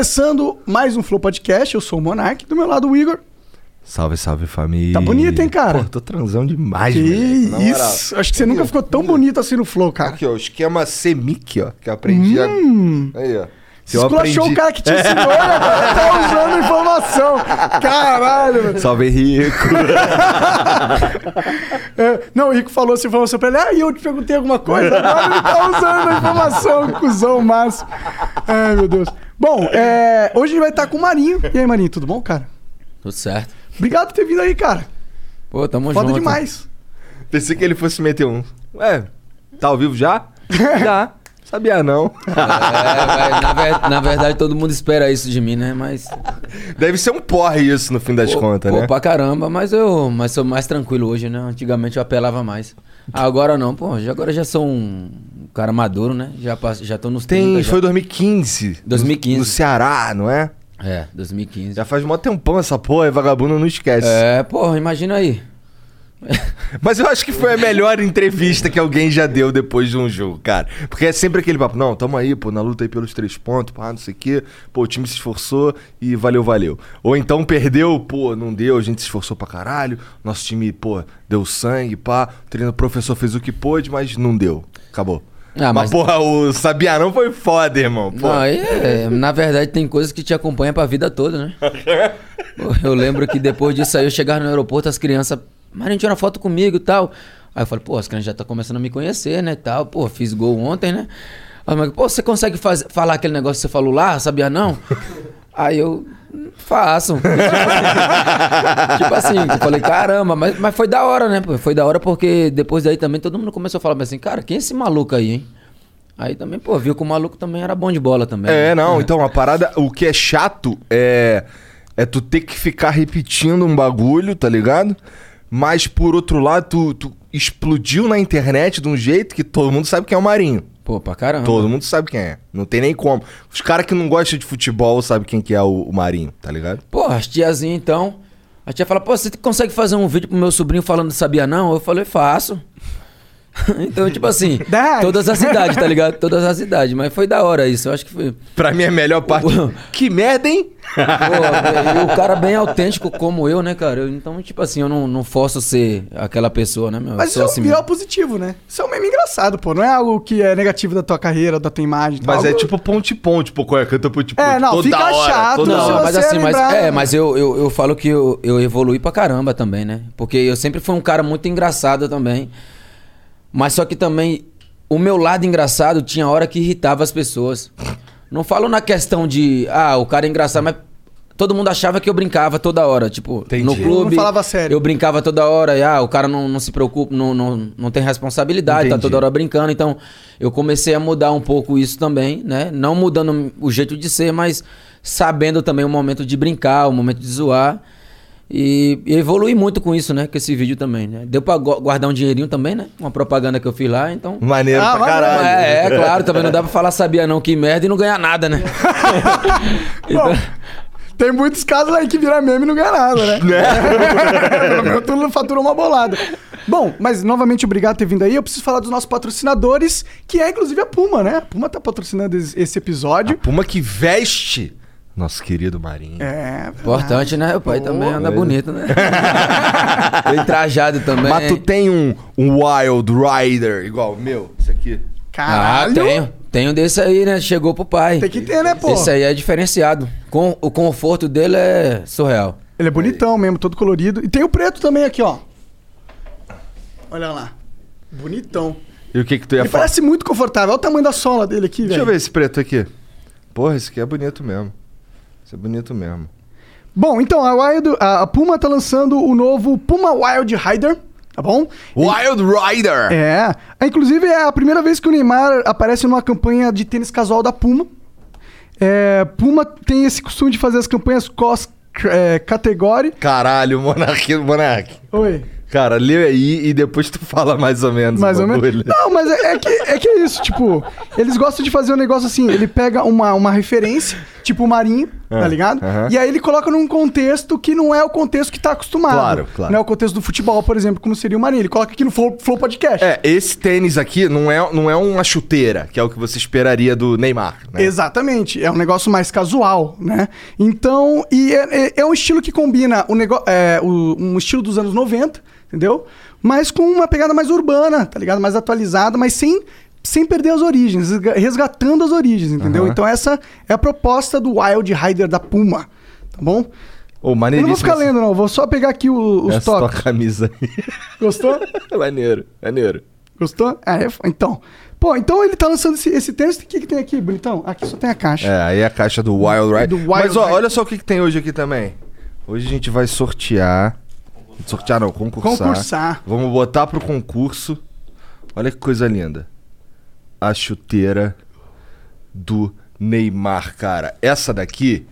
Começando mais um Flow Podcast. Eu sou o Monark, do meu lado o Igor. Salve, salve família. Tá bonito, hein, cara? Pô, tô transão demais, Que moral. isso? Acho que você nunca ficou tão bonito assim no Flow, cara. Aqui, ó, o esquema CMYK, ó, que eu aprendi. a- Hum, Aí, ó. Você esculachou o cara que te ensinou e agora tá usando informação. Caralho. Salve, Henrico. É, não, o Rico falou essa informação pra ele. Ah, e eu te perguntei alguma coisa. Agora ele tá usando a informação, cuzão máximo. Ai, meu Deus. Bom, é, hoje a gente vai estar com o Marinho. E aí, Marinho, tudo bom, cara? Tudo certo. Obrigado por ter vindo aí, cara. Pô, tamo Foda junto. demais. Pensei que ele fosse meter um. Ué, tá ao vivo já? já. Sabia não. É, vai, na, ver- na verdade, todo mundo espera isso de mim, né? Mas. Deve ser um porre isso no fim das pô, contas, pô, né? pra caramba, mas eu mas sou mais tranquilo hoje, né? Antigamente eu apelava mais. Agora não, pô. já- Agora já sou um cara maduro, né? Já, passo- já tô nos 30. Tem, já. foi 2015. 2015. No, no Ceará, não é? É, 2015. Já faz mó tempão essa porra, e vagabundo não esquece. É, pô, imagina aí. Mas eu acho que foi a melhor entrevista que alguém já deu depois de um jogo, cara. Porque é sempre aquele papo, não, tamo aí, pô, na luta aí pelos três pontos, pá, não sei o quê. Pô, o time se esforçou e valeu, valeu. Ou então perdeu, pô, não deu, a gente se esforçou pra caralho. Nosso time, pô, deu sangue, pá. O treino professor fez o que pôde, mas não deu. Acabou. Ah, mas, mas- porra, o Sabianão foi foda, irmão. Pô. Não, é, na verdade tem coisas que te acompanham pra vida toda, né? Eu lembro que depois disso aí eu chegava no aeroporto, as crianças, Marinho, tira uma foto comigo e tal. Aí eu falei, pô, as crianças já estão começando a me conhecer, né, tal. Pô, fiz gol ontem, né? Aí, mas, pô, você consegue faz- falar aquele negócio que você falou lá, sabia não? Aí eu "Hum, faço. tipo assim, eu falei, caramba, mas, mas foi da hora, né? Foi da hora porque depois daí também todo mundo começou a falar assim, cara, quem é esse maluco aí, hein? Aí também, pô, viu que o maluco também era bom de bola também. É, né? não, então a parada, o que é chato é é tu ter que ficar repetindo um bagulho, tá ligado? Mas por outro lado, tu, tu explodiu na internet de um jeito que todo mundo sabe quem é o Marinho. Pô, pra caramba. Todo mundo sabe quem é. Não tem nem como. Os caras que não gostam de futebol sabem quem que é o, o Marinho, tá ligado? Pô, as tiazinhas então. A tia fala, pô, você consegue fazer um vídeo pro meu sobrinho falando sabia não? Eu falei, faço. então, tipo assim, todas as idades, tá ligado? Todas as idades. Mas foi da hora isso. Eu acho que foi. Pra mim, a melhor parte. que merda, hein? Pô, e o cara bem autêntico como eu, né, cara? Eu- então, tipo assim, eu não, não forço ser aquela pessoa, né, meu? Eu Mas isso sou é um assim viral mesmo. positivo, né? Isso é um meme engraçado, pô. Não é algo que é negativo da tua carreira, da tua imagem. Mas é algo- tipo ponte-ponte, pô, qual é? Canta ponte-ponte. É, não, toda fica hora, chato, toda se hora. Não, mas você assim, mas, é, mas eu, eu, eu falo que eu, eu evoluí pra caramba também, né? Porque eu sempre fui um cara muito engraçado também. Mas só que também o meu lado engraçado tinha hora que irritava as pessoas. Não falo na questão de, ah, o cara é engraçado, mas todo mundo achava que eu brincava toda hora. Tipo, Entendi. no clube. Não falava sério. Eu brincava toda hora, e ah, o cara não, não se preocupa, não, não, não tem responsabilidade, tá Entendi. toda hora brincando. Então, eu comecei a mudar um pouco isso também, né? Não mudando o jeito de ser, mas sabendo também o momento de brincar, o momento de zoar. E, e evolui muito com isso, né? Com esse vídeo também, né? Deu pra gu- guardar um dinheirinho também, né? Uma propaganda que eu fiz lá, então. Maneiro Ah, pra caralho. É, é, claro, também não dá pra falar sabia não que merda e não ganhar nada, né? Então, Bom, tem muitos casos aí que vira meme e não ganha nada, né? Pelo menos tu faturou uma bolada. Bom, mas novamente obrigado por ter vindo aí. Eu preciso falar dos nossos patrocinadores, que é inclusive a Puma, né? A Puma tá patrocinando esse esse episódio. Puma que veste nosso querido Marinho. É. importante, né? O pai também anda é. bonito, né? Bem trajado também. Mas tu tem um, um Wild Rider igual o meu? Isso aqui? Caralho. Ah, tenho. Tenho desse aí, né? Chegou pro pai. Tem que ter, né, pô? Esse aí é diferenciado. Com, o conforto dele é surreal. Ele é bonitão mesmo, todo colorido. E tem o preto também aqui, ó. Olha lá. Bonitão. E o que que tu ia Ele falar? parece muito confortável. Olha o tamanho da sola dele aqui, velho. Deixa eu ver esse preto aqui. Porra, esse aqui é bonito mesmo. Esse é bonito mesmo. Bom, então, a, Wild, a Puma tá lançando o novo Puma Wild Rider, tá bom? Wild Rider! É. É, Inclusive, é a primeira vez que o Neymar aparece numa campanha de tênis casual da Puma. É, Puma tem esse costume de fazer as campanhas cross é, category. Caralho, Monark, Monark. Oi. Cara, lê aí e depois tu fala mais ou menos. Mais o ou menos. Não, mas é, é que, é que é isso, tipo, eles gostam de fazer um negócio assim, ele pega uma, uma referência, tipo o Marinho, tá Ah, ligado? E aí ele coloca num contexto que não é o contexto que tá acostumado. Claro, claro. Não é o contexto do futebol, por exemplo, como seria o Marinho. Ele coloca aqui no Flow, Flow Podcast. É, esse tênis aqui não é, não é uma chuteira, que é o que você esperaria do Neymar, né? Exatamente, é um negócio mais casual, né? Então, e é, é- é um estilo que combina o nego... é, o- um estilo dos anos 90, entendeu? Mas com uma pegada mais urbana, tá ligado? Mais atualizada, mas sem, sem perder as origens, resga- resgatando as origens, entendeu? Aham. Então essa é a proposta do Wild Rider da Puma, tá bom? Ô, Eu não maneiríssimo. vou ficar lendo, não, vou só pegar aqui o- os essa toques. camisa aí. Gostou? maneiro, maneiro. Gostou? Ah, é, então. Pô, então ele tá lançando esse, esse tênis. O que, que tem aqui, bonitão? Aqui só tem a caixa. É, aí a caixa do Wild Ride. Do Wild Mas ó, Ride. olha só o que, que tem hoje aqui também. Hoje a gente vai sortear. Sortear não, concursar. Concursar. Vamos botar pro concurso. Olha que coisa linda. A chuteira do Neymar, cara. Essa daqui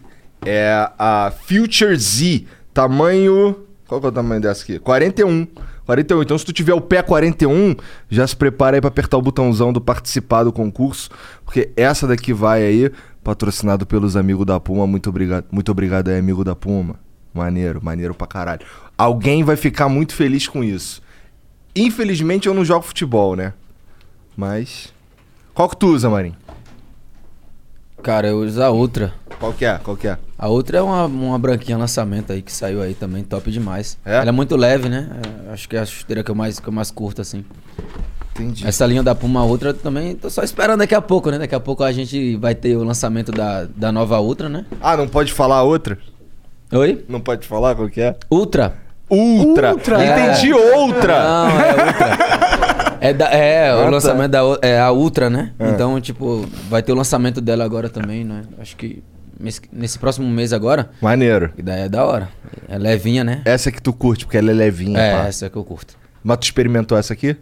é a Future Z, tamanho. Qual que é o tamanho dessa aqui? 41. 41. Então, se tu tiver o pé 41, já se prepara aí pra apertar o botãozão do participar do concurso, porque essa daqui vai aí, patrocinado pelos amigos da Puma. Muito obrigado, muito obrigado aí, amigo da Puma. Maneiro, maneiro pra caralho. Alguém vai ficar muito feliz com isso. Infelizmente eu não jogo futebol, né? Mas. Qual que tu usa, Marinho? Cara, eu uso a outra. Qual que é? Qual que é? A outra é uma, uma branquinha lançamento aí que saiu aí também, top demais. É? Ela é muito leve, né? É, acho que é a chuteira que eu mais, que eu mais curto, assim. Entendi. Essa linha da Puma Ultra também, tô só esperando daqui a pouco, né? Daqui a pouco a gente vai ter o lançamento da, da nova Ultra, né? Ah, não pode falar outra? Oi? Não pode falar qual que é? Ultra. Ultra! Ultra. Entendi outra! Não, é Ultra. É, da- é Ah, o tá. lançamento da o- é a Ultra, né? É. Então, tipo, vai ter o lançamento dela agora também, né? Acho que nesse próximo mês agora. Maneiro. E daí é da hora. É levinha, né? Essa que tu curte, porque ela é levinha, É, pá. essa é que eu curto. Mas tu experimentou essa aqui?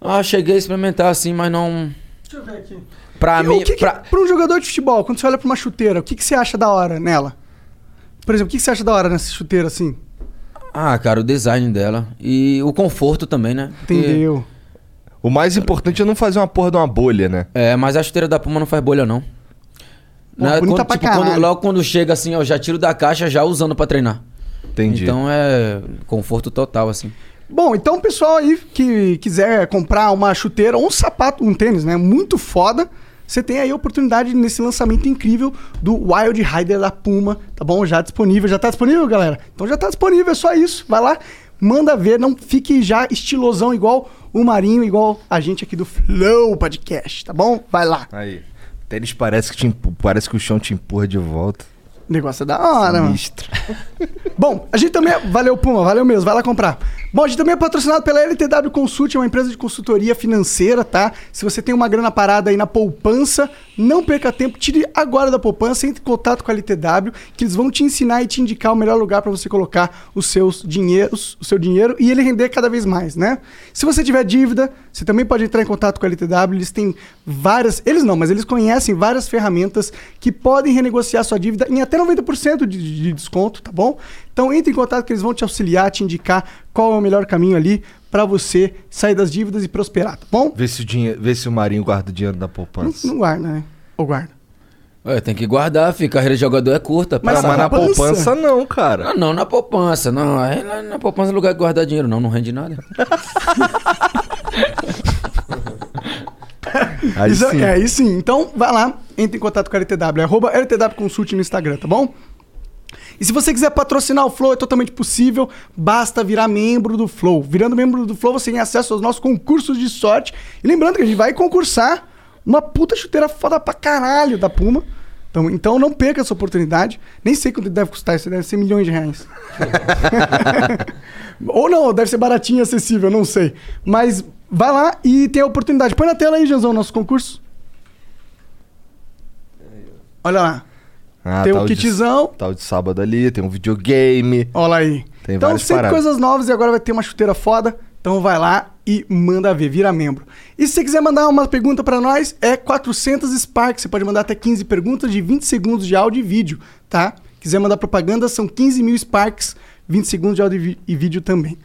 Ah, cheguei a experimentar assim, mas não. Deixa eu ver aqui. Pra E mim. que pra- pra um jogador de futebol, quando você olha pra uma chuteira, o que, que você acha da hora nela? Por exemplo, o que, que você acha da hora nessa chuteira assim? Ah, cara, o design dela. E o conforto também, né? Porque- Entendeu? O mais importante é não fazer uma porra de uma bolha, né? É, mas a chuteira da Puma não faz bolha, não. Pô, Né, bonita quando- pra tipo, quando- caralho. logo quando chega assim, eu já tiro da caixa já usando pra treinar. Entendi. Então é conforto total, assim. Bom, então o pessoal aí que quiser comprar uma chuteira ou um sapato, um tênis, né? Muito foda. Você tem aí a oportunidade nesse lançamento incrível do Wild Rider da Puma, tá bom? Já disponível. Já tá disponível, galera? Então já tá disponível, é só isso. Vai lá, manda ver, não fique já estilosão igual o Marinho, igual a gente aqui do Flow Podcast, tá bom? Vai lá. Aí. Tênis parece que, te parece que o chão te empurra de volta. Negócio é da hora, mano. Sinistro. Bom, a gente também. é- Valeu, Puma, valeu mesmo, vai lá comprar. Bom, gente também é patrocinado pela LTW Consult, é uma empresa de consultoria financeira, tá? Se você tem uma grana parada aí na poupança, não perca tempo, tire agora da poupança, entre em contato com a LTW, que eles vão te ensinar e te indicar o melhor lugar para você colocar os seus dinheiros, o seu dinheiro e ele render cada vez mais, né? Se você tiver dívida, você também pode entrar em contato com a LTW, eles têm várias, eles não, mas eles conhecem várias ferramentas que podem renegociar sua dívida em até 90% de, de desconto, tá bom? Então entre em contato que eles vão te auxiliar, te indicar qual é o melhor caminho ali para você sair das dívidas e prosperar, tá bom? Vê se o, dinhe... Vê se o Marinho guarda o dinheiro da Não, poupança. não guarda, né? Ou guarda. Ué, tem que guardar, filho. Carreira de jogador é curta. Mas Mas, na poupança? não, cara. Ah, não, na poupança, não. Aí na, na poupança é lugar de guardar dinheiro, não, não rende nada. Aí Isso- sim. É, aí sim. Então, vai lá, entre em contato com a LTW, arroba LTW Consult no Instagram, tá bom? E se você quiser patrocinar o Flow, é totalmente possível, basta virar membro do Flow. Virando membro do Flow, você tem acesso aos nossos concursos de sorte. E lembrando que a gente vai concursar uma puta chuteira foda pra caralho da Puma. Então, então não perca essa oportunidade. Nem sei quanto deve custar, isso deve ser milhões de reais. Ou não, deve ser baratinho e acessível, não sei. Mas vai lá e tem a oportunidade. Põe na tela aí, Janzão, nosso concurso. Olha lá. Ah, tem um de- kitzão. Tá o de sábado ali, tem um videogame. Olha aí. Tem então, sempre paradas. coisas novas e agora vai ter uma chuteira foda. Então vai lá e manda ver, vira membro. E se você quiser mandar uma pergunta pra nós, é 400 Sparks. Você pode mandar até 15 perguntas de 20 segundos de áudio e vídeo, tá? Quiser mandar propaganda, são 15 mil Sparks, 20 segundos de áudio e vídeo também.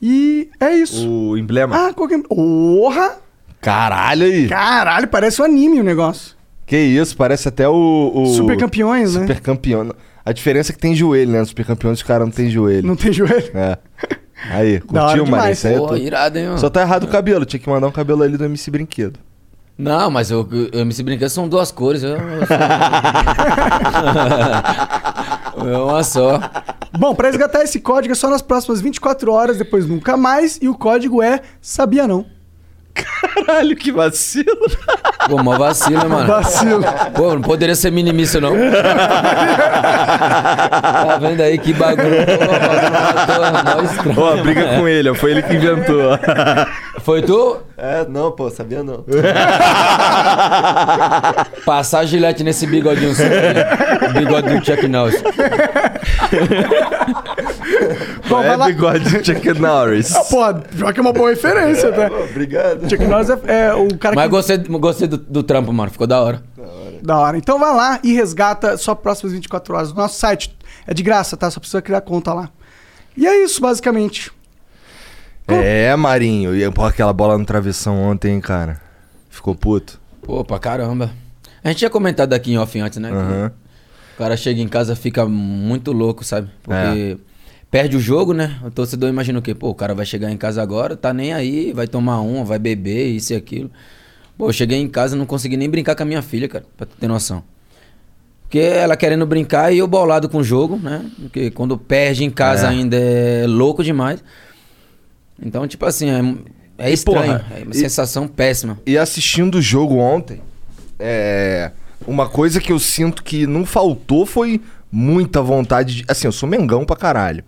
E é isso. O emblema. Ah, qual que é? Porra! Caralho aí. Caralho, parece um anime o negócio. Que isso, parece até o. o Super campeões, né? Super campeão. A diferença é que tem joelho, né? Super campeões os caras não tem joelho. Não tem joelho. É. Aí, curtiu, mano? demais. Isso aí é Pô, irado, hein, mano? Só tá errado o cabelo, tinha que mandar um cabelo ali do MC Brinquedo. Não, mas eu, eu MC Brinquedo são duas cores. Eu, eu sou... é uma só. Bom, pra resgatar esse código é só nas próximas 24 horas, depois nunca mais. E o código é Sabia Não. Caralho, que vacilo. Pô, mó vacilo, hein, mano. Vacilo. Pô, não poderia ser minimício, não. tá vendo aí que bagulho? Pô, Ó, briga com ele, ó, foi ele que inventou. Foi tu? É, não, pô, sabia não. Passar a gilete nesse bigodinho bigode do Chuck Norris. Vai é lá. bigode de Chuck Norris. Ah, Pô, pior que é uma boa referência, tá? Obrigado. Chuck Norris é, é o cara Mas que... gostei, gostei do, do trampo, mano. Ficou da hora. Da hora. Então vai lá e resgata só próximas 24 horas. O nosso site é de graça, tá? Só precisa criar conta lá. E é isso, basicamente. É, Marinho. E pô, aquela bola no travessão ontem, hein, cara. Ficou puto. Pô, pra caramba. A gente tinha comentado aqui em off antes, né? Aham. O cara chega em casa fica muito louco, sabe? Porque perde o jogo, né? O torcedor imagina o quê? Pô, o cara vai chegar em casa agora, tá nem aí, vai tomar uma, vai beber, isso e aquilo. Pô, eu cheguei em casa não consegui nem brincar com a minha filha, cara, pra ter noção. Porque ela querendo brincar e eu bolado com o jogo, né? Porque quando perde em casa É. ainda é louco demais. Então, tipo assim, é, é E, estranho. porra, é uma e- sensação péssima. E assistindo o jogo ontem, é. Uma coisa que eu sinto que não faltou foi muita vontade de. Assim, eu sou Mengão pra caralho.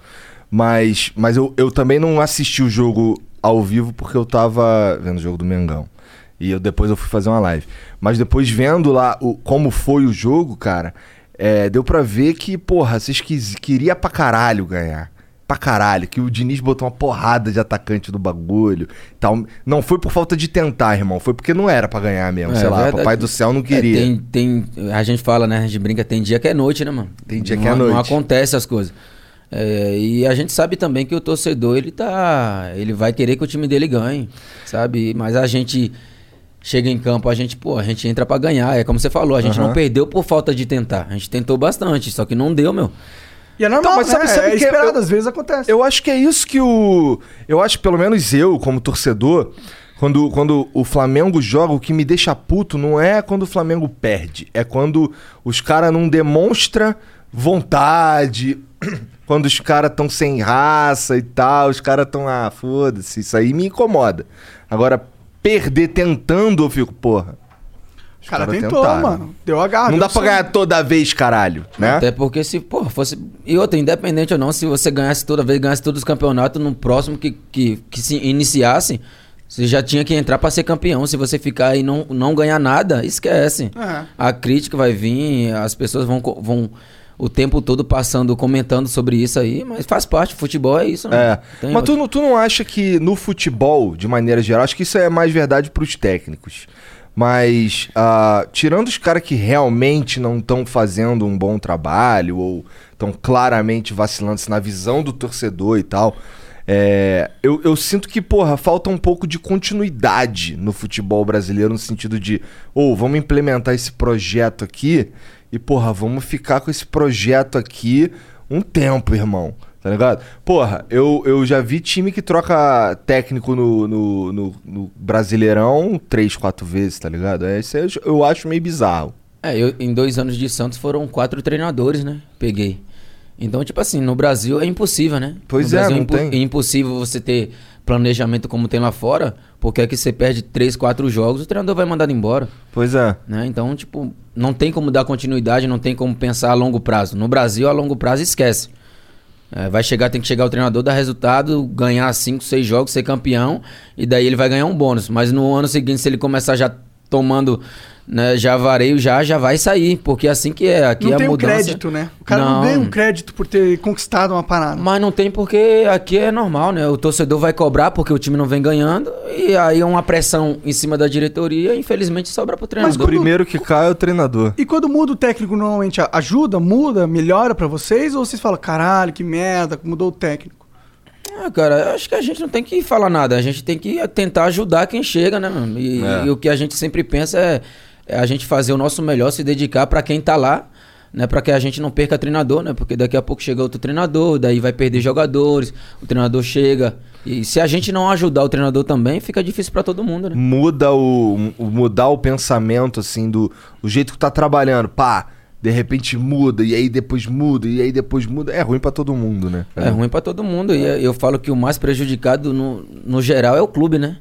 Mas, mas eu, eu também não assisti o jogo ao vivo porque eu tava vendo o jogo do Mengão. E eu, depois eu fui fazer uma live. Mas depois vendo lá o, como foi o jogo, cara, é, deu pra ver que, porra, vocês quis, queria pra caralho ganhar. Pra caralho. Que o Diniz botou uma porrada de atacante do bagulho. Tal. Não foi por falta de tentar, irmão. Foi porque não era pra ganhar mesmo. É sei lá, verdade. papai do céu não É, queria. tem, tem, a gente fala, né? A gente brinca, tem dia que é noite, né, mano? Tem dia não, que é Não noite. acontece as coisas. É, e a gente sabe também que o torcedor, ele tá. Ele vai querer que o time dele ganhe, sabe? Mas a gente chega em campo, a gente, pô, a gente entra pra ganhar. É como você falou, a gente Aham. não perdeu por falta de tentar. A gente tentou bastante, só que não deu, meu. E é normal, Então, mas sabe- né? sabe é que esperado, eu- às vezes acontece. Eu acho que é isso que o. Eu acho, pelo menos eu, como torcedor, quando, quando o Flamengo joga, o que me deixa puto não é quando o Flamengo perde. É quando os caras não demonstra vontade. Quando os caras estão sem raça e tal, os caras estão, ah, foda-se, isso aí me incomoda. Agora, perder tentando, eu fico, porra. Os O cara caras tentou, tentaram. mano. Deu a garra. Não dá pra sangue. ganhar toda vez, caralho, né? Até porque se, pô, fosse. E outra, independente ou não, se você ganhasse toda vez, ganhasse todos os campeonatos, no próximo que, que, que se iniciasse, você já tinha que entrar pra ser campeão. Se você ficar e não, não ganhar nada, esquece. É. A crítica vai vir, as pessoas vão, vão o tempo todo passando, comentando sobre isso aí, mas faz parte, futebol é isso, né? É. Tem Mas tu, tu não acha que no futebol, de maneira geral, acho que isso é mais verdade pros técnicos. Mas, ah, tirando os caras que realmente não estão fazendo um bom trabalho, ou estão claramente vacilando na visão do torcedor e tal, é, eu, eu sinto que, porra, falta um pouco de continuidade no futebol brasileiro, no sentido de, ou vamos implementar esse projeto aqui, e, porra, vamos ficar com esse projeto aqui um tempo, irmão. Tá ligado? Porra, eu, eu já vi time que troca técnico no, no, no- no Brasileirão três, quatro vezes, tá ligado? É, isso eu, eu acho meio bizarro. É, eu, em dois anos de Santos foram quatro treinadores, né? Peguei. Então, tipo assim, no Brasil é impossível, né? Pois no é, Brasil não impo- tem. É impossível você ter planejamento como tem lá fora, porque é que você perde três, quatro jogos, o treinador vai mandar embora, Pois é. né? Então, tipo, não tem como dar continuidade, não tem como pensar a longo prazo. No Brasil, a longo prazo, esquece. É, vai chegar, tem que chegar o treinador, dar resultado, ganhar cinco, seis jogos, ser campeão, e daí ele vai ganhar um bônus. Mas no ano seguinte, se ele começar já tomando, né, já vareio, já, já vai sair, porque é assim que é. Aqui Não a tem um mudança... crédito, né? O cara não, Não. ganha um crédito por ter conquistado uma parada. Mas não tem porque aqui é normal, né? O torcedor vai cobrar porque o time não vem ganhando, e aí é uma pressão em cima da diretoria, e infelizmente sobra pro O treinador. quando- primeiro que cai é o treinador. E quando muda o técnico, normalmente ajuda, muda, melhora pra vocês? Ou vocês falam, caralho, que merda, mudou o técnico? Ah, cara, eu acho que a gente não tem que falar nada, a gente tem que tentar ajudar quem chega, né, mano? E, É. e o que a gente sempre pensa é a gente fazer o nosso melhor, se dedicar pra quem tá lá, né? Pra que a gente não perca treinador, né? Porque daqui a pouco chega outro treinador, daí vai perder jogadores, o treinador chega. E se a gente não ajudar o treinador também, fica difícil pra todo mundo, né? Muda o, o- mudar o pensamento, assim, do o jeito que tá trabalhando. Pá, de repente muda, e aí depois muda, e aí depois muda. É ruim pra todo mundo, né? É ruim pra todo mundo. E eu falo que o mais prejudicado no, no geral é o clube, né?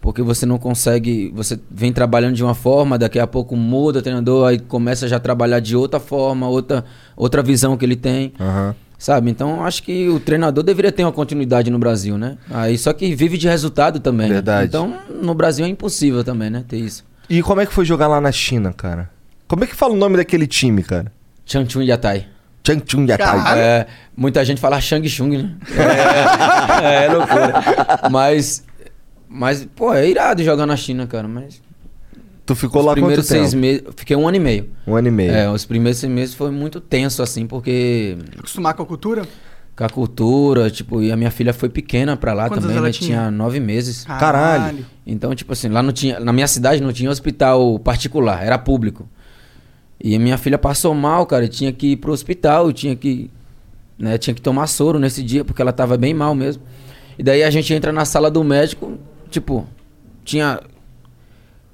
Porque você não consegue. Você vem trabalhando de uma forma, daqui a pouco muda o treinador, aí começa já a trabalhar de outra forma, outra, outra visão que ele tem. Aham. Sabe? Então acho que o treinador deveria ter uma continuidade no Brasil, né? Aí só que vive de resultado também. né? Verdade. Então no Brasil é impossível também, né? Ter isso. E como é que foi jogar lá na China, cara? Como é que fala o nome daquele time, cara? Changchun Yatai. Changchun Yatai. É, muita gente fala Shang Chung, né? É, é loucura. Mas, mas, pô, é irado jogar na China, cara. Mas Tu ficou os lá primeiros quanto tempo? seis meses, fiquei um ano e meio. Um ano e meio. É, os primeiros seis meses foi muito tenso, assim, porque Acostumar com a cultura? com a cultura, tipo, e a minha filha foi pequena pra lá Quantos também, né? ela tinha? Tinha nove meses. Caralho. Então, tipo assim, lá não tinha, na minha cidade não tinha hospital particular, era público. E a minha filha passou mal, cara, e tinha que ir pro hospital, tinha que, né, tinha que tomar soro nesse dia porque ela tava bem mal mesmo. E daí a gente entra na sala do médico, tipo, tinha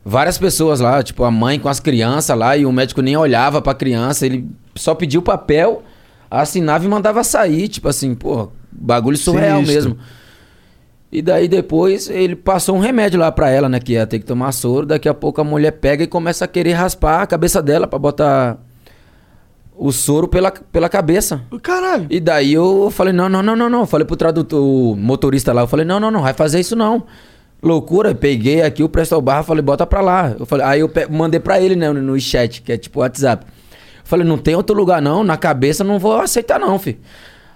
várias pessoas lá, tipo a mãe com as crianças lá e o médico nem olhava pra criança, ele só pediu o papel, assinava e mandava sair, tipo assim, pô, bagulho surreal Sinistro. mesmo. E daí depois ele passou um remédio lá pra ela, né? Que ia ter que tomar soro. Daqui a pouco a mulher pega e começa a querer raspar a cabeça dela pra botar o soro pela, pela cabeça. Caralho. E daí eu falei, não, não, não, não, não. Falei pro tradutor, o motorista lá, eu falei, não, não, não, vai fazer isso não. Loucura, peguei aqui o Presto Barra, falei, bota pra lá. Eu falei, aí eu mandei pra ele, né, no, chat, que é tipo WhatsApp. Eu falei, não tem outro lugar não, na cabeça não vou aceitar não, fi.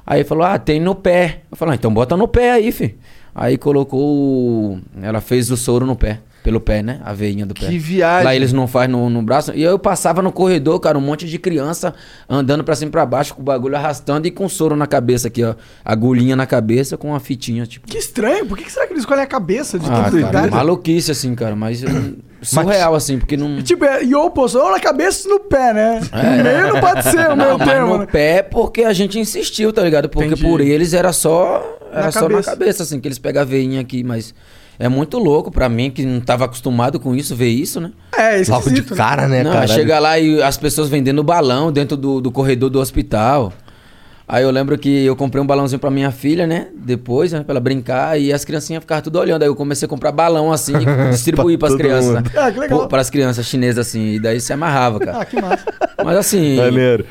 Aí falou, ah, tem no pé. Eu falei, ah, então bota no pé aí, fi. Aí colocou, ela fez o soro no pé, pelo pé, né, a veinha do pé. Que viagem. Lá eles não fazem no, no braço. E eu passava no corredor, cara, um monte de criança andando pra cima e pra baixo, com o bagulho arrastando e com soro na cabeça aqui, ó. Agulhinha na cabeça com uma fitinha, tipo. Que estranho. Por que que será que eles escolhem a cabeça de Ah, tanta idade? maluquice, assim, cara, mas hum, surreal, assim, porque não. Tipo, é, e o oposto, ou na cabeça ou no pé, né? É. No meio não pode ser o meu mas termo, no né? pé porque a gente insistiu, tá ligado? Porque Entendi. por eles era só. Era Na só cabeça. na cabeça, assim, que eles pegam a veinha aqui, mas. É muito louco pra mim, que não tava acostumado com isso, ver isso, né? É, Logo de né? cara, né, não, cara? chega lá e as pessoas vendendo balão dentro do, do corredor do hospital. Aí eu lembro que eu comprei um balãozinho pra minha filha, né? Depois, né? Pra ela brincar. E as criancinhas ficavam tudo olhando. Aí eu comecei a comprar balão assim e distribuir Pra pras crianças. mundo. Ah, que legal. Pô, Pras crianças chinesas assim. E daí se amarrava, cara. Ah, que massa. Mas assim. Maneiro.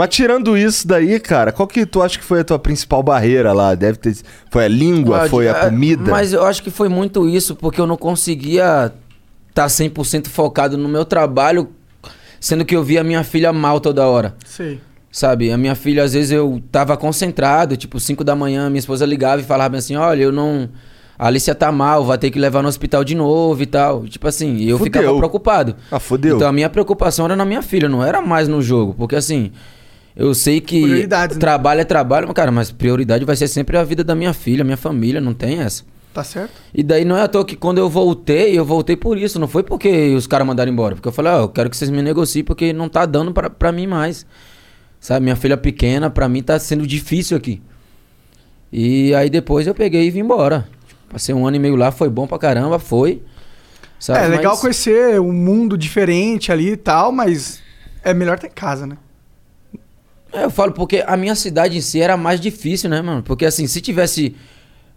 Mas tirando isso daí, cara, qual que tu acha que foi a tua principal barreira lá? Deve ter. Foi a língua? Ah, Foi a ah, comida? Mas eu acho que foi muito isso, porque eu não conseguia estar 100% focado no meu trabalho, sendo que eu via minha filha mal toda hora. Sei. Sabe, a minha filha, às vezes eu tava concentrado, tipo, 5 da manhã, minha esposa ligava e falava assim: olha, eu não. A Alicia tá mal, vai ter que levar no hospital de novo e tal. Tipo assim, e eu Fudeu. ficava preocupado. Ah, fodeu. Então a minha preocupação era na minha filha, não era mais no jogo. Porque assim, eu sei que né? trabalho é trabalho, mas, cara, mas prioridade vai ser sempre a vida da minha filha, minha família, não tem essa. Tá certo? E daí não é à toa que quando eu voltei, eu voltei por isso. Não foi porque os caras mandaram embora. Porque eu falei, ó, eu quero que vocês me negociem porque não tá dando pra, pra mim mais. Sabe, minha filha pequena, pra mim tá sendo difícil aqui. E aí depois eu peguei e vim embora. Passei um ano e meio lá, foi bom pra caramba, foi. Sabe, é legal mas- conhecer um mundo diferente ali e tal, mas é melhor ter casa, né? É, eu falo porque a minha cidade em si era mais difícil, né, mano? Porque assim, se tivesse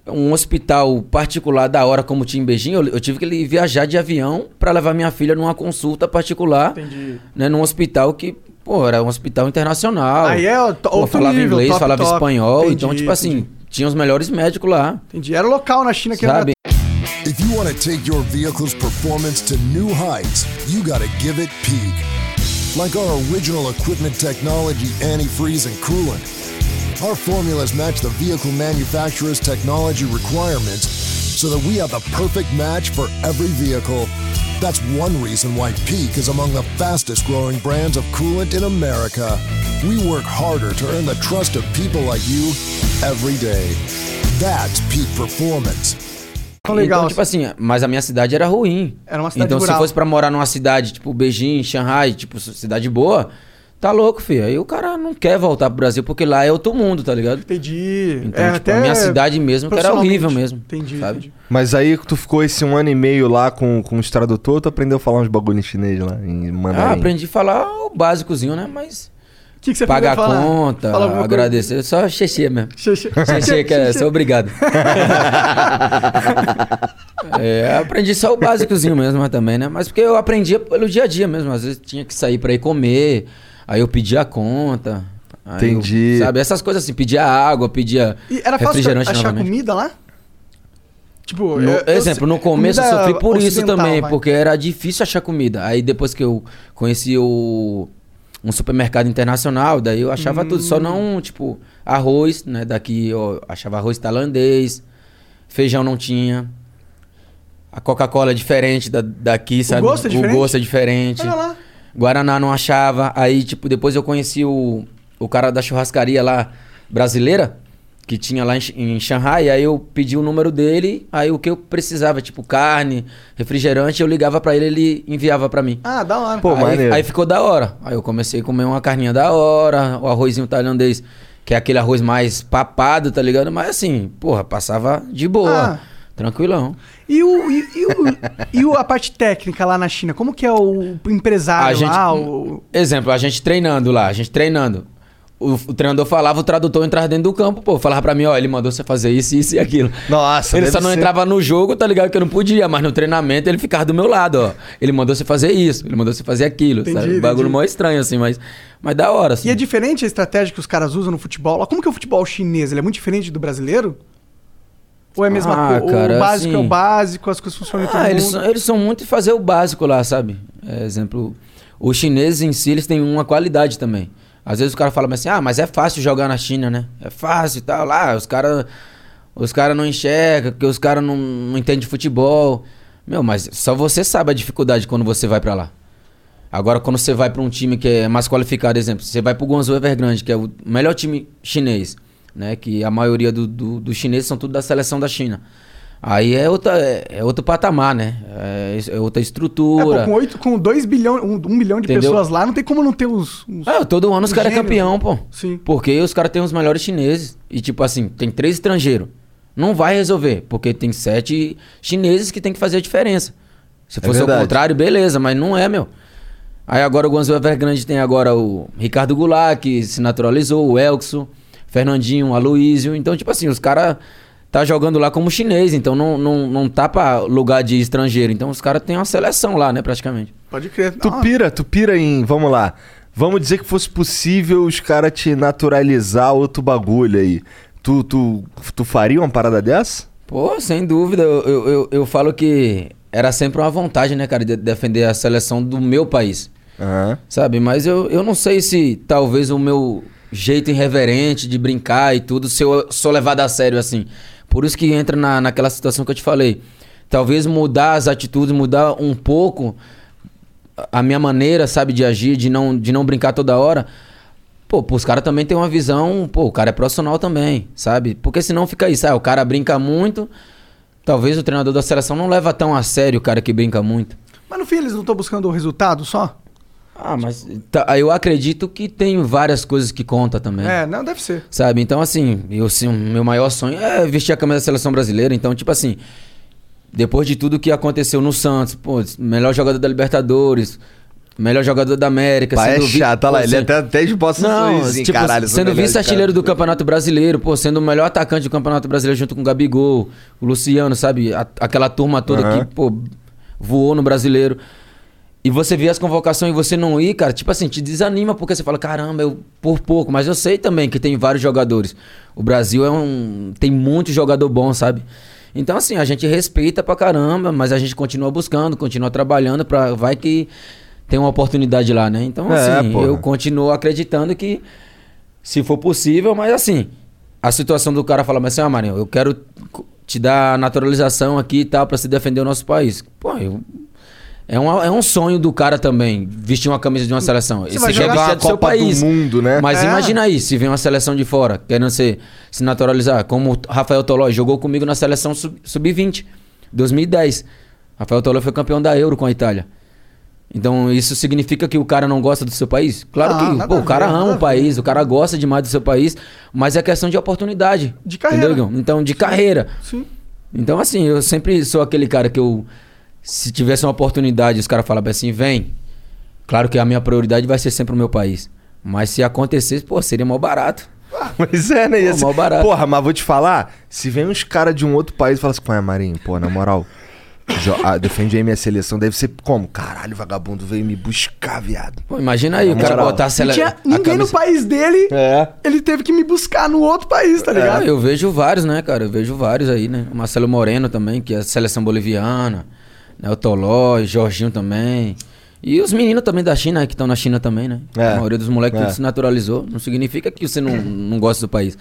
um hospital particular da hora como tinha em Beijing, eu, eu tive que viajar de avião pra levar minha filha numa consulta particular, Entendi. né, num hospital que, pô, era um hospital internacional. Aí é o to- Pô, outro falava nível, inglês, top, falava top. espanhol, Entendi, então tipo assim, entendi. tinha os melhores médicos lá, Entendi. Era local na China que era sabe? If you want to take your vehicle's performance to new heights, you got to give it peak. Like our original equipment technology, antifreeze, and coolant. Our formulas match the vehicle manufacturer's technology requirements so that we have the perfect match for every vehicle. That's one reason why Peak is among the fastest growing brands of coolant in America. We work harder to earn the trust of people like you every day. That's peak performance. Tão legal, Então, tipo assim, mas a minha cidade era ruim. Era uma cidade Então, rural. se fosse pra morar numa cidade, tipo Beijing, Shanghai, tipo, cidade boa, tá louco, filho. Aí o cara não quer voltar pro Brasil, porque lá é outro mundo, tá ligado? Entendi. Então, é, tipo, a minha cidade mesmo, que era horrível mesmo. Entendi, sabe? entendi. Mas aí tu ficou esse um ano e meio lá com, com os tradutor, tu aprendeu a falar uns bagulho em chinês lá, em mandarim. Ah, aprendi a falar o básicozinho, né? Mas O que, que você pagar a falar? conta, Fala alguma coisa. agradecer, só xexê mesmo. Xexê. Xexê, que é, sou obrigado. É, aprendi só o básicozinho mesmo mas também, né? Mas porque eu aprendia pelo dia a dia mesmo. Às vezes tinha que sair pra ir comer, aí eu pedia a conta. aí eu- Entendi. sabe, essas coisas assim, pedia água, pedia E era fácil refrigerante achar novamente. comida lá? Tipo, No- eu- exemplo, no começo eu sofri por isso também, vai. porque era difícil achar comida. Aí depois que eu conheci o um supermercado internacional, daí eu achava tudo, Hum. só não, tipo, arroz, né? Daqui eu achava arroz tailandês, feijão não tinha. A Coca-Cola é diferente da, daqui, sabe? gosto é diferente? O gosto é diferente. Olha lá. Guaraná não achava. Aí, tipo, depois eu conheci o, o cara da churrascaria lá, brasileira, que tinha lá em, em Shanghai. Aí eu pedi o número dele, aí o que eu precisava, tipo, carne, refrigerante, eu ligava pra ele, ele enviava pra mim. Ah, da hora. Pô, aí, maneiro. aí ficou da hora. Aí eu comecei a comer uma carninha da hora, o arrozinho tailandês, que é aquele arroz mais papado, tá ligado? Mas assim, porra, passava de boa. Ah. Tranquilão. E, o, e, e o- e o- a parte técnica lá na China? Como que é o empresário A gente- lá? O... Exemplo, a gente treinando lá, a gente treinando. O, o treinador falava, o tradutor entrava dentro do campo, pô, falava pra mim, ó, ele mandou você fazer isso, isso e aquilo. Nossa, ele só não ser- entrava no jogo, tá ligado? Que eu não podia, mas no treinamento ele ficava do meu lado, ó. Ele mandou você fazer isso, ele mandou você fazer aquilo, Entendi, sabe? Um bagulho mó estranho, assim, mas, mas da hora, assim. E é diferente a estratégia que os caras usam no futebol? lá? Como que é o futebol chinês? Ele é muito diferente do brasileiro? Ou é a mesma Ah, coisa? cara, o básico é o assim- básico, as coisas funcionam em todo Ah, eles, mundo? são, eles são muito de fazer o básico lá, sabe? É, exemplo, os chineses em si, eles têm uma qualidade também. Às vezes o cara fala assim, ah, mas é fácil jogar na China, né? É fácil e tal. Lá, os caras os cara não enxergam, porque os caras não, não entendem de futebol. Meu, mas só você sabe a dificuldade quando você vai pra lá. Agora, quando você vai pra um time que é mais qualificado, exemplo, você vai pro Guangzhou Evergrande, que é o melhor time chinês, né? Que a maioria do- do- dos chineses são tudo da seleção da China. Aí é, outra, é, é outro patamar, né? É, é outra É, estrutura. pô, com, 8, com 2 bilhões, 1 um, um milhão de Entendeu? pessoas lá, não tem como não ter os... os- Ah, todo ano os caras é campeão, né? pô. Sim. Porque os caras têm os melhores chineses. E tipo assim, tem três estrangeiros. Não vai resolver, porque tem sete chineses que tem que fazer a diferença. Se fosse ao verdade. contrário, beleza, mas não é, meu. Aí agora o Guangzhou Evergrande tem agora o Ricardo Goulart, que se naturalizou, o Elkson, Fernandinho, o Aloísio. Então, tipo assim, os caras tá jogando lá como chinês, então não, não, não tá pra lugar de estrangeiro. Então os caras têm uma seleção lá, né, praticamente. Pode crer. Tu Ah, pira, tu pira em. Vamos lá. Vamos dizer que fosse possível os caras te naturalizar outro bagulho aí. Tu, tu, tu faria uma parada dessa? Pô, sem dúvida. Eu, eu, eu, eu falo que era sempre uma vontade, né, cara, de defender a seleção do meu país. Aham. Sabe? Mas eu, eu não sei se talvez o meu jeito irreverente de brincar e tudo, se eu sou levado a sério assim. Por isso que entra na, naquela situação que eu te falei. Talvez mudar as atitudes, mudar um pouco a- minha maneira, sabe, de agir, de não, de não brincar toda hora. Pô, os caras também têm uma visão, pô, o cara é profissional também, sabe? Porque senão fica isso, ah, o cara brinca muito, talvez o treinador da seleção não leva tão a sério o cara que brinca muito. Mas no fim eles não estão buscando o resultado só? Ah, mas tá, eu acredito que tem várias coisas que conta também. É, não, deve ser. Sabe? Então, assim, eu, assim, o meu maior sonho é vestir a camisa da seleção brasileira. Então, tipo assim, depois de tudo que aconteceu no Santos, pô, melhor jogador da Libertadores, melhor jogador da América. Pai é sendo vi- chato, olha lá, pô, ele até, até esboça um Não, sorrisinho, tipo, caralho. sendo vice-artilheiro do Campeonato Brasileiro, pô, sendo o melhor atacante do Campeonato Brasileiro junto com o Gabigol, o Luciano, sabe? A- aquela turma toda Aham. que, pô, voou no Brasileiro. E você vê as convocações e você não ir, cara, tipo assim, te desanima porque você fala, caramba, eu por pouco, mas eu sei também que tem vários jogadores. O Brasil é um tem muito jogador bom, sabe? Então assim, a gente respeita pra caramba, mas a gente continua buscando, continua trabalhando pra vai que tem uma oportunidade lá, né? Então É, assim, porra. eu continuo acreditando que se for possível, mas assim, a situação do cara falar, mas assim, ah, Marinho, eu quero te dar naturalização aqui e tal pra se defender o nosso país. Pô, eu é um, é um sonho do cara também, vestir uma camisa de uma seleção. Você Esse vai quer jogar é do seu Copa do país. Mundo, né? Mas É. imagina aí, se vem uma seleção de fora, querendo ser, se naturalizar, como Rafael Tolói jogou comigo na seleção sub- sub-20. 2010. Rafael Toló foi campeão da Euro com a Itália. Então isso significa que o cara não gosta do seu país? Claro Ah, que pô, a o cara ver, ama a o país, o cara gosta demais do seu país, mas é questão de oportunidade. De carreira. Entendeu? Então, de carreira. Sim. Então, assim, eu sempre sou aquele cara que eu. Se tivesse uma oportunidade, os caras falavam assim, vem. Claro que a minha prioridade vai ser sempre o meu país. Mas se acontecesse, pô, seria mal barato. Mas é, né? Pô, Esse- mó barato. Porra, mas vou te falar, se vem uns caras de um outro país e falam assim, qual é, Marinho? Pô, na moral, jo- ah, defende aí minha seleção, deve ser como? Caralho, vagabundo veio me buscar, viado. Pô, imagina aí, o cara moral. botar a Não sele... tinha a ninguém no país dele, É. ele teve que me buscar no outro país, tá Ah, ligado? eu vejo vários, né, cara? Eu vejo vários aí, né? O Marcelo Moreno também, que é a seleção boliviana. Né? O Toló, o Jorginho também. E os meninos também da China, que estão na China também, né? É. A maioria dos moleques É. se naturalizou. Não significa que você não, não gosta do país.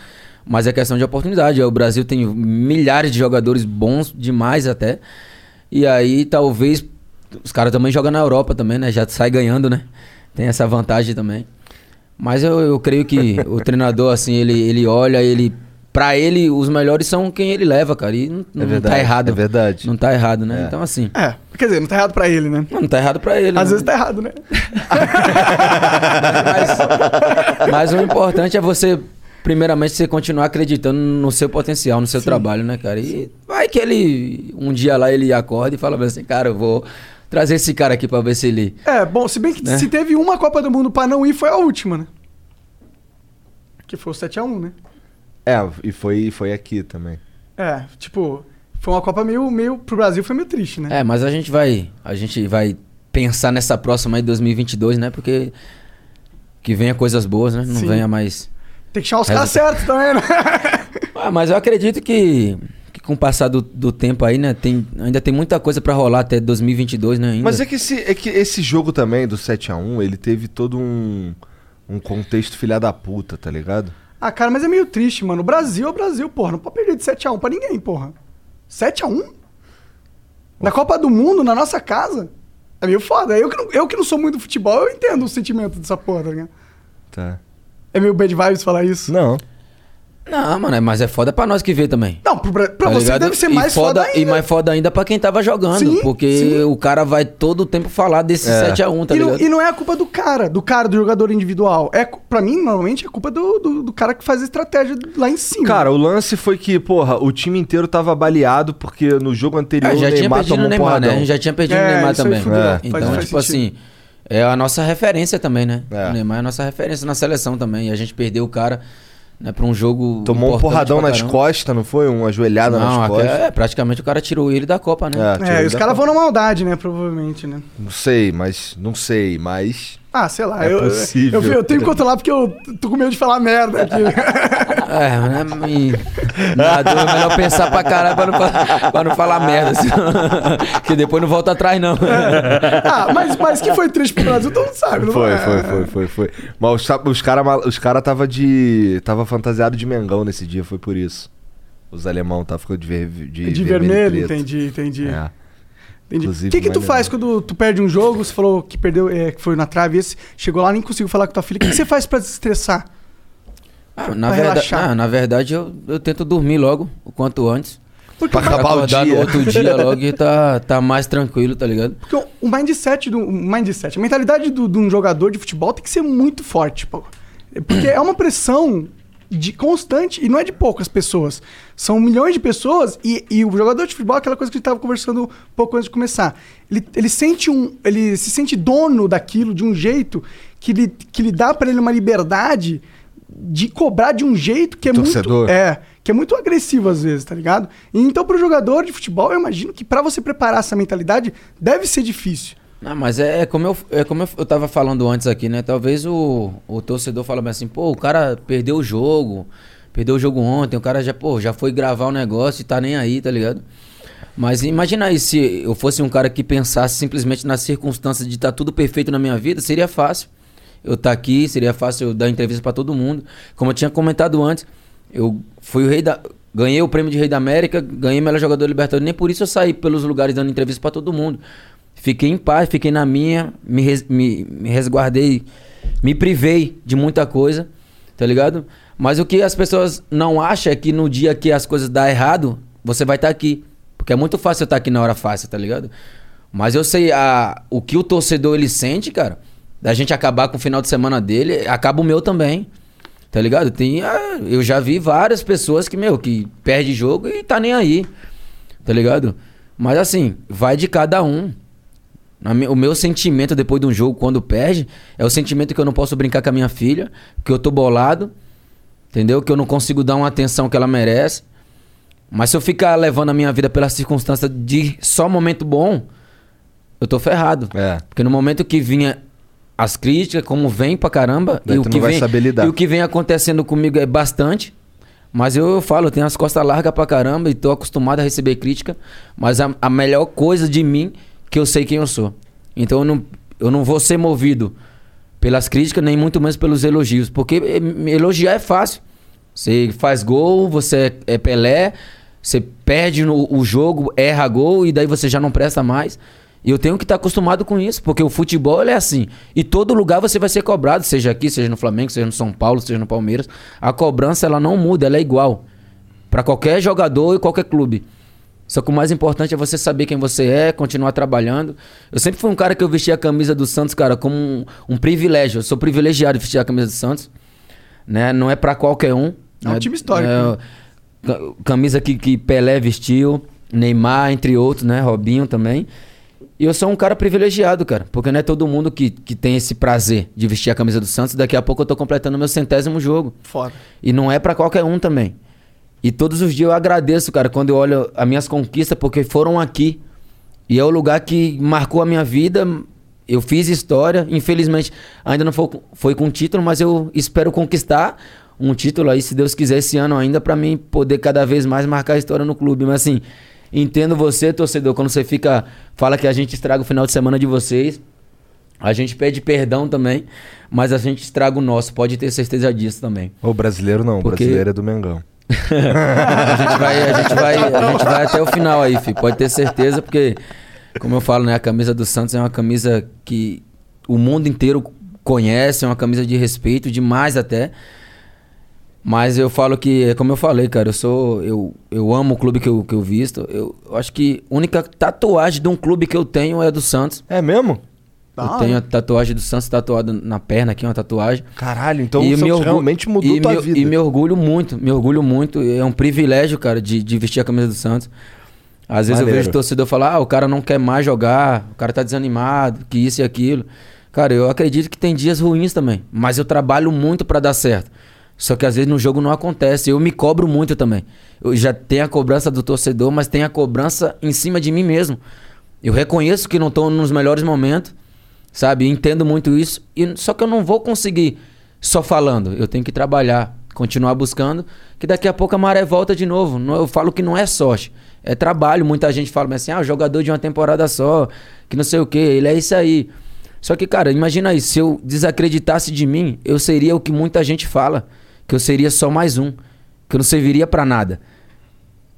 Mas é questão de oportunidade. O Brasil tem milhares de jogadores bons demais até. E aí, talvez, os caras também jogam na Europa também, né? Já sai ganhando, né? Tem essa vantagem também. Mas eu, eu creio que o treinador, assim, ele, ele olha, ele. Pra ele, os melhores são quem ele leva, cara. E não, não verdade, tá errado. é verdade. Não tá errado, né? É. Então, assim. É, quer dizer, não tá errado pra ele, né? Não, não tá errado pra ele. Às né? vezes tá errado, né? Mas, mas o importante é você, primeiramente, você continuar acreditando no seu potencial, no seu trabalho, né, cara? E vai que ele, um dia lá, ele acorda e fala assim, cara, eu vou trazer esse cara aqui pra ver se ele. É, bom, se bem que Né? se teve uma Copa do Mundo pra não ir, foi a última, né? Que foi o 7x1, né? É, e foi, foi aqui também. É, tipo, foi uma Copa meio, meio. Pro Brasil foi meio triste, né? É, mas a gente vai. A gente vai pensar nessa próxima aí, 2022, né? Porque. Que venha coisas boas, né? Não Sim. venha mais. Tem que chamar os caras certos também, né? Ah, mas eu acredito que, que com o passar do, do tempo aí, né? Tem, ainda tem muita coisa pra rolar até 2022, né? Ainda. Mas é que, esse, é que esse jogo também, do 7x1, ele teve todo um, um contexto filha da puta, tá ligado? Ah, cara, mas é meio triste, mano. O Brasil é o Brasil, porra. Não pode perder de 7x1 pra ninguém, porra. 7x1? Na Copa do Mundo, na nossa casa? É meio foda. Eu que, não, eu que não sou muito do futebol, eu entendo o sentimento dessa porra, tá ligado? Tá. É meio bad vibes falar isso. Não. Não, mano, é- mas é foda pra nós que vê também. Não, pro Bra- pra Tá você ligado? deve ser E mais foda, E ainda. mais foda ainda pra quem tava jogando. Sim, porque sim. o cara vai todo o tempo falar desse É. 7x1, tá e, não, ligado? e não é a culpa do cara, do cara, do jogador individual. É, pra mim, normalmente, é culpa do, do, do cara que faz a estratégia lá em cima. Cara, o lance foi que, porra, o time inteiro tava baleado porque no jogo anterior Ah, já o tinha Neymar perdido tomou o um Neymar, né? A gente já tinha perdido É, o Neymar também. É. Faz- Então, faz tipo sentido. assim, é a nossa referência também, né? É. O Neymar é a nossa referência na seleção também. E a gente perdeu o cara né, pra um jogo. Tomou um porradão nas costas, não foi? Uma joelhada Não, nas aqui costas. é, praticamente o cara tirou ele da Copa, né? É, É, e os caras vão na maldade, né? Provavelmente, né? Não sei, mas. Não sei, mas. Ah, sei lá. É eu, possível. Eu, eu tenho que controlar porque eu tô com medo de falar merda aqui. É, né? E, nada, é melhor pensar pra caralho pra não, fa- pra não falar merda. assim. que depois não volta atrás, não. ah, mas, mas que foi triste pro Brasil, todo mundo sabe, não Foi, é? foi, foi, foi, foi. Mas os, os caras os cara tava de. Tava fantasiado de Mengão nesse dia, foi por isso. Os alemão tá ficou de, ver, de, De vermelho, vermelho, e preto. entendi, entendi. É. entendi. O que que tu faz quando tu perde um jogo, você falou que perdeu, é, que foi na trave, esse chegou lá nem conseguiu falar com tua filha. O que, que você faz pra se estressar? Ah, na, Pra verdade, relaxar. ah, na verdade, eu, eu tento dormir logo, o quanto antes. Porque, Pra acabar o dia. no outro dia logo e tá, tá mais tranquilo, tá ligado? porque o- mindset do o mindset, a mentalidade do- de um jogador de futebol tem que ser muito forte, pô. Porque é uma pressão de constante e não é de poucas pessoas. São milhões de pessoas e, e o jogador de futebol, é aquela coisa que a gente tava conversando um pouco antes de começar. Ele, ele sente um, ele se sente dono daquilo de um jeito que lhe, que lhe dá pra ele uma liberdade de cobrar de um jeito que é Torcedor. muito é, que é muito agressivo às vezes, tá ligado? E então pro jogador de futebol, eu imagino que pra você preparar essa mentalidade deve ser difícil. Não, mas é, é como, eu, é como eu, eu tava falando antes aqui, né? Talvez o, o torcedor fala bem assim, pô, o cara perdeu o jogo, perdeu o jogo ontem, o cara já, pô, já foi gravar o negócio e tá nem aí, tá ligado? Mas imagina aí, se eu fosse um cara que pensasse simplesmente nas circunstâncias de estar tudo perfeito na minha vida, seria fácil. Eu estar aqui, seria fácil eu dar entrevista pra todo mundo. Como eu tinha comentado antes, eu fui o rei da. Ganhei o prêmio de Rei da América, ganhei melhor jogador da Libertadores. Nem por isso eu saí pelos lugares dando entrevista pra todo mundo. Fiquei em paz, fiquei na minha, me, res- me, me resguardei, me privei de muita coisa, tá ligado? Mas o que as pessoas não acham é que no dia que as coisas dão errado, você vai estar aqui. Porque é muito fácil eu estar aqui na hora fácil, tá ligado? Mas eu sei a, o que o torcedor ele sente, cara, da gente acabar com o final de semana dele, acaba o meu também. Tá ligado? Tem, ah, eu já vi várias pessoas que, meu, que perde jogo e tá nem aí. Tá ligado? Mas assim, vai de cada um. O meu sentimento depois de um jogo, quando perde, é o sentimento que eu não posso brincar com a minha filha, que eu tô bolado, entendeu? Que eu não consigo dar uma atenção que ela merece. Mas se eu ficar levando a minha vida pela circunstância de só momento bom, eu tô ferrado. É. Porque no momento que vinha as críticas, como vem pra caramba, Daí e o, que vem, e o que vem acontecendo comigo é bastante. Mas eu, falo, eu tenho as costas largas pra caramba e tô acostumado a receber crítica. Mas a, a melhor coisa de mim, que eu sei quem eu sou. Então eu não, eu não vou ser movido pelas críticas, nem muito menos pelos elogios. Porque eh, elogiar é fácil. Você faz gol, você é Pelé, você perde no, o jogo, erra gol e daí você já não presta mais. E eu tenho que estar acostumado com isso, porque o futebol é assim. E todo lugar você vai ser cobrado, seja aqui, seja no Flamengo, seja no São Paulo, seja no Palmeiras. A cobrança ela não muda, ela é igual para qualquer jogador e qualquer clube. Só que o mais importante é você saber quem você é, continuar trabalhando. Eu sempre fui um cara que eu vestia a camisa do Santos, cara, como um, um privilégio. Eu sou privilegiado de vestir a camisa do Santos. Né? Não é pra qualquer um. É um né? time histórico, É, ca- camisa que, que Pelé vestiu, Neymar, entre outros, né? Robinho também. E eu sou um cara privilegiado, cara. Porque não é todo mundo que, que tem esse prazer de vestir a camisa do Santos. Daqui a pouco eu tô completando meu centésimo jogo. Foda. E não é pra qualquer um também. E todos os dias eu agradeço, cara, quando eu olho as minhas conquistas, porque foram aqui. E é o lugar que marcou a minha vida. Eu fiz história. Infelizmente, ainda não foi, foi com título, mas eu espero conquistar um título aí, se Deus quiser, esse ano ainda, pra mim poder cada vez mais marcar a história no clube. Mas assim, entendo você, torcedor, quando você fica. Fala que a gente estraga o final de semana de vocês. A gente pede perdão também, mas a gente estraga o nosso, pode ter certeza disso também. O brasileiro não, o Porque- brasileiro é do Mengão. A gente vai, a gente vai, a gente vai até o final aí, filho. Pode ter certeza, porque, como eu falo, né, a camisa do Santos é uma camisa que o mundo inteiro conhece, é uma camisa de respeito, demais até. Mas eu falo que, é como eu falei, cara, eu sou. Eu, eu amo o clube que eu, que eu visto. Eu, eu acho que a única tatuagem de um clube que eu tenho é do Santos. É mesmo? Da eu hora. tenho a tatuagem do Santos tatuada na perna aqui, uma tatuagem. Caralho, então E o Santos orgu- realmente mudou e tua me, vida. E me orgulho muito, me orgulho muito. É um privilégio, cara, de, de vestir a camisa do Santos. Às vezes eu Maneiro. vejo torcedor falar, ah, o cara não quer mais jogar, o cara tá desanimado, que isso e aquilo. Cara, eu acredito que tem dias ruins também, mas eu trabalho muito pra dar certo. Só que às vezes no jogo não acontece. Eu me cobro muito também. Eu já tenho a cobrança do torcedor, mas tem a cobrança em cima de mim mesmo. Eu reconheço que não tô nos melhores momentos, sabe? Entendo muito isso. E, só que eu não vou conseguir só falando. Eu tenho que trabalhar, continuar buscando, que daqui a pouco a maré volta de novo. Eu falo que não é sorte, é trabalho. Muita gente fala assim, ah, jogador de uma temporada só, que não sei o que, ele é isso aí. Só que, cara, imagina aí, se eu desacreditasse de mim, eu seria o que muita gente fala, que eu seria só mais um, que eu não serviria pra nada.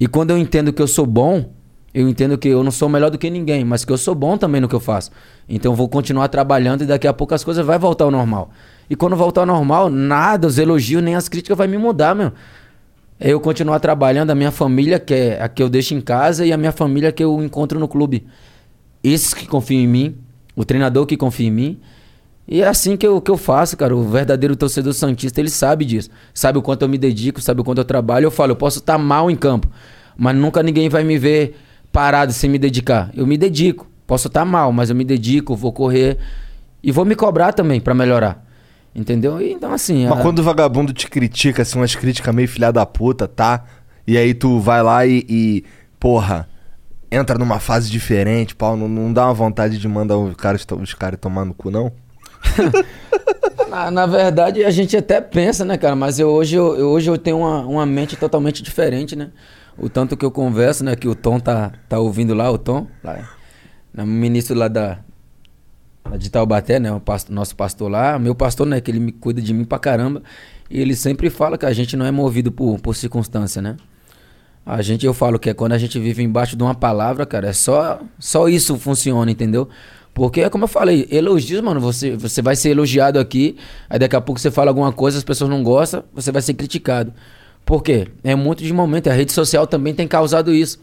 E quando eu entendo que eu sou bom, eu entendo que eu não sou melhor do que ninguém, mas que eu sou bom também no que eu faço. Então eu vou continuar trabalhando e daqui a pouco as coisas vai voltar ao normal. E quando voltar ao normal, nada, os elogios nem as críticas vai me mudar, meu. É eu continuar trabalhando, a minha família, que é a que eu deixo em casa, e a minha família que eu encontro no clube. Esses que confiam em mim, o treinador que confia em mim. E é assim que eu, que eu faço, cara. O verdadeiro torcedor santista, ele sabe disso. Sabe o quanto eu me dedico, sabe o quanto eu trabalho. Eu falo, eu posso estar mal em campo, mas nunca ninguém vai me ver parado sem me dedicar. Eu me dedico. Posso estar mal, mas eu me dedico, vou correr e vou me cobrar também pra melhorar. Entendeu? E, então, assim. Mas a- quando o vagabundo te critica, assim, umas críticas meio filha da puta, tá? E aí tu vai lá e, e, porra, entra numa fase diferente, pau, não, não dá uma vontade de mandar os caras, os caras tomar no cu, não? Na, na verdade, a gente até pensa, né, cara? Mas eu, hoje, eu, eu- hoje eu tenho uma, uma mente totalmente diferente, né? O tanto que eu converso, né? Que o Tom tá, tá ouvindo lá, o Tom, lá, né, ministro lá da, de Taubaté, né? O pasto- nosso pastor lá. Meu pastor, né? Que ele me cuida de mim pra caramba. E ele sempre fala que a gente não é movido por, por circunstância, né? A gente, eu falo que é quando a gente vive embaixo de uma palavra, cara, é só, só isso funciona, entendeu? Porque é como eu falei, elogios, mano, você, você vai ser elogiado aqui, aí daqui a pouco você fala alguma coisa, as pessoas não gostam, você vai ser criticado. Por quê? É muito de momento, a rede social também tem causado isso.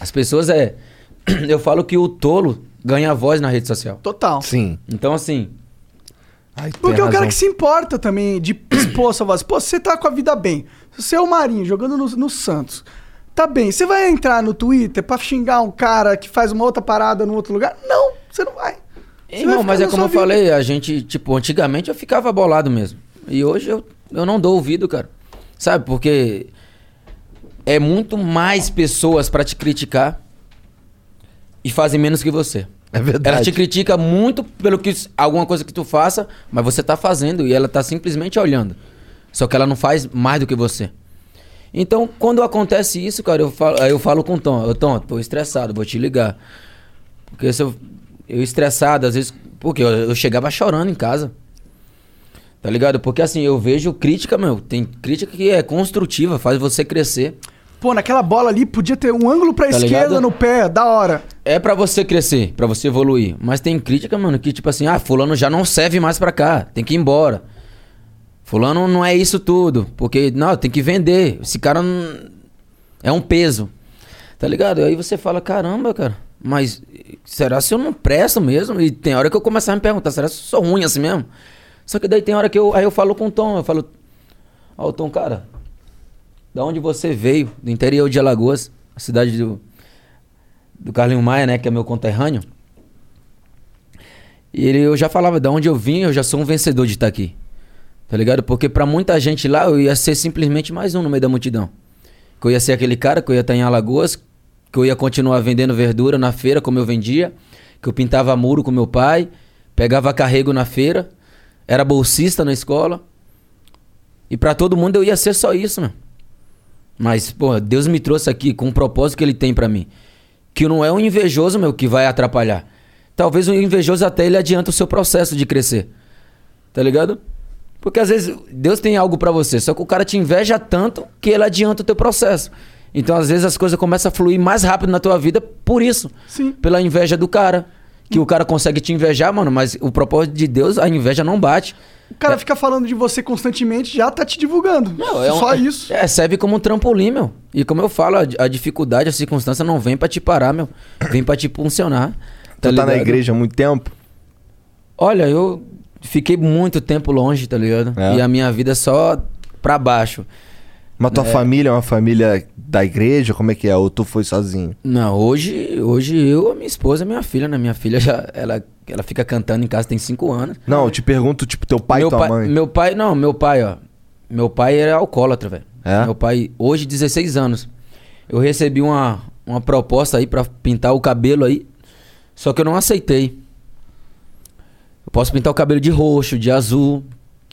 As pessoas é. Eu falo que o tolo ganha voz na rede social. Total. Sim. Então, assim, Ai, Porque é o cara que se importa também de expor sua voz. Pô, você tá com a vida bem. Você é o Marinho jogando no, no Santos. Tá bem. Você vai entrar no Twitter pra xingar um cara que faz uma outra parada num outro lugar? Não, você não vai. Você vai Irmão, ficar mas é como eu vida. falei, a gente, tipo, antigamente eu ficava bolado mesmo. E hoje eu, eu não dou ouvido, cara. Sabe, porque é muito mais pessoas pra te criticar e fazem menos que você. É verdade. Ela te critica muito pelo que alguma coisa que tu faça, mas você tá fazendo e ela tá simplesmente olhando. Só que ela não faz mais do que você. Então, quando acontece isso, cara, eu falo, eu falo com o Tom, Tom, tô estressado, vou te ligar. Porque se eu, eu estressado, às vezes, porque eu, eu chegava chorando em casa. Tá ligado? Porque assim, eu vejo crítica, meu, tem crítica que é construtiva, faz você crescer. Pô, naquela bola ali podia ter um ângulo pra Tá esquerda ligado? no pé, da hora. É pra você crescer, pra você evoluir. Mas tem crítica, mano, que tipo assim, ah, fulano já não serve mais pra cá, tem que ir embora. Fulano não é isso tudo, porque não, tem que vender. Esse cara não... é um peso. Tá ligado? Aí você fala, caramba, cara, mas será se eu não presto mesmo? E tem hora que eu começo a me perguntar, será se eu sou ruim assim mesmo? Só que daí tem hora que eu, aí eu falo com o Tom, eu falo, ó, Tom, cara, da onde você veio, do interior de Alagoas, a cidade do, do Carlinho Maia, né, que é meu conterrâneo. E ele, eu já falava, da onde eu vim, eu já sou um vencedor de estar aqui. Tá ligado? Porque pra muita gente lá, eu ia ser simplesmente mais um no meio da multidão. Que eu ia ser aquele cara que eu ia estar em Alagoas, que eu ia continuar vendendo verdura na feira como eu vendia, que eu pintava muro com meu pai, pegava carrego na feira, era bolsista na escola. E pra todo mundo eu ia ser só isso, meu. Mas, pô, Deus me trouxe aqui com o propósito que ele tem pra mim. Que não é um invejoso, meu, que vai atrapalhar. Talvez o invejoso até ele adianta o seu processo de crescer. Tá ligado? Porque às vezes Deus tem algo pra você, só que o cara te inveja tanto que ele adianta o teu processo. Então às vezes as coisas começam a fluir mais rápido na tua vida por isso. Sim. Pela inveja do cara. Que o cara consegue te invejar, mano, mas o propósito de Deus, a inveja não bate. O cara fica falando de você constantemente, já tá te divulgando. Não, é um- Só isso. É, serve como um trampolim, meu. E como eu falo, a, a dificuldade, a circunstância não vem pra te parar, meu. Vem pra te impulsionar. Tu tá na ligado? igreja há muito tempo? Olha, eu fiquei muito tempo longe, tá ligado? É. E a minha vida é só pra baixo. Mas tua família é uma família da igreja? Como é que é? Ou tu foi sozinho? Não, hoje, hoje eu, a minha esposa e minha filha, né? Minha filha já, ela, ela fica cantando em casa tem cinco anos. Não, eu te pergunto, tipo, teu pai e meu tua pai, mãe. Meu pai, não, meu pai, ó. Meu pai era alcoólatra, velho. É? Meu pai, hoje, 16 anos. Eu recebi uma, uma proposta aí pra pintar o cabelo aí. Só que eu não aceitei. Eu posso pintar o cabelo de roxo, de azul.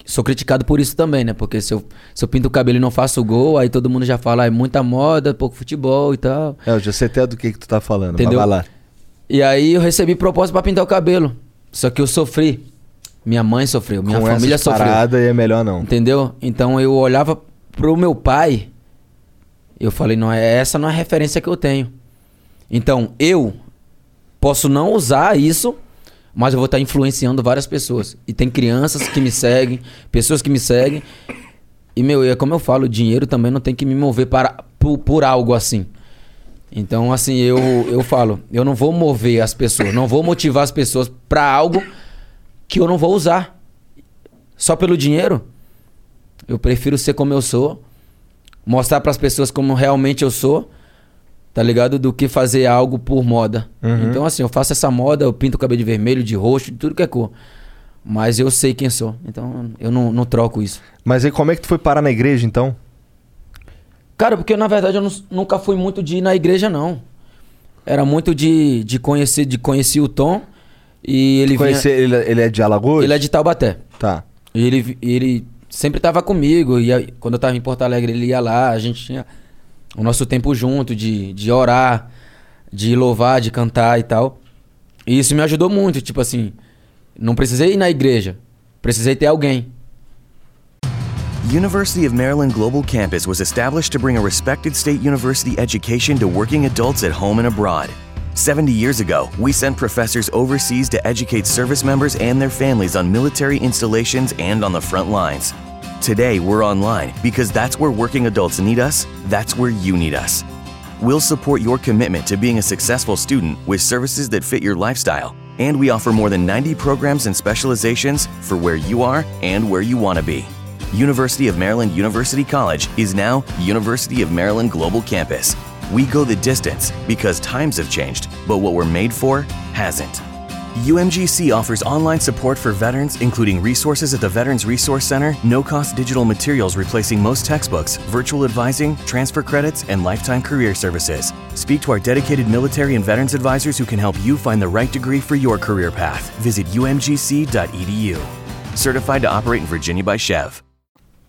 Sou criticado por isso também, né? Porque se eu, se eu pinto o cabelo e não faço gol, aí todo mundo já fala, ah, é muita moda, pouco futebol e tal. É, eu já sei até do que que tu tá falando. Entendeu? Vai lá. E aí eu recebi proposta pra pintar o cabelo. Só que eu sofri. Minha mãe sofreu, minha Com família sofreu. paradas aí é melhor não. Entendeu? Então eu olhava pro meu pai, eu falei, não é essa não é a referência que eu tenho. Então eu posso não usar isso, mas eu vou estar influenciando várias pessoas. E tem crianças que me seguem, pessoas que me seguem. E meu, é como eu falo, o dinheiro também não tem que me mover para por, por algo assim. Então, assim, eu, eu falo, eu não vou mover as pessoas, não vou motivar as pessoas para algo que eu não vou usar. Só pelo dinheiro? Eu prefiro ser como eu sou, mostrar para as pessoas como realmente eu sou, tá ligado? Do que fazer algo por moda. Então, assim, eu faço essa moda, eu pinto o cabelo de vermelho, de roxo, de tudo que é cor. Mas eu sei quem sou, então eu não, não troco isso. Mas aí como é que tu foi parar na igreja então? Cara, porque na verdade eu nu- nunca fui muito de ir na igreja, não. Era muito de, de conhecer, de conhecer o Tom. E ele vinha- Conhecer, ele, ele é de Alagoas? Ele é de Taubaté. Tá. E ele, ele sempre tava comigo. E quando eu tava em Porto Alegre, ele ia lá. A gente tinha o nosso tempo junto de, de orar, de louvar, de cantar e tal. E isso me ajudou muito. Tipo assim, não precisei ir na igreja. Precisei ter alguém. University of Maryland Global Campus was established to bring a respected state university education to working adults at home and abroad. 70 years ago, we sent professors overseas to educate service members and their families on military installations and on the front lines. Today, we're online because that's where working adults need us, that's where you need us. We'll support your commitment to being a successful student with services that fit your lifestyle. And we offer more than 90 programs and specializations for where you are and where you want to be. University of Maryland University College is now University of Maryland Global Campus. We go the distance because times have changed, but what we're made for hasn't. UMGC offers online support for veterans, including resources at the Veterans Resource Center, no cost digital materials replacing most textbooks, virtual advising, transfer credits, and lifetime career services. Speak to our dedicated military and veterans advisors who can help you find the right degree for your career path. Visit umgc.edu. Certified to operate in Virginia by Chev.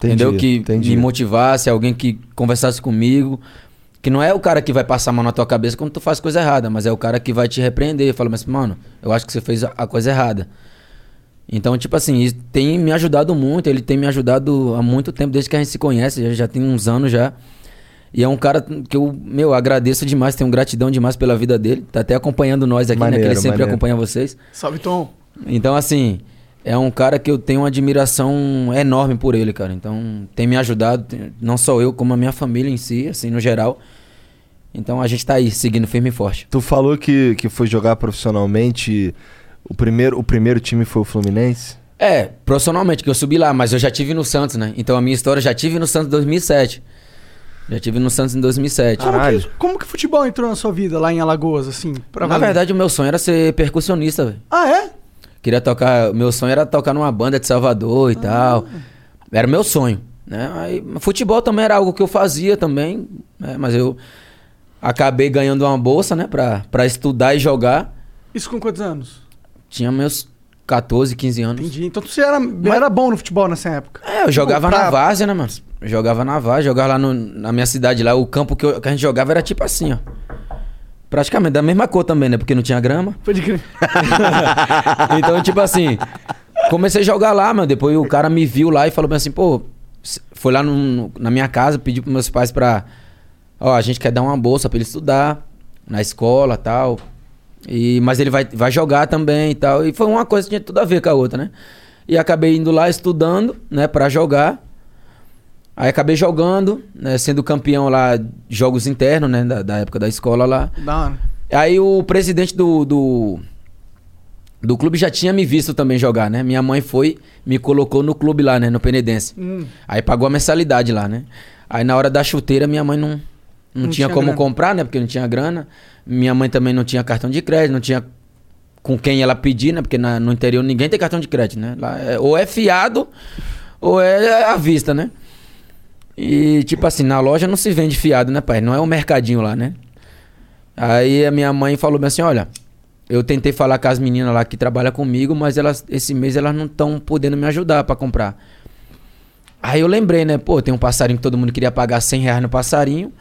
entendeu? Que entendi. me motivasse, alguém que conversasse comigo. Que não é o cara que vai passar a mão na tua cabeça quando tu faz coisa errada, mas é o cara que vai te repreender. Fala, mas, mano, eu acho que você fez a- coisa errada. Então, tipo assim, isso tem me ajudado muito. Ele tem me ajudado há muito tempo, desde que a gente se conhece, já, já tem uns anos já. E é um cara que eu, meu, agradeço demais, tenho gratidão demais pela vida dele. Tá até acompanhando nós aqui, né? Que Maneiro, ele sempre maneiro. acompanha vocês. Salve, Tom. Então, assim, é um cara que eu tenho uma admiração enorme por ele, cara. Então, tem me ajudado, tem- não só eu, como a minha família em si, assim, no geral. Então, a gente tá aí, seguindo firme e forte. Tu falou que, que foi jogar profissionalmente. O primeiro, o primeiro time foi o Fluminense? É, profissionalmente, que eu subi lá, mas eu já tive no Santos, né? Então, a minha história, eu já tive no Santos em 2007. Já tive no Santos em 2007. Como Caralho. que, como que o futebol entrou na sua vida lá em Alagoas, assim? Pra Na valer? verdade, o meu sonho era ser percussionista, velho. Ah, é? Queria tocar. Meu sonho era tocar numa banda de Salvador e tal. Era meu sonho. Né? Aí, futebol também era algo que eu fazia também. né? Mas eu acabei ganhando uma bolsa, né? Pra, pra estudar e jogar. Isso com quantos anos? Tinha meus 14, 15 anos. Entendi. Então você era, era bom no futebol nessa época. É, eu jogava pra- na várzea, né, mano? Eu jogava na várzea, jogava lá no- na minha cidade lá. O campo que, eu- que a gente jogava era tipo assim, ó. Praticamente da mesma cor também, né? Porque não tinha grama. Pode crer. então, tipo assim, comecei a jogar lá, mano. Depois o cara me viu lá e falou assim, pô, foi lá no- na minha casa, pediu pros meus pais pra. Ó, a gente quer dar uma bolsa pra ele estudar na escola e tal. E, mas ele vai, vai jogar também e tal. E foi uma coisa que tinha tudo a ver com a outra, né? E acabei indo lá estudando, né, pra jogar. Aí acabei jogando, né, sendo campeão lá, de jogos internos, né, da, da época da escola lá. Da hora. Aí o presidente do, do, do clube já tinha me visto também jogar, né? Minha mãe foi, me colocou no clube lá, né? No Penedense. Hum. Aí pagou a mensalidade lá, né? Aí na hora da chuteira, minha mãe não, não, Não tinha, tinha como grana. comprar, né? Porque não tinha grana. Minha mãe também não tinha cartão de crédito, não tinha com quem ela pedir, né? Porque na- no interior ninguém tem cartão de crédito, né? Lá é- ou é fiado ou é à vista, né? E tipo assim, na loja não se vende fiado, né, pai? Não é um mercadinho lá, né? Aí a minha mãe falou bem assim, olha, eu tentei falar com as meninas lá que trabalham comigo, mas elas esse mês elas não estão podendo me ajudar pra comprar. Aí eu lembrei, né? Pô, tem um passarinho que todo mundo queria pagar 100 reais no passarinho.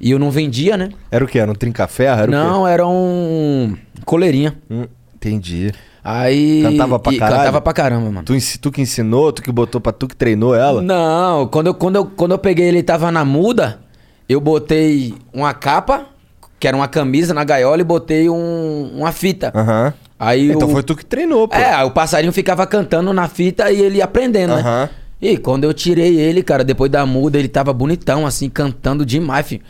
E eu não vendia, né? Era o quê? Era um trinca-ferro? Era não, era um coleirinha. Hum, entendi. Aí. Cantava pra caralho? Cantava pra caramba, mano. Tu, tu que ensinou, tu que botou pra tu que treinou ela? Não, quando eu, quando, eu, quando eu peguei ele tava na muda, eu botei uma capa, que era uma camisa na gaiola, e botei um- uma fita. Aham. Aí Então o, foi tu que treinou, pô. É, o passarinho ficava cantando na fita e ele aprendendo, Aham. né? E quando eu tirei ele, cara, depois da muda, ele tava bonitão, assim, cantando demais, filho.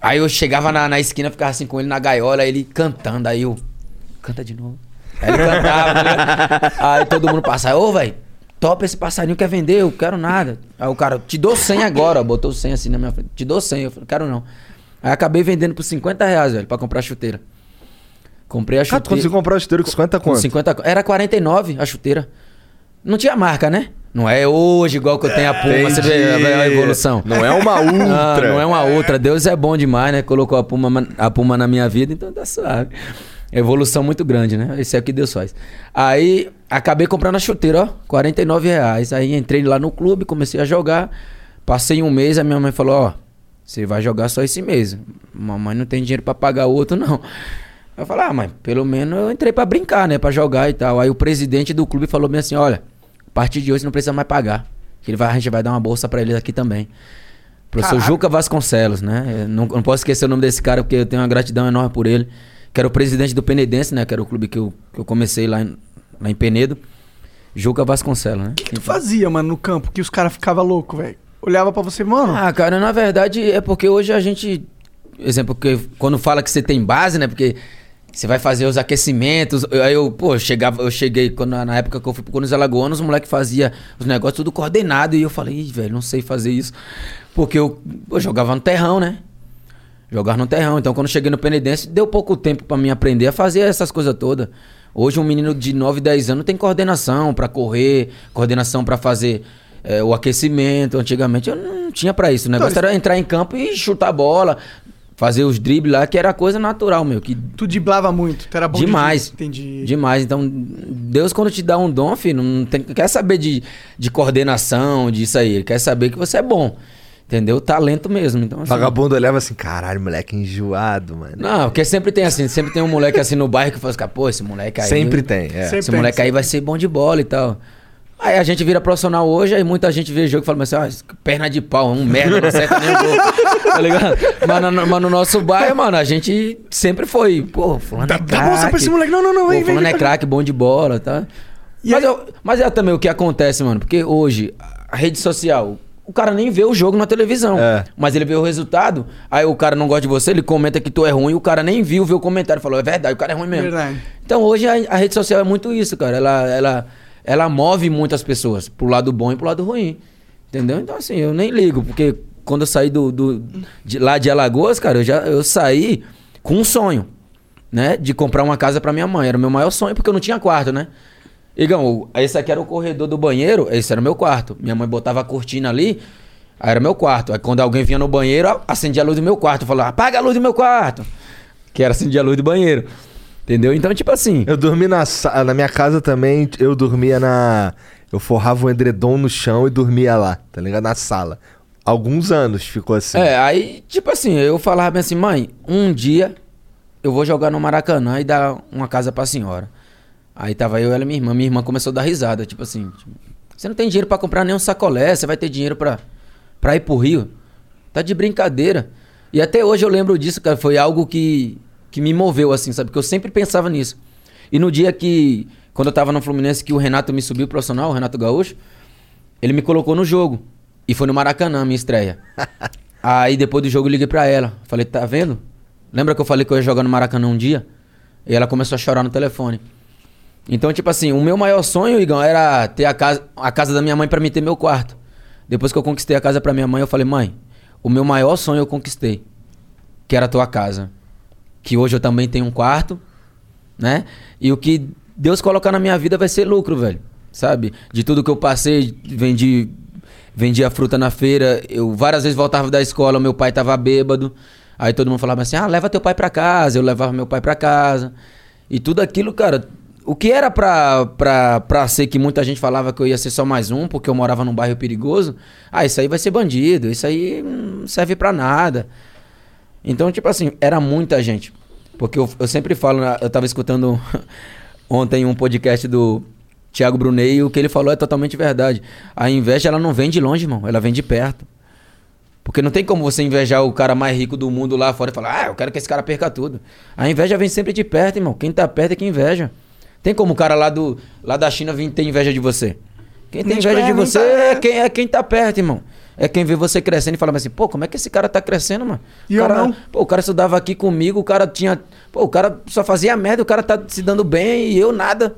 Aí eu chegava na, na esquina, ficava assim com ele na gaiola, ele cantando, aí eu. Canta de novo. Aí ele cantava, ligado? Aí todo mundo passa, ô, velho, topa esse passarinho, quer vender? Eu quero nada. Aí o cara, te dou 100 agora, botou 100 assim na minha frente. Te dou 100. Eu falei, quero não. Aí acabei vendendo por 50 reais, velho, pra comprar a chuteira. Comprei a Ah, chuteira. tu conseguiu comprar o chuteiro com 50 Com quanto? 50 co- Era 49 a chuteira. Não tinha marca, né? Não é hoje igual que eu tenho a Puma, você vê a- a evolução. Não é uma Ah, ultra. não é uma outra. Deus é bom demais, né? Colocou a Puma, a Puma na minha vida, então tá suave. Evolução muito grande, né? Esse é o que Deus faz. Aí, acabei comprando a chuteira, ó, 49 reais. Aí entrei lá no clube, comecei a jogar. Passei um mês, a minha mãe falou, ó, você vai jogar só esse mês. Mamãe não tem dinheiro pra pagar outro, não. Eu falei, ah, mas pelo menos eu entrei pra brincar, né? Pra jogar e tal. Aí o presidente do clube falou bem assim, olha, a partir de hoje você não precisa mais pagar. Que ele vai, a gente vai dar uma bolsa pra eles aqui também. Professor Caraca. Juca Vasconcelos, né? Não, não posso esquecer o nome desse cara, porque eu tenho uma gratidão enorme por ele. Que era o presidente do Penedense, né? Que era o clube que eu, que eu comecei lá em, lá em Penedo. Juca Vasconcelos, né? O que, que tu fazia, mano, no campo, que os caras ficavam loucos, velho? Olhava pra você, mano. Ah, cara, na verdade é porque hoje a gente exemplo, que quando fala que você tem base, né? Porque você vai fazer os aquecimentos. eu- Aí eu, pô, eu chegava, eu cheguei quando, na época que eu fui pro Corinthians Alagoanos, os moleque fazia os negócios tudo coordenado. E eu falei, velho, não sei fazer isso. Porque eu, eu jogava no terrão, né? Jogava no terrão. Então, quando cheguei no Penedense, deu pouco tempo pra mim aprender a fazer essas coisas todas. Hoje, um menino de 9, 10 anos tem coordenação pra correr, coordenação pra fazer é, o aquecimento. Antigamente eu não tinha pra isso. O negócio era entrar em campo e chutar a bola, fazer os dribles lá, que era coisa natural, meu. Que Tu driblava muito, tu era bom de Demais. drible. Entendi. Demais. Então, Deus, quando te dá um dom, filho, não tem, quer saber de, de coordenação, disso aí. Ele quer saber que você é bom. Entendeu? Talento mesmo. Então, assim, Vagabundo olhava assim, caralho, moleque enjoado, mano. Não, porque sempre tem assim, sempre tem um moleque assim no bairro que fala assim, pô, esse moleque aí. Sempre tem, é. Sempre Esse tem, moleque aí vai ser bom de bola e tal. Aí a gente vira profissional hoje, aí muita gente vê jogo e fala assim, ah, perna de pau, um merda, não acerta nem o gol. tá ligado? Mas no, mas no nosso bairro, mano, a gente sempre foi, pô, fulano é Dá- dá bolsa pra craque. esse moleque. Não, não, não, Pô, vem, vem, fulano vem é craque, bom de bola, tá? E mas, aí- eu- mas é também o que acontece, mano, porque hoje, a rede social, o cara nem vê o jogo na televisão. É. Mas ele vê o resultado, aí o cara não gosta de você, ele comenta que tu é ruim, o cara nem viu, vê o comentário, falou, é verdade, o cara é ruim mesmo. Verdade. Então hoje a, a rede social é muito isso, cara. Ela, ela, ela move muitas pessoas pro lado bom e pro lado ruim. Entendeu? Então, assim, eu nem ligo, porque quando eu saí do, do- de, lá de Alagoas, cara, eu já eu saí com um sonho, né? De comprar uma casa pra minha mãe. Era o meu maior sonho, porque eu não tinha quarto, né? Igão, esse aqui era o corredor do banheiro, esse era o meu quarto. Minha mãe botava a cortina ali, aí era meu quarto. Aí quando alguém vinha no banheiro, acendia a luz do meu quarto. Falava, apaga a luz do meu quarto. Que era acendia a luz do banheiro. Entendeu? Então, tipo assim. Eu dormi na, na minha casa também, eu dormia na. Eu forrava um edredom no chão e dormia lá, tá ligado? Na sala. Alguns anos ficou assim. É, aí, tipo assim, eu falava bem assim, mãe, um dia eu vou jogar no Maracanã e dar uma casa pra senhora. Aí tava eu e ela e minha irmã. Minha irmã começou a dar risada, tipo assim, tipo, você não tem dinheiro pra comprar nenhum sacolé, você vai ter dinheiro pra, pra ir pro Rio. Tá de brincadeira. E até hoje eu lembro disso, cara, foi algo que, que me moveu, assim, sabe? Porque eu sempre pensava nisso. E no dia que, quando eu tava no Fluminense, que o Renato me subiu profissional, o Renato Gaúcho, ele me colocou no jogo. E foi no Maracanã, minha estreia. Aí depois do jogo eu liguei pra ela. Falei, tá vendo? Lembra que eu falei que eu ia jogar no Maracanã um dia? E ela começou a chorar no telefone. Então, tipo assim, o meu maior sonho, Igão, era ter a casa, a casa da minha mãe pra mim ter meu quarto. Depois que eu conquistei a casa pra minha mãe, eu falei, mãe, o meu maior sonho eu conquistei. Que era a tua casa. Que hoje eu também tenho um quarto, né? E o que Deus colocar na minha vida vai ser lucro, velho. Sabe? De tudo que eu passei, vendi, vendi a fruta na feira. Eu várias vezes voltava da escola, meu pai tava bêbado. Aí todo mundo falava assim: ah, leva teu pai pra casa. Eu levava meu pai pra casa. E tudo aquilo, cara. O que era pra, pra, pra ser que muita gente falava que eu ia ser só mais um, porque eu morava num bairro perigoso. Ah, isso aí vai ser bandido. Isso aí não serve pra nada. Então, tipo assim, era muita gente. Porque eu, eu sempre falo, eu tava escutando ontem um podcast do Thiago Brunet e o que ele falou é totalmente verdade. A inveja, ela não vem de longe, irmão, ela vem de perto. Porque não tem como você invejar o cara mais rico do mundo lá fora e falar, ah, eu quero que esse cara perca tudo. A inveja vem sempre de perto, irmão. Quem tá perto é que inveja. Tem como o cara lá, do, lá da China vir ter inveja de você? Quem tem inveja de você é quem, é quem tá perto, irmão. É quem vê você crescendo e fala assim, pô, como é que esse cara tá crescendo, mano? E o eu cara, não? Pô, o cara estudava aqui comigo, o cara tinha. Pô, o cara só fazia merda, o cara tá se dando bem e eu nada.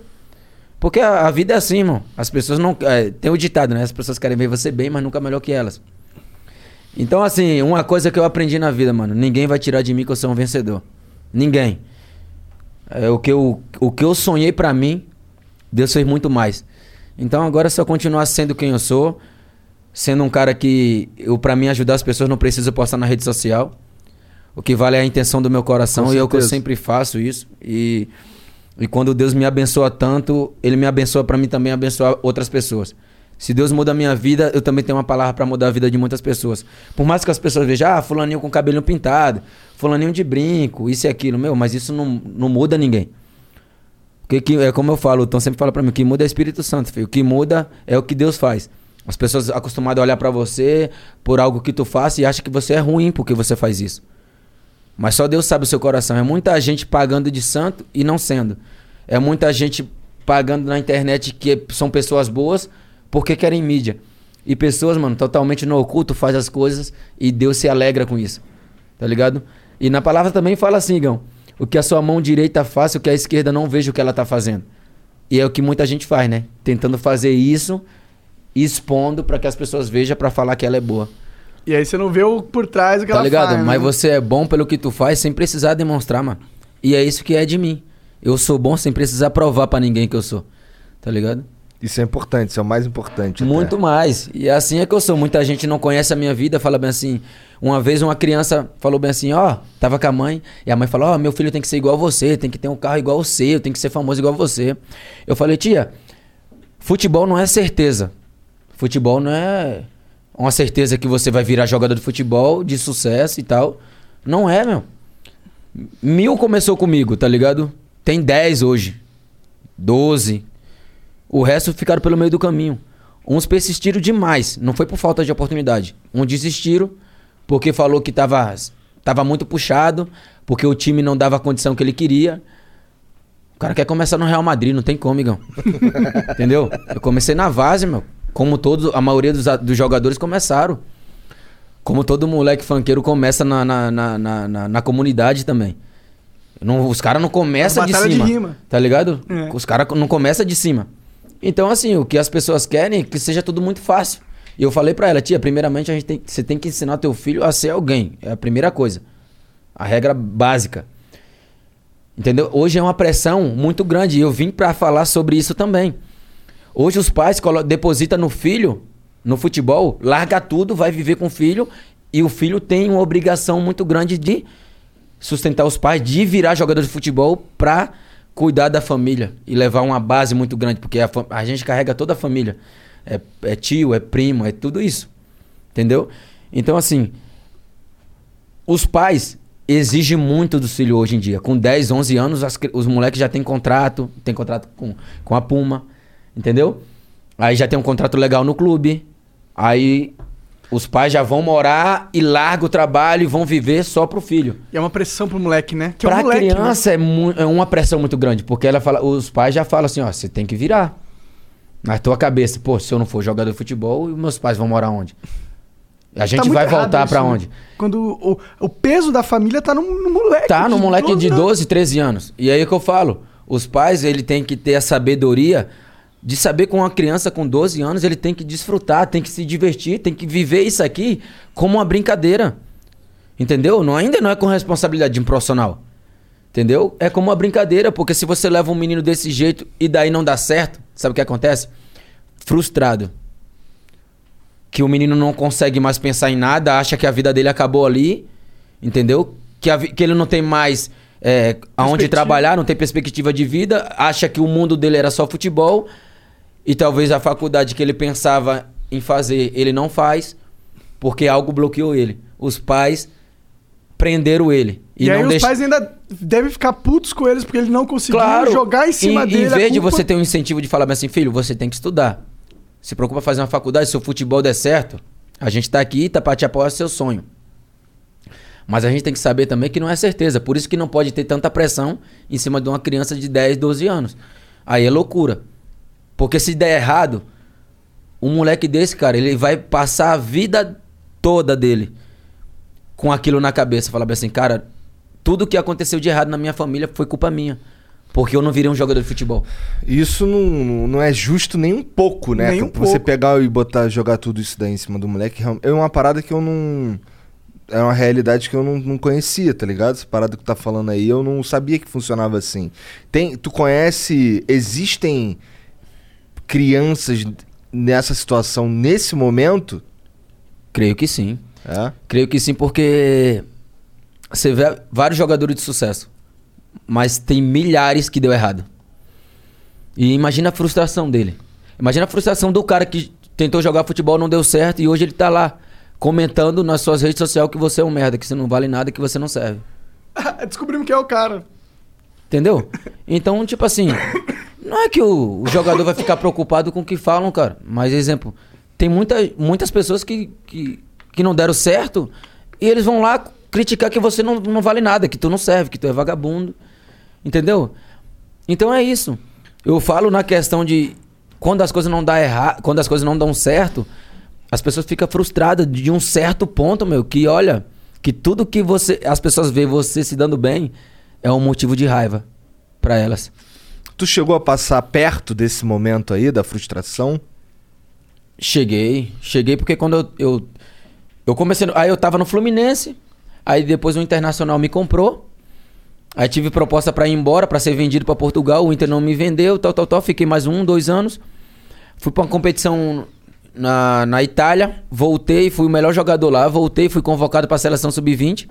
Porque a, a vida é assim, irmão. As pessoas não. é, tem o ditado, né? As pessoas querem ver você bem, mas nunca melhor que elas. Então, assim, uma coisa que eu aprendi na vida, mano. Ninguém vai tirar de mim que eu sou um vencedor. Ninguém. É, o, que eu, o que eu sonhei pra mim, Deus fez muito mais. Então, agora, se eu continuar sendo quem eu sou, sendo um cara que, eu para mim ajudar as pessoas, não preciso postar na rede social. O que vale é a intenção do meu coração Com e é o que eu sempre faço isso. E, e quando Deus me abençoa tanto, Ele me abençoa pra mim também abençoar outras pessoas. Se Deus muda a minha vida, eu também tenho uma palavra pra mudar a vida de muitas pessoas. Por mais que as pessoas vejam, ah, fulaninho com cabelinho pintado, fulaninho de brinco, isso e aquilo. Meu, mas isso não, não muda ninguém. Porque que, é como eu falo, o Tom sempre fala pra mim, o que muda é Espírito Santo, filho. O que muda é o que Deus faz. As pessoas acostumadas a olhar pra você por algo que tu faça e acham que você é ruim porque você faz isso. Mas só Deus sabe o seu coração. É muita gente pagando de santo e não sendo. É muita gente pagando na internet que são pessoas boas porque querem mídia. E pessoas, mano, totalmente no oculto faz as coisas e Deus se alegra com isso. Tá ligado? E na palavra também fala assim, Igão. O que a sua mão direita faz, o que a esquerda não veja o que ela tá fazendo. E é o que muita gente faz, né? Tentando fazer isso, expondo pra que as pessoas vejam pra falar que ela é boa. E aí você não vê o por trás do que Tá ela ligado? faz, né? Mas você é bom pelo que tu faz sem precisar demonstrar, mano. E é isso que é de mim. Eu sou bom sem precisar provar pra ninguém que eu sou. Tá ligado? Isso é importante, isso é o mais importante. até. Muito mais. E assim é que eu sou. Muita gente não conhece a minha vida, fala bem assim. Uma vez uma criança falou bem assim, ó, tava com a mãe, e a mãe falou, ó, meu filho tem que ser igual a você, tem que ter um carro igual o seu, tem que ser famoso igual a você. Eu falei, tia, futebol não é certeza. Futebol não é uma certeza que você vai virar jogador de futebol, de sucesso e tal. Não é, meu. Mil começou comigo, tá ligado? Tem 10 hoje. 12. O resto ficaram pelo meio do caminho. Uns persistiram demais, não foi por falta de oportunidade. Uns desistiram porque falou que tava, tava muito puxado, porque o time não dava a condição que ele queria. O cara quer começar no Real Madrid, não tem como, Igão. Entendeu? Eu comecei na base, meu. Como todos, a maioria dos, dos jogadores começaram. Como todo moleque funkeiro começa na, na, na, na, na- comunidade também. Não, os caras não começam de batalha de cima. rima. Tá ligado? É. Os caras não começam de cima. Então, assim, o que as pessoas querem é que seja tudo muito fácil. E eu falei pra ela, tia, primeiramente a gente tem, você tem que ensinar teu filho a ser alguém. É a primeira coisa. A regra básica. Entendeu? Hoje é uma pressão muito grande e eu vim pra falar sobre isso também. Hoje os pais depositam no filho, no futebol, larga tudo, vai viver com o filho e o filho tem uma obrigação muito grande de sustentar os pais, de virar jogador de futebol pra cuidar da família e levar uma base muito grande, porque a, a gente carrega toda a família. É, é tio, é primo, é tudo isso. Entendeu? Então, assim, os pais exigem muito do filho hoje em dia. Com 10, 11 anos, as os moleques já têm contrato, tem contrato com, com a Puma, entendeu? Aí já tem um contrato legal no clube. Aí os pais já vão morar e largam o trabalho e vão viver só pro filho. E é uma pressão pro moleque, né? Que é pra moleque, né? criança é, mu- é uma pressão muito grande, porque ela fala, os pais já falam assim, ó, você tem que virar. Na tua cabeça, pô, se eu não for jogador de futebol, meus pais vão morar onde? A gente Tá vai voltar pra né? onde? Quando o, o peso da família tá no, no moleque. Tá, no moleque de anos. 12, 13 anos. E aí é que eu falo, os pais, ele tem que ter a sabedoria de saber com uma criança com 12 anos, ele tem que desfrutar, tem que se divertir, tem que viver isso aqui como uma brincadeira. Entendeu? Não, ainda não é com responsabilidade de um profissional. Entendeu? É como uma brincadeira, porque se você leva um menino desse jeito e daí não dá certo, sabe o que acontece? Frustrado. Que o menino não consegue mais pensar em nada, acha que a vida dele acabou ali, entendeu? Que, a que ele não tem mais é, aonde trabalhar, não tem perspectiva de vida, acha que o mundo dele era só futebol e talvez a faculdade que ele pensava em fazer ele não faz porque algo bloqueou ele. Os pais prenderam ele. E, E, aí os deixa... pais ainda devem ficar putos com eles porque ele não conseguiu Claro. jogar em cima em, dele. Em vez de você ter um incentivo de falar assim, filho, você tem que estudar. Se preocupa fazer uma faculdade, se o futebol der certo, a gente tá aqui, tá pra te apoiar seu sonho. Mas a gente tem que saber também que não é certeza. Por isso que não pode ter tanta pressão em cima de uma criança de 10, 12 anos. Aí é loucura. Porque se der errado, um moleque desse, cara, ele vai passar a vida toda dele com aquilo na cabeça. Falar bem assim, cara, tudo que aconteceu de errado na minha família foi culpa minha. Porque eu não virei um jogador de futebol. Isso não, não é justo nem um pouco, né? Nem um Você pouco. pegar e botar, jogar tudo isso daí em cima do moleque, é uma parada que eu não. É uma realidade que eu não, não conhecia, tá ligado? Essa parada que tu tá falando aí, eu não sabia que funcionava assim. Tem, tu conhece. Existem crianças nessa situação nesse momento? Creio que sim. É? Creio que sim, porque você vê vários jogadores de sucesso, mas tem milhares que deu errado. E imagina a frustração dele. Imagina a frustração do cara que tentou jogar futebol, não deu certo e hoje ele tá lá comentando nas suas redes sociais que você é um merda, que você não vale nada, que você não serve. Descobrimos quem é o cara. Entendeu? Então, tipo assim, não é que o, o jogador vai ficar preocupado com o que falam, cara. Mas, exemplo, tem muita, muitas pessoas que, que, que não deram certo e eles vão lá criticar que você não, não vale nada, que tu não serve, que tu é vagabundo. Entendeu? Então é isso. Eu falo na questão de quando as coisas não dão errado, quando as coisas não dão certo, as pessoas ficam frustradas de um certo ponto, meu, que olha, que tudo que você as pessoas veem você se dando bem é um motivo de raiva pra elas. Tu chegou a passar perto desse momento aí, da frustração? Cheguei, cheguei porque quando eu, eu, eu comecei. Aí eu tava no Fluminense, aí depois o Internacional me comprou. Aí tive proposta pra ir embora, pra ser vendido pra Portugal. O Inter não me vendeu, tal, tal, tal. Fiquei mais um, dois anos. Fui pra uma competição na, na Itália, voltei, fui o melhor jogador lá. Voltei, fui convocado pra seleção sub-20.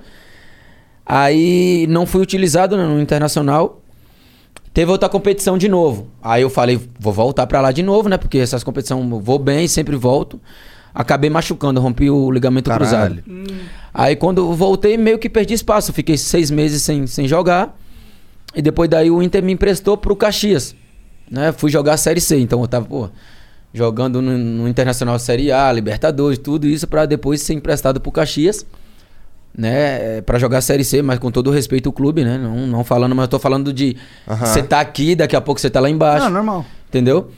Aí não fui utilizado né, no Internacional. Teve outra competição de novo. Aí eu falei, vou voltar pra lá de novo, né? Porque essas competições eu vou bem, sempre volto. Acabei machucando, rompi o ligamento Caralho. cruzado. Aí quando eu voltei, meio que perdi espaço. Fiquei seis meses sem, sem jogar. E depois daí o Inter me emprestou pro Caxias. Né? Fui jogar a Série C. Então eu tava, pô, jogando no, no Internacional Série A, Libertadores, tudo isso pra depois ser emprestado pro Caxias. Né, para jogar a Série C, mas com todo o respeito ao clube, né? Não, não falando, mas eu tô falando de você tá aqui, daqui a pouco você tá lá embaixo. Ah, normal. Entendeu?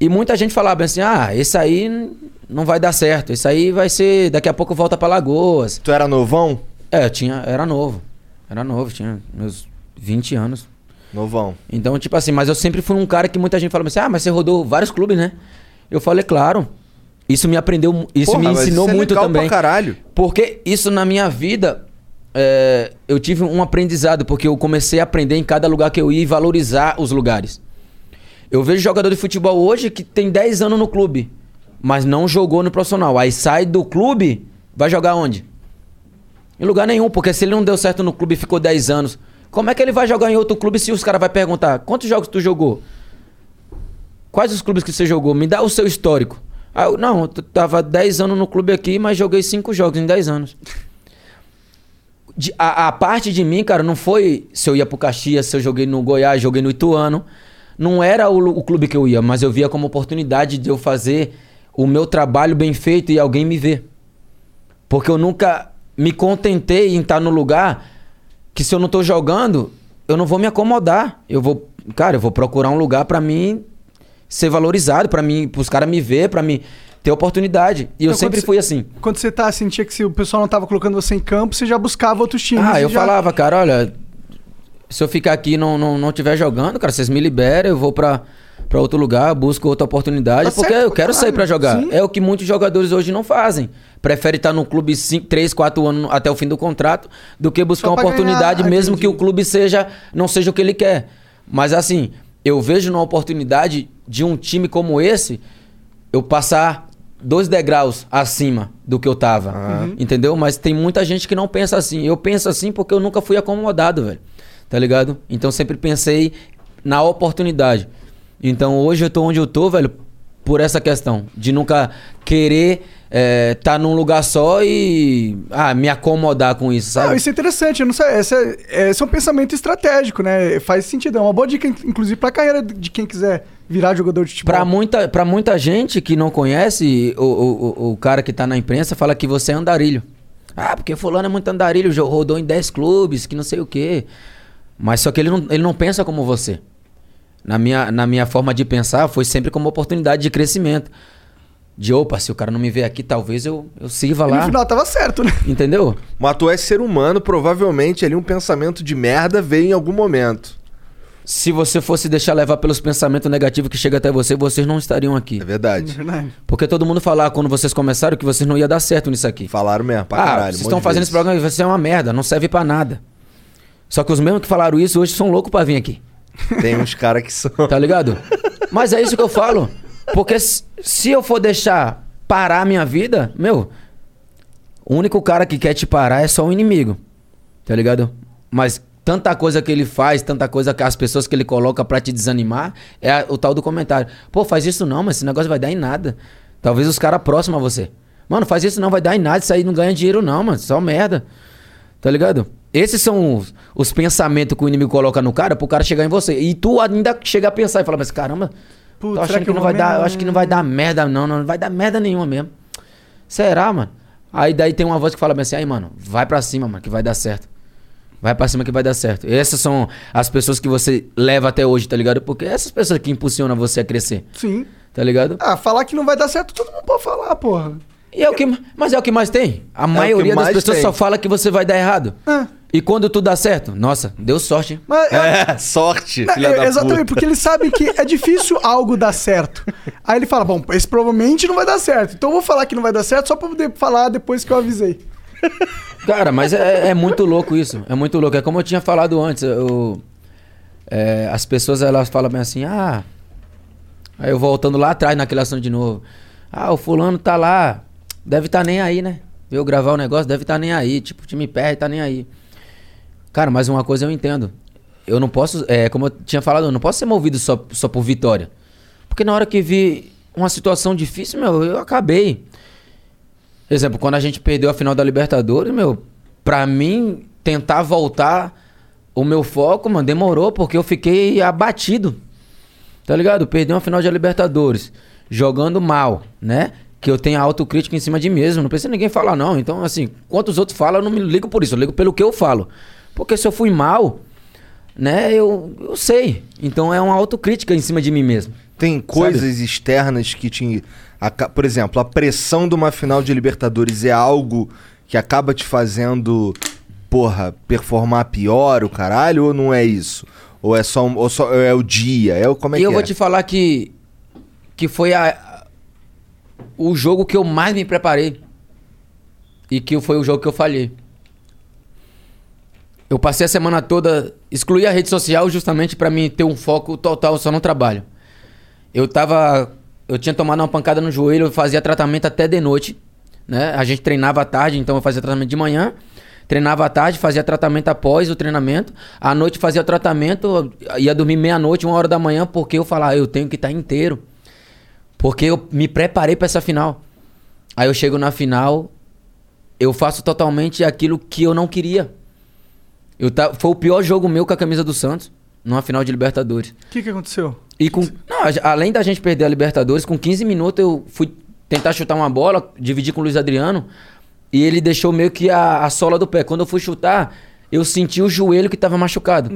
E muita gente falava assim: ah, esse aí não vai dar certo. Esse aí vai ser. Daqui a pouco volta pra Lagoas. Tu era novão? É, eu tinha. Era novo. Era novo, tinha meus 20 anos. Novão. Então, tipo assim, mas eu sempre fui um cara que muita gente falava assim: ah, mas você rodou vários clubes, né? Eu falei, claro. Isso me aprendeu. Isso Porra, me ensinou isso é muito legal também. pra caralho. Porque isso na minha vida, é, eu tive um aprendizado, porque eu comecei a aprender em cada lugar que eu ia e valorizar os lugares. Eu vejo jogador de futebol hoje que tem 10 anos no clube, mas não jogou no profissional. Aí sai do clube, vai jogar onde? Em lugar nenhum, porque se ele não deu certo no clube e ficou 10 anos, como é que ele vai jogar em outro clube se os caras vão perguntar quantos jogos tu jogou? Quais os clubes que você jogou? Me dá o seu histórico. Eu, não, eu tava 10 anos no clube aqui, mas joguei 5 jogos em 10 anos. De- a, a parte de mim, cara, não foi se eu ia pro Caxias, se eu joguei no Goiás, joguei no Ituano. Não era o, o clube que eu ia, mas eu via como oportunidade de eu fazer o meu trabalho bem feito e alguém me ver. Porque eu nunca me contentei em estar no lugar que se eu não tô jogando, eu não vou me acomodar. Eu vou, cara, eu vou procurar um lugar pra mim ser valorizado, pra mim, pros caras me ver, pra mim ter oportunidade. E eu Então, sempre fui assim. Quando você tá, sentia que se o pessoal não tava colocando você em campo, você já buscava outros times. Ah, eu já- falava, cara, olha, se eu ficar aqui e não, não, não tiver jogando, cara, vocês me liberam, eu vou pra, pra outro lugar, busco outra oportunidade, Tá porque certo, eu quero sair pra jogar. Sim. É o que muitos jogadores hoje não fazem. Prefere estar no clube 3, 4 anos até o fim do contrato do que buscar uma oportunidade, ganhar, mesmo entendi. que o clube seja não seja o que ele quer. Mas assim, eu vejo uma oportunidade de um time como esse eu passar dois degraus acima do que eu tava. Entendeu? Mas tem muita gente que não pensa assim. Eu penso assim porque eu nunca fui acomodado, velho. Tá ligado? Então sempre pensei na oportunidade. Então hoje eu tô onde eu tô, velho, por essa questão. De nunca querer estar tá num lugar só e ah, me acomodar com isso, Não, sabe? isso é interessante. Eu não sei, esse, é, esse é um pensamento estratégico, né? Faz sentido. É uma boa dica, inclusive, pra carreira de quem quiser virar jogador de futebol. Pra muita, pra muita gente que não conhece, o, o, o- cara que tá na imprensa fala que você é andarilho. Ah, porque fulano é muito andarilho, rodou em 10 clubes, que não sei o quê. Mas só que ele não, ele não pensa como você. Na minha, na minha forma de pensar, foi sempre como oportunidade de crescimento. De, opa, se o cara não me vê aqui, talvez eu, eu sirva E no lá. final tava certo, né? Entendeu? Mas tu é ser humano, provavelmente ali um pensamento de merda veio em algum momento. Se você fosse deixar levar pelos pensamentos negativos que chegam até você, vocês não estariam aqui. É verdade. Verdade. Porque todo mundo falava quando vocês começaram que vocês não ia dar certo nisso aqui. Falaram mesmo, pra ah, caralho. vocês um estão fazendo vezes. esse programa, vai ser uma merda, não serve pra nada. Só que os mesmos que falaram isso hoje são loucos pra vir aqui. Tem uns caras que são. Tá ligado? Mas é isso que eu falo. Porque se eu for deixar parar a minha vida, meu, o único cara que quer te parar é só o inimigo. Tá ligado? Mas tanta coisa que ele faz, tanta coisa que as pessoas que ele coloca pra te desanimar, é o tal do comentário. Pô, faz isso não, mas esse negócio vai dar em nada. Talvez os caras próximos a você. Mano, faz isso não, vai dar em nada, isso aí não ganha dinheiro não, mano, só merda. Tá ligado? Esses são os, os pensamentos que o inimigo coloca no cara pro cara chegar em você. E tu ainda chega a pensar e falar, mas caramba, Putz, tô achando que que, eu não vai dar, eu acho que não vai dar merda não, não vai dar merda nenhuma mesmo. Será, mano? Aí daí tem uma voz que fala bem assim, aí mano, vai pra cima, mano, que vai dar certo. Vai pra cima que vai dar certo. Essas são as pessoas que você leva até hoje, tá ligado? Porque essas pessoas que impulsionam você a crescer, Sim. tá ligado? Ah, falar que não vai dar certo, todo mundo pode falar, porra. E é o que, mas é o que mais tem. A maioria das pessoas tem. só fala que você vai dar errado. É. E quando tudo dá certo, nossa, deu sorte. hein? Mas, É, sorte, Não, filha é, da exatamente, puta. porque ele sabe que é difícil algo dar certo. Aí ele fala: Bom, esse provavelmente não vai dar certo. Então eu vou falar que não vai dar certo só pra poder falar depois que eu avisei. Cara, mas é, é muito louco isso. É muito louco. É como eu tinha falado antes. eu- é, as pessoas elas falam bem assim, ah. Aí eu voltando lá atrás naquele assunto de novo. Ah, o fulano tá lá. Deve tá nem aí, né? Eu gravar o negócio, deve tá nem aí. Tipo, o time perde, tá nem aí. Cara, mas uma coisa eu entendo. Eu não posso, é, como eu tinha falado, eu não posso ser movido só, só por vitória. Porque na hora que vi uma situação difícil, meu, eu acabei. Exemplo, quando a gente perdeu a final da Libertadores, meu, pra mim tentar voltar o meu foco, mano, demorou porque eu fiquei abatido. Tá ligado? Perdi uma final de Libertadores, jogando mal, né? Que eu tenho autocrítica em cima de mim mesmo, não precisa ninguém falar não. Então, assim, quanto os outros falam, eu não me ligo por isso, eu ligo pelo que eu falo. Porque se eu fui mal, né, eu, eu sei. Então é uma autocrítica em cima de mim mesmo. Tem coisas externas que te. Por exemplo, a pressão de uma final de Libertadores é algo que acaba te fazendo, porra, performar pior o caralho, ou não é isso? Ou é só, ou só é o dia? É como é e que eu é? vou te falar que que foi a, o jogo que eu mais me preparei e que foi o jogo que eu falhei. Eu passei a semana toda excluí a rede social justamente pra mim ter um foco total só no trabalho. Eu tava eu tinha tomado uma pancada no joelho, eu fazia tratamento até de noite, né? A gente treinava à tarde, então eu fazia tratamento de manhã. Treinava à tarde, fazia tratamento após o treinamento. À noite fazia tratamento, ia dormir meia-noite, uma hora da manhã, porque eu falava, eu tenho que estar inteiro. Porque eu me preparei pra essa final. Aí eu chego na final, eu faço totalmente aquilo que eu não queria. Eu ta... Foi o pior jogo meu com a camisa do Santos, numa final de Libertadores. O que, que aconteceu? E com. Não, além da gente perder a Libertadores, com 15 minutos eu fui tentar chutar uma bola, dividir com o Luiz Adriano, e ele deixou meio que a, a sola do pé. Quando eu fui chutar, eu senti o joelho que tava machucado.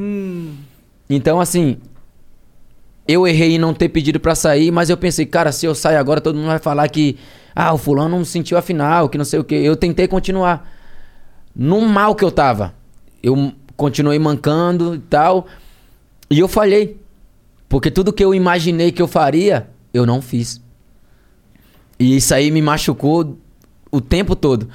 Então, assim. Eu errei em não ter pedido pra sair, mas eu pensei, cara, se eu sair agora, todo mundo vai falar que. Ah, o fulano não sentiu a final, que não sei o quê. Eu tentei continuar. No mal que eu tava. Eu continuei mancando e tal. E eu falhei. Porque tudo que eu imaginei que eu faria, eu não fiz. E isso aí me machucou o tempo todo.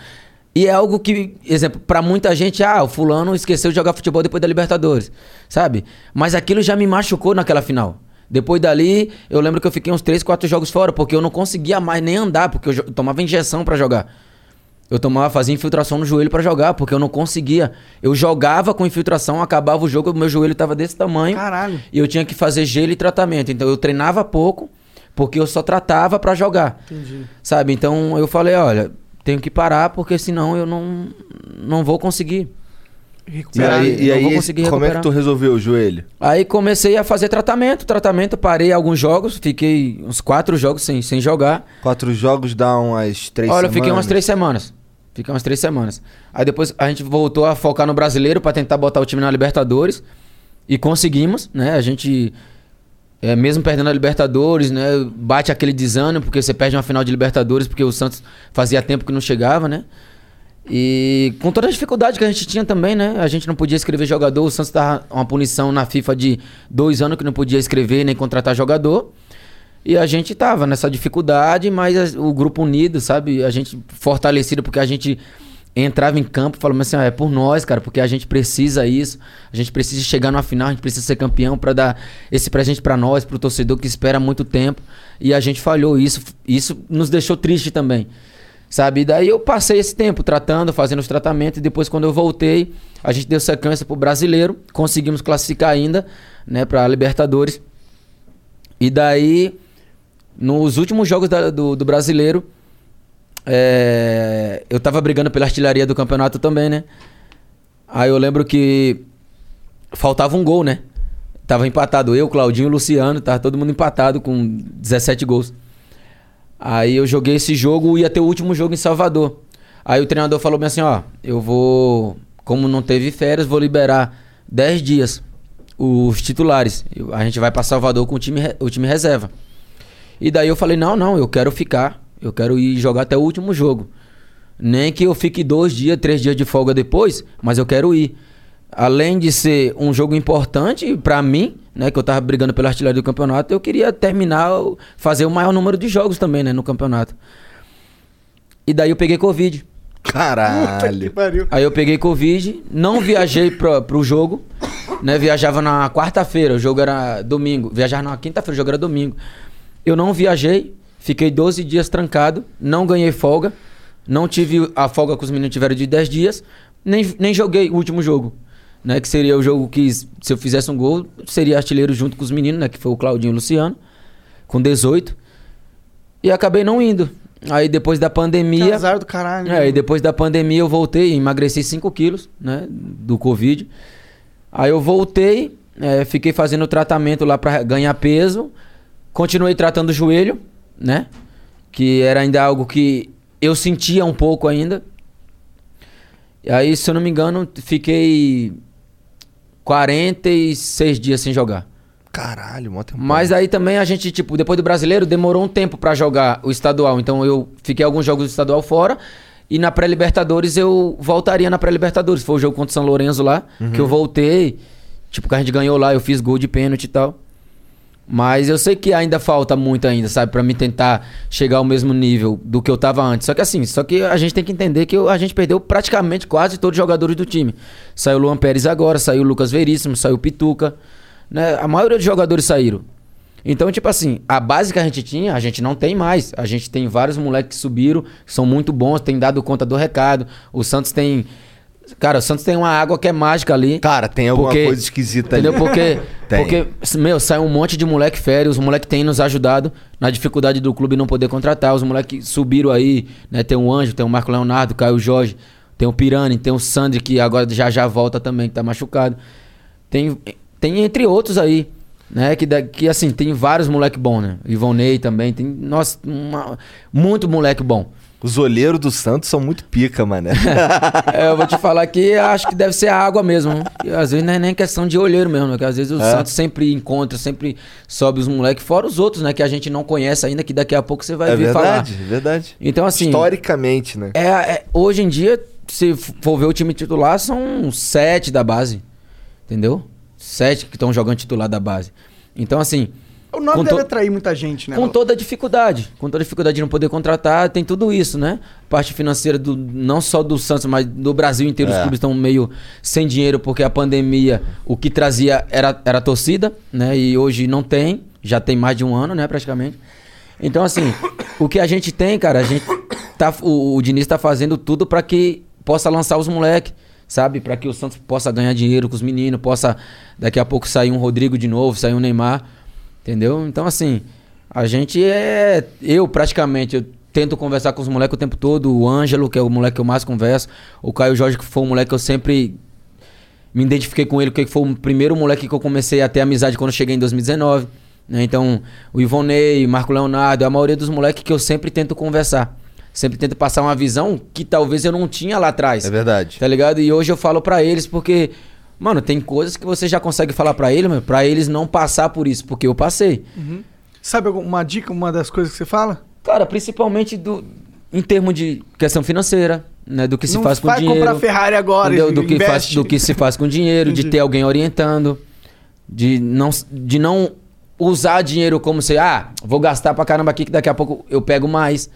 E é algo que, exemplo, pra muita gente, ah, o fulano esqueceu de jogar futebol depois da Libertadores, sabe? Mas aquilo já me machucou naquela final. Depois dali, eu lembro que eu fiquei uns 3, 4 jogos fora, porque eu não conseguia mais nem andar, porque eu tomava injeção pra jogar. Eu tomava, fazia infiltração no joelho pra jogar, porque eu não conseguia. Eu jogava com infiltração, acabava o jogo, o meu joelho tava desse tamanho. Caralho. E eu tinha que fazer gelo e tratamento. Então eu treinava pouco, porque eu só tratava pra jogar. Entendi. Sabe? Então eu falei, olha, tenho que parar, porque senão eu não, não vou conseguir. E Recuperar. aí, e não vou aí conseguir como é que recuperar. tu resolveu o joelho? Aí comecei a fazer tratamento, tratamento, parei alguns jogos, fiquei uns quatro jogos sem, sem jogar. Quatro jogos dá umas três Olha, eu semanas? fiquei umas três semanas. Fiquei umas três semanas. Aí depois a gente voltou a focar no brasileiro pra tentar botar o time na Libertadores. E conseguimos, né? A gente, é, mesmo perdendo a Libertadores, né? Bate aquele desânimo, porque você perde uma final de Libertadores, porque o Santos fazia tempo que não chegava, né? E com toda a dificuldade que a gente tinha também, né? A gente não podia escrever jogador. O Santos tava uma punição na FIFA de dois anos que não podia escrever nem contratar jogador. E a gente tava nessa dificuldade, mas as- o grupo unido, sabe? A gente fortalecido porque a gente entrava em campo falando assim, ah, é por nós, cara, porque a gente precisa isso. A gente precisa chegar numa final, a gente precisa ser campeão pra dar esse presente pra nós, pro torcedor que espera muito tempo. E a gente falhou isso, isso nos deixou triste também. Sabe? E daí eu passei esse tempo tratando, fazendo os tratamentos, e depois quando eu voltei, a gente deu sequência pro brasileiro, conseguimos classificar ainda, né, pra Libertadores. E daí, nos últimos jogos da- do, do brasileiro, é, eu tava brigando pela artilharia do campeonato também, né? Aí eu lembro que faltava um gol, né? Tava empatado eu, Claudinho e Luciano, tava todo mundo empatado com 17 gols. Aí eu joguei esse jogo, ia ter o último jogo em Salvador. Aí o treinador falou bem assim, ó, eu vou, como não teve férias, vou liberar 10 dias os titulares. A gente vai pra Salvador com o time, o time reserva. E daí eu falei, não, não, eu quero ficar Eu quero ir jogar até o último jogo. Nem que eu fique dois dias, três dias de folga depois, mas eu quero ir. Além de ser um jogo importante pra mim, né? Que eu tava brigando pela artilharia do campeonato, eu queria terminar, fazer o maior número de jogos também, né? No campeonato. E daí eu peguei Covid. Caralho. Pariu. Aí eu peguei Covid, não viajei pra, pro jogo, né? Viajava na quarta-feira, o jogo era domingo. Viajava na quinta-feira, o jogo era domingo. Eu não viajei, fiquei 12 dias trancado, não ganhei folga, não tive a folga que os meninos tiveram de 10 dias, nem, nem joguei o último jogo. Né, que seria o jogo que, se eu fizesse um gol, seria artilheiro junto com os meninos, né? Que foi o Claudinho e o Luciano, com 18. E acabei não indo. Aí depois da Que pandemia. azar do caralho. É, e depois da pandemia eu voltei, emagreci 5 quilos, né? Do Covid. Aí eu voltei, é, fiquei fazendo tratamento lá pra ganhar peso. Continuei tratando o joelho, né? Que era ainda algo que eu sentia um pouco ainda. E aí, se eu não me engano, fiquei 46 dias sem jogar. Caralho, mó tempo. Mas aí também a gente, tipo, depois do brasileiro, demorou um tempo pra jogar o estadual. Então eu fiquei alguns jogos do estadual fora. E na pré-Libertadores eu voltaria na pré-Libertadores. Foi o jogo contra o São Lourenço lá, que eu voltei. Tipo, que a gente ganhou lá, eu fiz gol de pênalti e tal. Mas eu sei que ainda falta muito ainda, sabe? Pra me tentar chegar ao mesmo nível do que eu tava antes. Só que assim, só que a gente tem que entender que a gente perdeu praticamente quase todos os jogadores do time. Saiu o Luan Pérez agora, saiu o Lucas Veríssimo, saiu o Pituca. Né? A maioria dos jogadores saíram. Então, tipo assim, a base que a gente tinha, a gente não tem mais. A gente tem vários moleques que subiram, que são muito bons, tem dado conta do recado. O Santos tem. Cara, o Santos tem uma água que é mágica ali. Cara, tem alguma Porque- coisa esquisita Entendeu? ali. Porque, Tem. porque, meu, sai um monte de moleque férias, os moleques têm nos ajudado na dificuldade do clube não poder contratar. Os moleques subiram aí, né? Tem o Anjo, tem o Marco Leonardo, Caio Jorge, tem o Pirani, tem o Sandri, que agora já já volta também, que tá machucado. Tem, tem entre outros aí, né? Que, que assim, tem vários moleque bom, né? Ivonei também, tem, nossa, uma- muito moleque bom. Os olheiros do Santos são muito pica, mané. É, eu vou te falar que acho que deve ser a água mesmo. E às vezes não é nem questão de olheiro mesmo, né? Que às vezes o É. Santos sempre encontra, sempre sobe os moleques, fora os outros, né? Que a gente não conhece ainda, que daqui a pouco você vai é vir verdade, falar. é verdade. Então, assim. Historicamente, né? É, é- hoje em dia, se for ver o time titular, são sete da base. Entendeu? Sete que estão jogando titular da base. Então, assim. O nome com deve to- atrair muita gente, né? com toda a dificuldade. Com toda a dificuldade de não poder contratar, tem tudo isso, né? Parte financeira do, não só do Santos, mas do Brasil inteiro. Os É. clubes estão meio sem dinheiro porque a pandemia, o que trazia era, era a torcida, né? E hoje não tem. Já tem mais de um ano, né? Praticamente. Então, assim, o que a gente tem, cara, a gente tá. O, o Diniz tá fazendo tudo pra que possa lançar os moleques. Sabe? Pra que o Santos possa ganhar dinheiro com os meninos, possa daqui a pouco sair um Rodrigo de novo, sair um Neymar. Entendeu? Então, assim, a gente é. Eu, praticamente, eu tento conversar com os moleques o tempo todo. O Ângelo, que é o moleque que eu mais converso. O Caio Jorge, que foi um moleque que eu sempre me identifiquei com ele, porque foi o primeiro moleque que eu comecei a ter amizade quando cheguei em 2019. né? Então, o Ivonei, Marco Leonardo, a maioria dos moleques que eu sempre tento conversar. Sempre tento passar uma visão que talvez eu não tinha lá atrás. É verdade. Tá ligado? E hoje eu falo pra eles porque, mano, tem coisas que você já consegue falar pra eles, meu, pra eles não passar por isso, porque eu passei. Sabe alguma dica, uma das coisas que você fala? Cara, principalmente do em termos de questão financeira, né, do que se não faz com vai dinheiro. comprar Ferrari agora, entendeu? Do que, faz, do que se faz com dinheiro, de ter alguém orientando, de não, de não usar dinheiro como se, ah, vou gastar pra caramba aqui que daqui a pouco eu pego mais.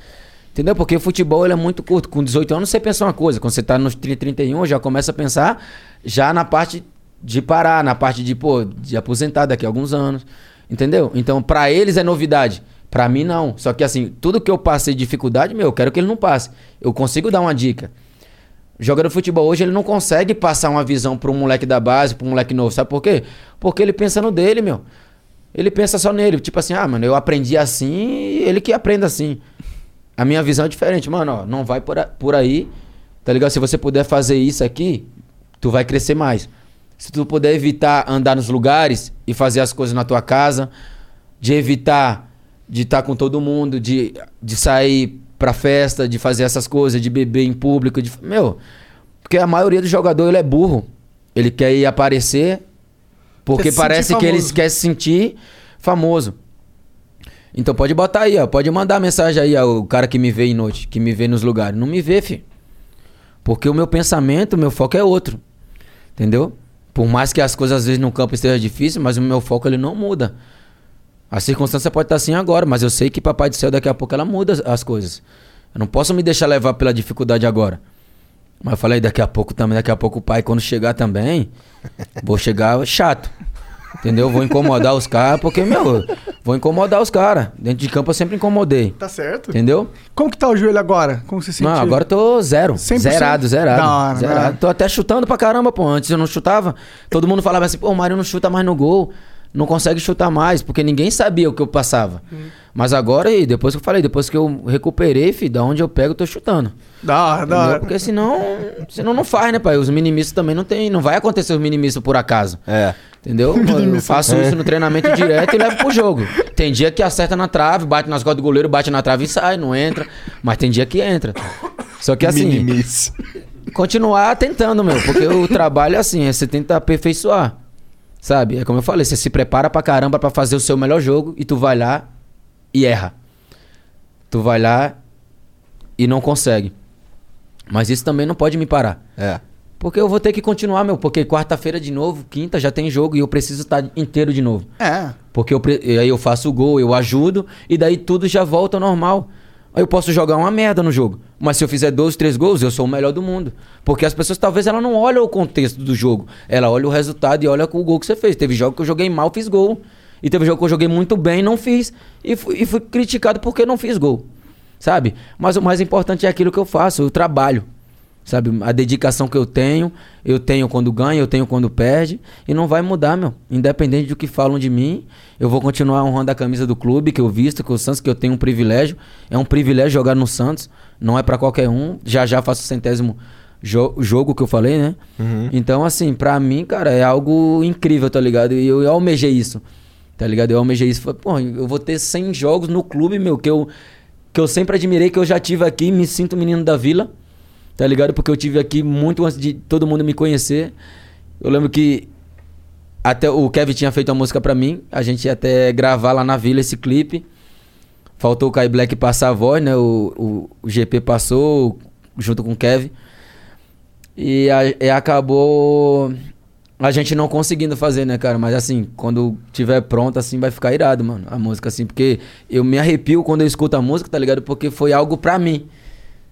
Entendeu? Porque o futebol ele é muito curto. Com 18 anos você pensa uma coisa, quando você tá nos 30, 31, já começa a pensar já na parte de parar, na parte de, pô, de aposentar daqui a alguns anos. Entendeu? Então, pra eles é novidade. Pra mim, não. Só que, assim, tudo que eu passei de dificuldade, meu, eu quero que ele não passe. Eu consigo dar uma dica. Jogador de futebol hoje, ele não consegue passar uma visão pra um moleque da base, pra um moleque novo. Sabe por quê? Porque ele pensa no dele, meu. Ele pensa só nele. Tipo assim, ah, mano, eu aprendi assim, ele que aprenda assim. A minha visão é diferente. Mano, ó, não vai por, por aí, tá ligado? Se você puder fazer isso aqui, tu vai crescer mais. Se tu puder evitar andar nos lugares e fazer as coisas na tua casa, de evitar de estar com todo mundo, de, de sair pra festa, de fazer essas coisas, de beber em público, de, meu, porque a maioria do jogador ele é burro. Ele quer ir aparecer porque Quer se parece que ele quer se sentir famoso. Então pode botar aí, ó. Pode mandar mensagem aí, ó, o cara que me vê em noite, que me vê nos lugares. Não me vê, filho. Porque o meu pensamento, o meu foco é outro. Entendeu? Por mais que as coisas às vezes no campo estejam difíceis, mas o meu foco ele não muda. A circunstância pode estar assim agora, mas eu sei que Papai do Céu daqui a pouco ela muda as- as coisas. Eu não posso me deixar levar pela dificuldade agora. Mas eu falei, daqui a pouco também, daqui a pouco o pai, quando chegar também, vou chegar chato. Entendeu? Vou incomodar os caras, porque, meu, vou incomodar os caras. Dentro de campo eu sempre incomodei. Tá certo. Entendeu? Como que tá o joelho agora? Como você sentiu? Não, agora eu tô zero. 100%? Zerado, zerado. Da hora, zerado. Tô até chutando pra caramba, pô. Antes eu não chutava. Todo mundo falava assim, pô, o Mário não chuta mais no gol. Não consegue chutar mais, porque ninguém sabia o que eu passava. Hum. Mas agora, e depois que eu falei, depois que eu recuperei, filho, da onde eu pego, eu tô chutando. Da hora, da Entendeu? hora. Porque senão, senão não faz, né, pai? Os minimistas também não tem. Não vai acontecer os minimistas por acaso. É. Entendeu? Eu faço isso no treinamento direto e levo pro jogo. Tem dia que acerta na trave, bate nas costas do goleiro, bate na trave e sai, não entra. Mas tem dia que entra. Só que assim, Minimice. continuar tentando, meu. Porque o trabalho é assim, é você tenta aperfeiçoar. Sabe? É como eu falei, você se prepara pra caramba pra fazer o seu melhor jogo e tu vai lá e erra. Tu vai lá e não consegue. Mas isso também não pode me parar. É. Porque eu vou ter que continuar, meu. Porque quarta-feira de novo, quinta já tem jogo e eu preciso estar inteiro de novo. É. Porque eu, aí eu faço o gol, eu ajudo e daí tudo já volta ao normal. Eu posso jogar uma merda no jogo. Mas se eu fizer 12, 3 gols, eu sou o melhor do mundo. Porque as pessoas talvez ela não olham o contexto do jogo. Ela olha o resultado e olha o gol que você fez. Teve jogo que eu joguei mal, fiz gol. E teve jogo que eu joguei muito bem, não fiz. E fui, e fui criticado porque não fiz gol. Sabe? Mas o mais importante é aquilo que eu faço, o trabalho. Sabe? A dedicação que eu tenho, eu tenho quando ganha, eu tenho quando perde. E não vai mudar, meu. Independente do que falam de mim, eu vou continuar honrando a camisa do clube que eu visto, que o Santos, que eu tenho um privilégio. É um privilégio jogar no Santos. Não é pra qualquer um. Já já faço o centésimo jo- jogo que eu falei, né? Então, assim, pra mim, cara, é algo incrível, tá ligado? E eu, eu almejei isso. Tá ligado? Eu almejei isso. Falei, pô, eu vou ter 100 jogos no clube, meu, que eu, que eu sempre admirei, que eu já tive aqui, me sinto menino da vila. Tá ligado? Porque eu tive aqui muito antes de todo mundo me conhecer. Eu lembro que até o Kevin tinha feito uma música pra mim. A gente ia até gravar lá na vila esse clipe. Faltou o Kai Black passar a voz, né? O, o, o GP passou junto com o Kevin. E, a- e acabou a gente não conseguindo fazer, né, cara? Mas assim, quando tiver pronto, assim, vai ficar irado, mano. A música, assim, porque eu me arrepio quando eu escuto a música, tá ligado? Porque foi algo pra mim.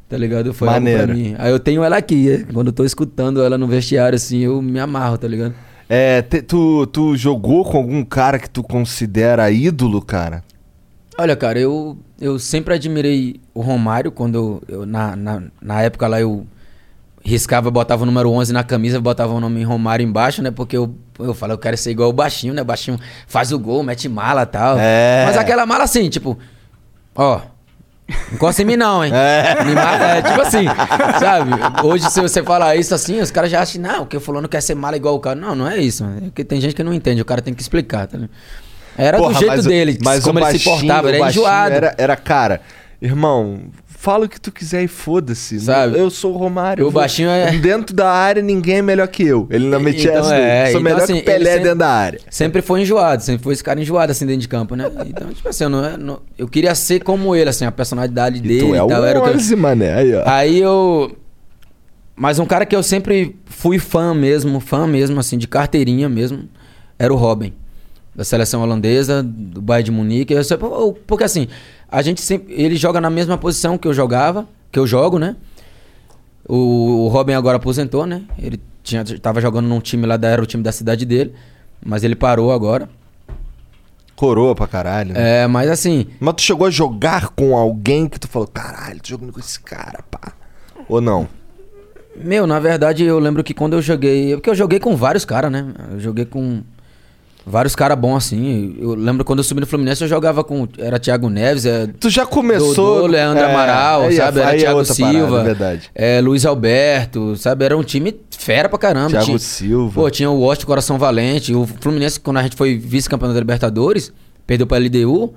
Tá ligado? Foi algo Maneiro. pra mim. Aí eu tenho ela aqui. Quando eu tô escutando ela no vestiário, assim, eu me amarro, tá ligado? É, te- tu, tu jogou com algum cara que tu considera ídolo, cara? Olha, cara, eu, eu sempre admirei o Romário quando eu, eu- na, na, na época lá eu riscava, botava o número 11 na camisa, botava o nome Romário embaixo, né? Porque eu, eu falo, eu quero ser igual o baixinho, né? O baixinho faz o gol, mete mala e tal. É. Mas aquela mala assim, tipo, ó. Não encosta em mim não, hein? Me mala- é, tipo assim, sabe? Hoje se você falar isso assim, os caras já acham, não, que o fulano quer ser mala igual o cara. Não, não é isso. É porque tem gente que não entende, o cara tem que explicar, tá ligado? Era Porra, do jeito mas o- dele, mas como o ele se baixinho- portava, o ele era enjoado. Era, era, cara, irmão, fala o que tu quiser e foda-se. Sabe? Eu sou o Romário. O baixinho é- Dentro da área, ninguém é melhor que eu. Ele não metia Então, essa. é, sou então, melhor assim, que o Pelé sempre- dentro da área. Sempre foi enjoado, sempre foi esse cara enjoado assim dentro de campo, né? Então, tipo assim, eu, não, não- eu queria ser como ele, assim, a personalidade E dele tu é e tal. Era o o que eu- 11, mané. Aí, ó. Aí eu. Mas um cara que eu sempre fui fã mesmo, fã mesmo, assim, de carteirinha mesmo, era o Robin. Da seleção holandesa, do Bayern de Munique. Eu sempre- porque assim, a gente sempre. Ele joga na mesma posição que eu jogava, que eu jogo, né? O, o Robin agora aposentou, né? Ele tinha, tava jogando num time lá, da, era o time da cidade dele, mas ele parou agora. Coroa pra caralho. né? É, mas assim, Mas tu chegou a jogar com alguém que tu falou, caralho, tô jogando com esse cara, pá. Ou não? Meu, na verdade, eu lembro que quando eu joguei. Porque eu joguei com vários caras, né? Eu joguei com vários caras bons, assim. Eu lembro quando eu subi no Fluminense, eu jogava com. Era Thiago Neves, é. Tu já começou. Dodô, Leandro É, Amaral, é- sabe? Era é Thiago outra parada, Silva. é verdade. é, Luiz Alberto, sabe? Era um time fera pra caramba. Thiago tinha, Silva. Pô, tinha o Washington Coração Valente. O Fluminense, quando a gente foi vice-campeão da Libertadores, perdeu pra LDU.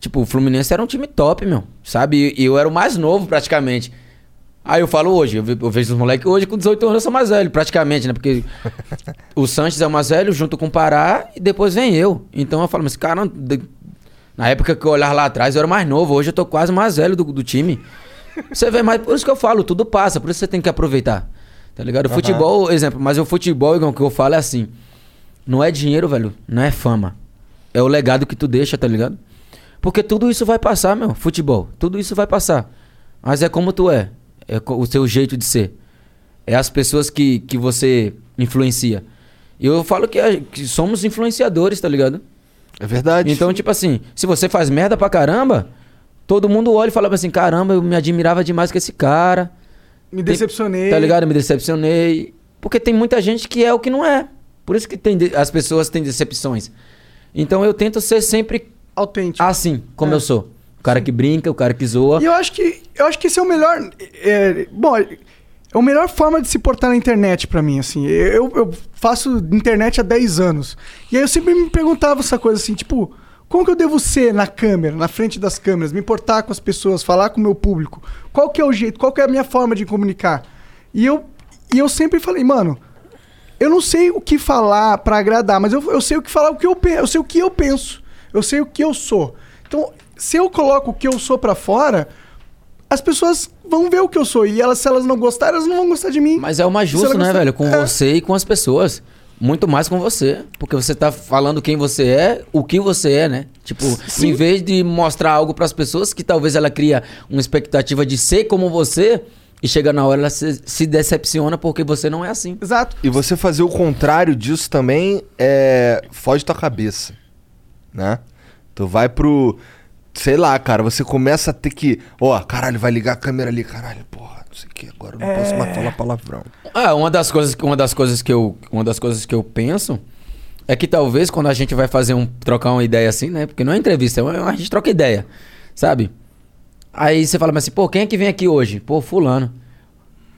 Tipo, o Fluminense era um time top, meu. Sabe? E eu era o mais novo, praticamente. Aí eu falo hoje, eu vejo os moleques hoje com 18 anos eu sou mais velho, praticamente, né? Porque o Sanches é o mais velho junto com o Pará e depois vem eu. Então eu falo, mas cara, de- Na época que eu olhava lá atrás, eu era mais novo. Hoje eu tô quase mais velho do, do time. Você vê mais. Por isso que eu falo, tudo passa. Por isso você tem que aproveitar. Tá ligado? O futebol, exemplo, mas o futebol, igual que eu falo, é assim. Não é dinheiro, velho. Não é fama. É o legado que tu deixa, tá ligado? Porque tudo isso vai passar, meu. Futebol. Tudo isso vai passar. Mas é como tu é. É o seu jeito de ser. É as pessoas que, que você influencia. E eu falo que, a- que somos influenciadores, tá ligado? É verdade. Então, tipo assim, se você faz merda pra caramba, todo mundo olha e fala assim: caramba, eu me admirava demais com esse cara. Me decepcionei. Tá ligado? Me decepcionei. Porque tem muita gente que é o que não é. Por isso que tem de- as pessoas têm decepções. Então eu tento ser sempre Autêntico. assim, como É. eu sou. O cara que brinca, o cara que zoa. E eu acho que eu acho que esse é o melhor. é, bom, é a melhor forma de se portar na internet pra mim, assim. Eu, eu faço internet há 10 anos. E aí eu sempre me perguntava essa coisa assim, tipo, como que eu devo ser na câmera, na frente das câmeras, me importar com as pessoas, falar com o meu público? Qual que é o jeito, qual que é a minha forma de comunicar? E eu, e eu sempre falei, mano, eu não sei o que falar pra agradar, mas eu, eu sei o que falar, o que eu eu sei o que eu penso, eu sei o que eu sou. Então, se eu coloco o que eu sou pra fora, as pessoas vão ver o que eu sou e elas, se elas não gostarem, elas não vão gostar de mim. Mas é o mais justo, né, gostar- velho? Com É. você e com as pessoas. Muito mais com você. Porque você tá falando quem você é, o que você é, né? Tipo, em vez de mostrar algo pras pessoas que talvez ela cria uma expectativa de ser como você e chega na hora ela se, se decepciona porque você não é assim. Exato. E você fazer o contrário disso também é. foge tua cabeça. Né? Tu vai pro. Sei lá, cara, você começa a ter que. Ó, caralho, vai ligar a câmera ali, caralho, porra, não sei o que, agora eu não posso mais falar palavrão. Ah, uma das coisas, uma das coisas que eu, uma das coisas que eu penso é que talvez quando a gente vai fazer um trocar uma ideia assim, né? Porque não é entrevista, é uma- a gente troca ideia, sabe? Aí você fala assim, pô, quem é que vem aqui hoje? Pô, fulano.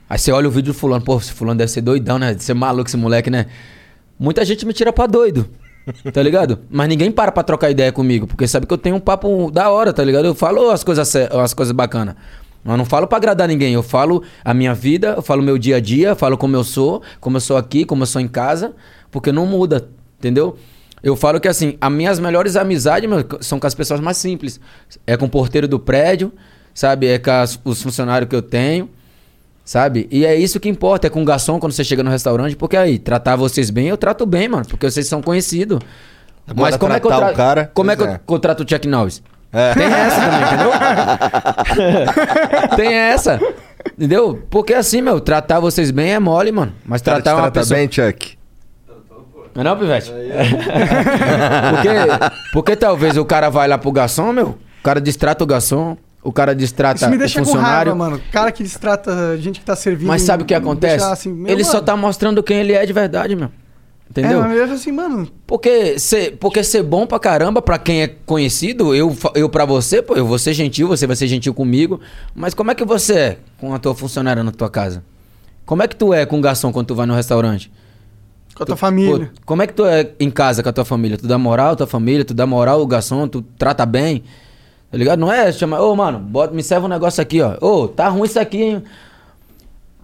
Aí você olha o vídeo do fulano, pô, esse fulano deve ser doidão, né? Deve ser maluco esse moleque, né? Muita gente me tira pra doido. Tá ligado? Mas ninguém para pra trocar ideia comigo, porque sabe que eu tenho um papo da hora, tá ligado? Eu falo as coisas, as coisas bacanas. Eu não falo pra agradar ninguém, eu falo a minha vida, eu falo meu dia a dia, falo como eu sou, como eu sou aqui, como eu sou em casa, porque não muda, entendeu? Eu falo que assim, as minhas melhores amizades são com as pessoas mais simples. É com o porteiro do prédio, sabe? É com as- os funcionários que eu tenho. Sabe? E é isso que importa, é com o garçom quando você chega no restaurante, porque aí, tratar vocês bem, eu trato bem, mano, porque vocês são conhecidos. Agora, Mas como é que eu tratar tra... o cara, Como é que pois eu é. contrato o Chuck Norris? É. Tem essa também, entendeu? Tem essa. Entendeu? Porque assim, meu, tratar vocês bem é mole, mano. Mas Cara, te tratar uma trata pessoa. bem, Chuck? Não é não, Pivete? porque, porque talvez o cara vai lá pro garçom, meu. O cara distrata o garçom, o cara distrata Isso me o deixa com funcionário. raiva, mano. Cara que trata gente que tá servindo. Mas sabe o que acontece? assim, ele só mano. tá mostrando quem ele é de verdade, meu. Entendeu? É, mas falo assim, mano. Porque ser, porque ser bom pra caramba, pra quem é conhecido, eu, eu pra você, pô, eu vou ser gentil, você vai ser gentil comigo. Mas como é que você é com a tua funcionária na tua casa? Como é que tu é com o garçom quando tu vai no restaurante? Com a tua Tu- família. pô, como é que tu é em casa com a tua família? Tu dá moral à tua família, tu dá moral ao garçom, tu trata bem. Tá ligado? Não é chamar, ô mano, bota, me serve um negócio aqui, ó. Ô, tá ruim isso aqui, hein?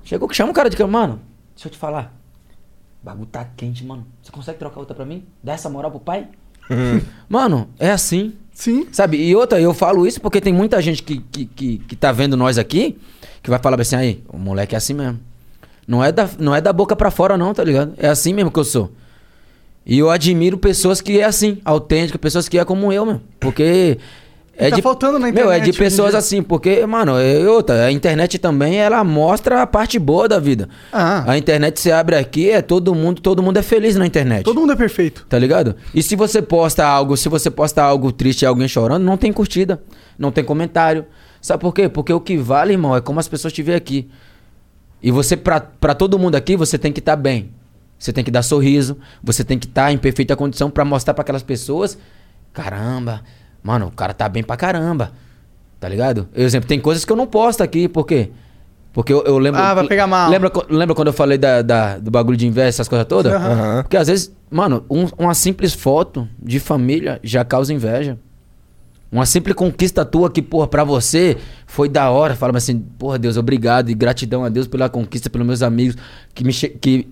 Chegou que chama um cara de cama, mano, deixa eu te falar. O bagulho tá quente, mano. Você consegue trocar outra pra mim? Dá essa moral pro pai? mano, é assim. Sim. Sabe? E outra, eu falo isso porque tem muita gente que, que, que, que tá vendo nós aqui que vai falar assim, aí, o moleque é assim mesmo. Não é da, não é da boca pra fora, não, tá ligado? É assim mesmo que eu sou. E eu admiro pessoas que é assim, autênticas, pessoas que é como eu, meu. Porque. É Tá de, faltando na Meu, é internet de pessoas dia. assim, porque, mano, é outra, a internet também, ela mostra a parte boa da vida. Ah. A internet você abre aqui, é todo mundo, todo mundo é feliz na internet. Todo mundo é perfeito. Tá ligado? E se você posta algo, se você posta algo triste e alguém chorando, não tem curtida, não tem comentário. Sabe por quê? Porque o que vale, irmão, é como as pessoas te veem aqui. E você, pra, pra todo mundo aqui, você tem que estar bem. Você tem que dar sorriso, você tem que estar em perfeita condição pra mostrar pra aquelas pessoas, caramba, mano, o cara tá bem pra caramba. Tá ligado? Eu, exemplo, tem coisas que eu não posto aqui, por quê? Porque eu, eu lembro. Ah, vai pegar mal. Lembra, lembra quando eu falei da, da- do bagulho de inveja, essas coisas todas? Aham. Porque às vezes, mano, um- uma simples foto de família já causa inveja. Uma simples conquista tua que, porra, pra você foi da hora. Fala assim, porra, Deus, obrigado e gratidão a Deus pela conquista, pelos meus amigos que me que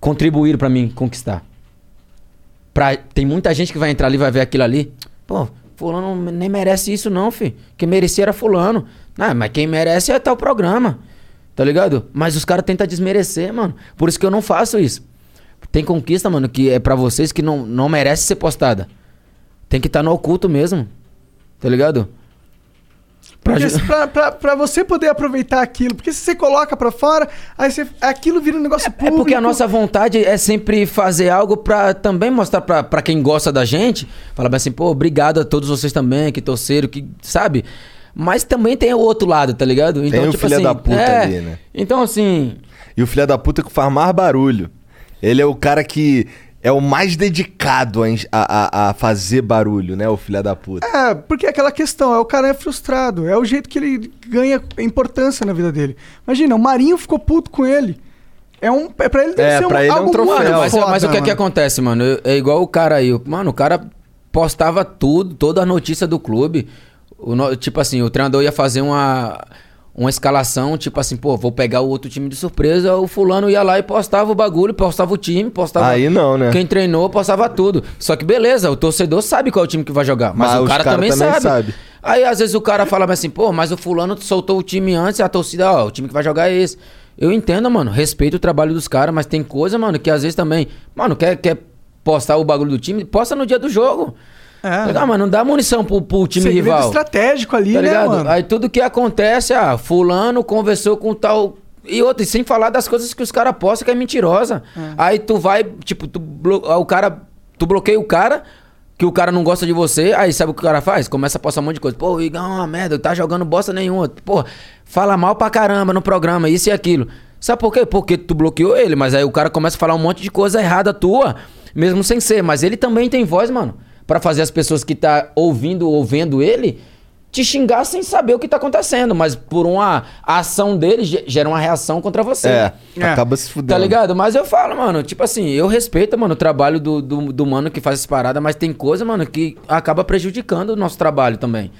contribuíram pra mim conquistar. Pra, tem muita gente que vai entrar ali e vai ver aquilo ali. Pô, fulano nem merece isso não, fi. Quem merecia era fulano. Ah, mas quem merece é tal programa. Tá ligado? Mas os caras tentam desmerecer, mano. Por isso que eu não faço isso. Tem conquista, mano, que é pra vocês que não, não merece ser postada. Tem que estar no oculto mesmo. Tá ligado? Pra você poder aproveitar aquilo. Porque se você coloca pra fora, aí você, aquilo vira um negócio É público. porque a nossa vontade é sempre fazer algo pra também mostrar pra, pra quem gosta da gente. Falar bem assim, pô, obrigado a todos vocês também que torceram, que, sabe? Mas também tem o outro lado, tá ligado? o filho da puta é, ali, né? Então, assim, E o filho da puta que faz mais barulho. Ele é o cara que é o mais dedicado a, a, a- fazer barulho, né? O filho da puta. É, porque é aquela questão, é o cara é frustrado, é o jeito que ele ganha importância na vida dele. Imagina, o Marinho ficou puto com ele. É um, é pra ele deve É, ser pra ele é um algo troféu. mas, foda, mas o que é que acontece, mano? Eu- É igual o cara aí. Mano, o cara postava tudo, toda a notícia do clube. O no- tipo assim, o treinador ia fazer uma, uma escalação, tipo assim, pô, vou pegar o outro time de surpresa. O fulano ia lá e postava o bagulho, postava o time, postava. Aí não, né? Quem treinou, postava tudo. Só que beleza, o torcedor sabe qual é o time que vai jogar. Mas, Mas o cara cara também, também sabe. sabe. Aí às vezes o cara fala assim, pô, mas o fulano soltou o time antes, a torcida, ó, o time que vai jogar é esse. Eu entendo, mano, respeito o trabalho dos caras, mas tem coisa, mano, que às vezes também, mano, quer, quer postar o bagulho do time, posta no dia do jogo. É. Ah, mas não dá munição pro, pro time Segredo rival. estratégico ali, Tá né, ligado? mano? Aí tudo que acontece, ah, fulano conversou com tal. E outra, e sem falar das coisas que os caras postam que é mentirosa. Aí tu vai, tipo, tu blo... o cara. Tu bloqueia o cara, que o cara não gosta de você, aí sabe o que o cara faz? Começa a postar um monte de coisa. Pô, o Igão é uma merda, tá jogando bosta nenhuma. Pô, fala mal pra caramba no programa, isso e aquilo. Sabe por quê? Porque tu bloqueou ele, mas aí o cara começa a falar um monte de coisa errada tua, mesmo sem ser. Mas ele também tem voz, mano. Pra fazer as pessoas que tá ouvindo ou vendo ele te xingar sem saber o que tá acontecendo. Mas por uma ação dele ge- gera uma reação contra você. É, É. acaba se fudendo. Tá ligado? Mas eu falo, mano, tipo assim, eu respeito, mano, o trabalho do, do, do mano que faz essa parada, mas tem coisa, mano, que acaba prejudicando o nosso trabalho também.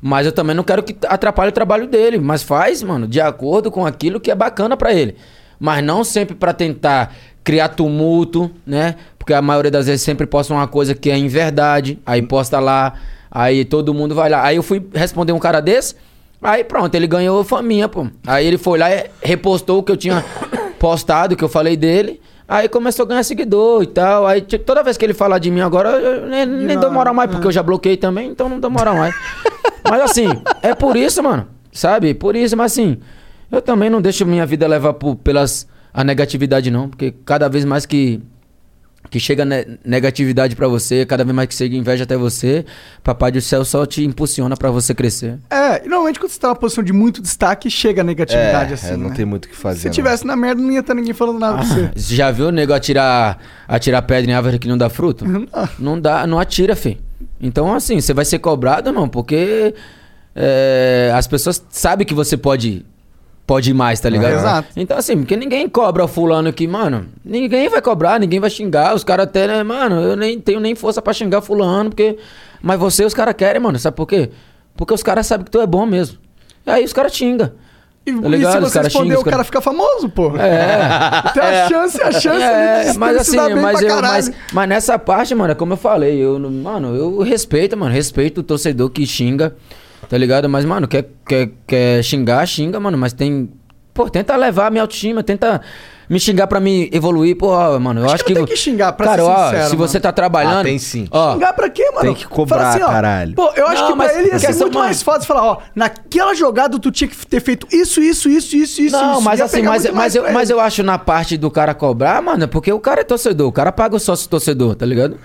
Mas eu também não quero que atrapalhe o trabalho dele. Mas faz, mano, de acordo com aquilo que é bacana pra ele. Mas não sempre pra tentar criar tumulto, né? Porque a maioria das vezes sempre posta uma coisa que é em verdade. Aí posta lá, aí todo mundo vai lá. Aí eu fui responder um cara desse. Aí pronto, ele ganhou faminha, pô. Aí ele foi lá e repostou o que eu tinha postado, que eu falei dele. Aí começou a ganhar seguidor e tal. Aí toda vez que ele falar de mim agora, eu nem, nem dou moral mais, porque eu já bloqueei também, então não dou moral mais. mas assim, é por isso, mano. Sabe? Por isso, mas assim, eu também não deixo minha vida levar por, pelas a negatividade, não. Porque cada vez mais que que chega ne- negatividade pra você, cada vez mais que chega inveja até você, papai do céu só te impulsiona pra você crescer. É, e normalmente quando você tá numa posição de muito destaque, chega a negatividade É, assim. é, não né? tem muito o que fazer. Se não. tivesse na merda, não ia estar ninguém falando nada pra você. Você já viu o nego atirar, atirar pedra em árvore que não dá fruto? Não dá, não atira, fi. Então, assim, você vai ser cobrado, não, porque é, as pessoas sabem que você pode, pode ir mais, tá ligado? Exato. Então, assim, porque ninguém cobra o fulano que, mano, ninguém vai cobrar, ninguém vai xingar. Os caras até, né, mano, eu nem tenho nem força pra xingar fulano, porque. Mas você, os caras querem, mano, sabe por quê? Porque os caras sabem que tu é bom mesmo. E aí os caras xingam. E, Tá e se você caras responder, xingam, o cara caras- fica famoso, pô. É. Tem a chance, a chance É, de mas assim, mas, eu, mas, mas nessa parte, mano, é como eu falei, eu, mano, eu respeito, mano, respeito o torcedor que xinga, tá ligado? Mas, mano, quer, quer, quer xingar, xinga, mano, mas tem. Pô, tenta levar a minha autoestima, tenta me xingar pra me evoluir, pô, mano, eu acho, Acho que não tem que xingar, pra Cara, ser ó, sincero, se você mano. tá trabalhando. Ah, tem sim. Ó, Xingar pra quê, mano? Tem que cobrar, assim, ó, caralho. Pô, eu acho Não, que pra ele ia ser muito mano. mais fácil falar, ó, naquela jogada tu tinha que ter feito isso, isso, isso, isso, isso. Não, isso. mas assim, mas, mas, mais eu, mas eu acho na parte do cara cobrar, mano, é porque o cara é torcedor, o cara paga o sócio torcedor, tá ligado?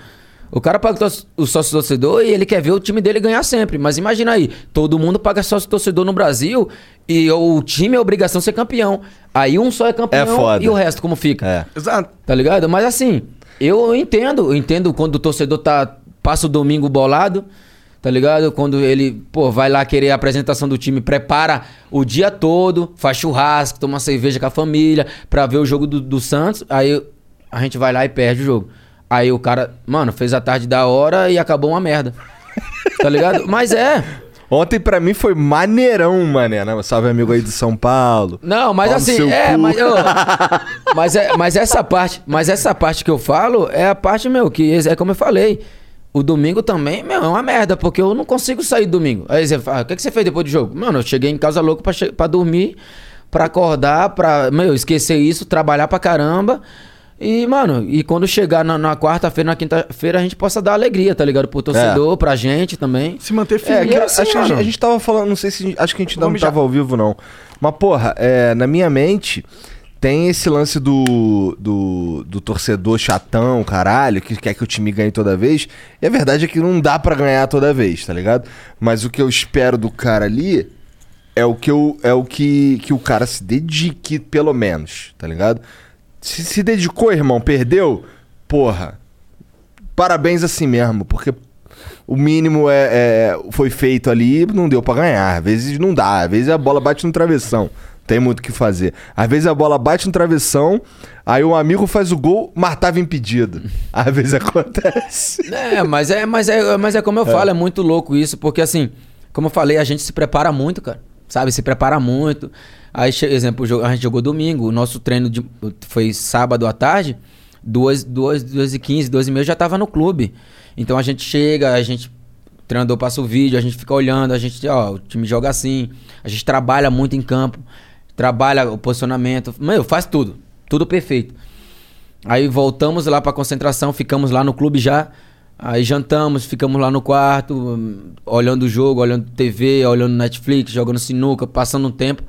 O cara paga o sócio torcedor e ele quer ver o time dele ganhar sempre. Mas imagina aí, todo mundo paga sócio torcedor no Brasil e o time é obrigação ser campeão. Aí um só é campeão É e o resto como fica? É. Exato. Tá ligado? Mas assim, eu entendo, eu entendo quando o torcedor tá passa o domingo bolado, tá ligado? Quando ele, pô, vai lá querer a apresentação do time, prepara o dia todo, faz churrasco, toma cerveja com a família pra ver o jogo do, do Santos, aí a gente vai lá e perde o jogo. Aí o cara, mano, fez a tarde da hora e acabou uma merda. Tá ligado? Mas é. Ontem pra mim foi maneirão, mané. Né? Salve amigo aí de São Paulo. Não, mas assim, é, mas, eu- mas, é, mas essa parte, mas essa parte que eu falo é a parte, meu, que é como eu falei. o domingo também, meu, é uma merda, porque eu não consigo sair domingo. Aí você fala, o que, que você fez depois do jogo? Mano, eu cheguei em casa louco pra, pra dormir, pra acordar, pra, meu, esquecer isso, trabalhar pra caramba. E, mano, e quando chegar na, na quarta-feira, na quinta-feira, a gente possa dar alegria, tá ligado? Pro torcedor, pra gente também. Se manter É, firme. que, assim, acho que a, mano. gente, a gente tava falando, não sei se. Acho que a gente não tava ao vivo, não. Mas, porra, é, na minha mente, tem esse lance do, do, do torcedor chatão, caralho, que quer que o time ganhe toda vez. E a verdade é que não dá pra ganhar toda vez, tá ligado? Mas o que eu espero do cara ali é o que, eu, é o que, que o cara se dedique, pelo menos, tá ligado? Se se dedicou, irmão, perdeu, porra, parabéns assim mesmo, porque o mínimo é, é- foi feito ali não deu pra ganhar. Às vezes não dá, às vezes a bola bate no travessão. Tem muito o que fazer. Às vezes a bola bate no travessão, aí um amigo faz o gol, mas tava impedido. Às vezes acontece. É, mas é, mas é, mas é como eu falo, é muito louco isso, porque assim, como eu falei, a gente se prepara muito, cara. Sabe, se prepara muito. Aí, exemplo, a gente jogou domingo, o nosso treino de- foi sábado à tarde, duas, duas, duas e quinze, duas e meia, já tava no clube. Então a gente chega, a gente, o treinador passa o vídeo, a gente fica olhando, a gente, ó, o time joga assim, a gente trabalha muito em campo, trabalha o posicionamento, meu, faz tudo, tudo perfeito. Aí voltamos lá pra concentração, ficamos lá no clube já. Aí jantamos, ficamos lá no quarto, hum, olhando o jogo, olhando TV, olhando Netflix, jogando sinuca, passando um tempo.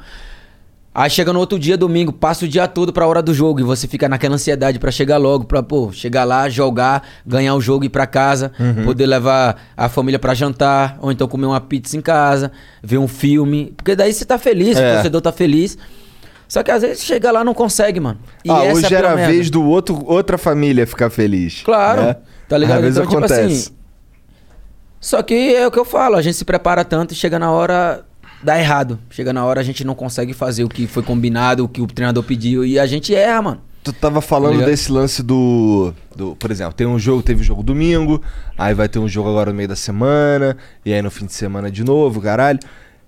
Aí chega no outro dia, domingo, passa o dia todo pra hora do jogo e você fica naquela ansiedade pra chegar logo, pra, pô, chegar lá, jogar, ganhar o jogo e ir pra casa, poder levar a família pra jantar, ou então comer uma pizza em casa, ver um filme, porque daí você tá feliz, É. o torcedor tá feliz. Só que às vezes chega lá e não consegue, mano. E ah, hoje é a era a vez do outro, outra família ficar feliz. Claro, né? tá ligado? Às vezes Então, tipo acontece. assim, Só que é o que eu falo, a gente se prepara tanto e chega na hora dá errado. Chega na hora a gente não consegue fazer o que foi combinado, o que o treinador pediu e a gente erra, mano. Tu tava falando Ligado? desse lance do, do. Por exemplo, tem um jogo, teve um jogo domingo, aí vai ter um jogo agora no meio da semana, e aí no fim de semana de novo, caralho.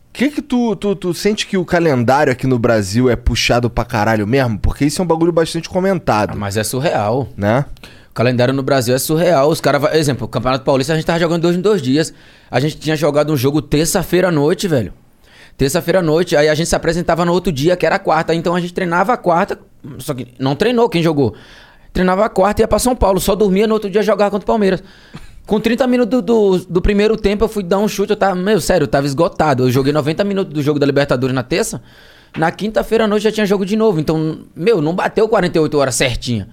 O que que tu, tu, tu sente que o calendário aqui no Brasil é puxado pra caralho mesmo? Porque isso é um bagulho bastante comentado, Ah, Mas é surreal. né? O calendário no Brasil é surreal. Os caras, exemplo, o Campeonato Paulista a gente tava jogando dois em dois dias. A gente tinha jogado um jogo terça-feira à noite, velho. Terça-feira à noite, aí a gente se apresentava no outro dia, que era quarta. Então a gente treinava a quarta, só que não treinou quem jogou. Treinava a quarta e ia pra São Paulo, só dormia no outro dia jogar contra o Palmeiras. Com 30 minutos do, do, do primeiro tempo, eu fui dar um chute, eu tava, meu, sério, eu tava esgotado. Eu joguei 90 minutos do jogo da Libertadores na terça. Na quinta-feira à noite já tinha jogo de novo. Então, meu, não bateu 48 horas certinha.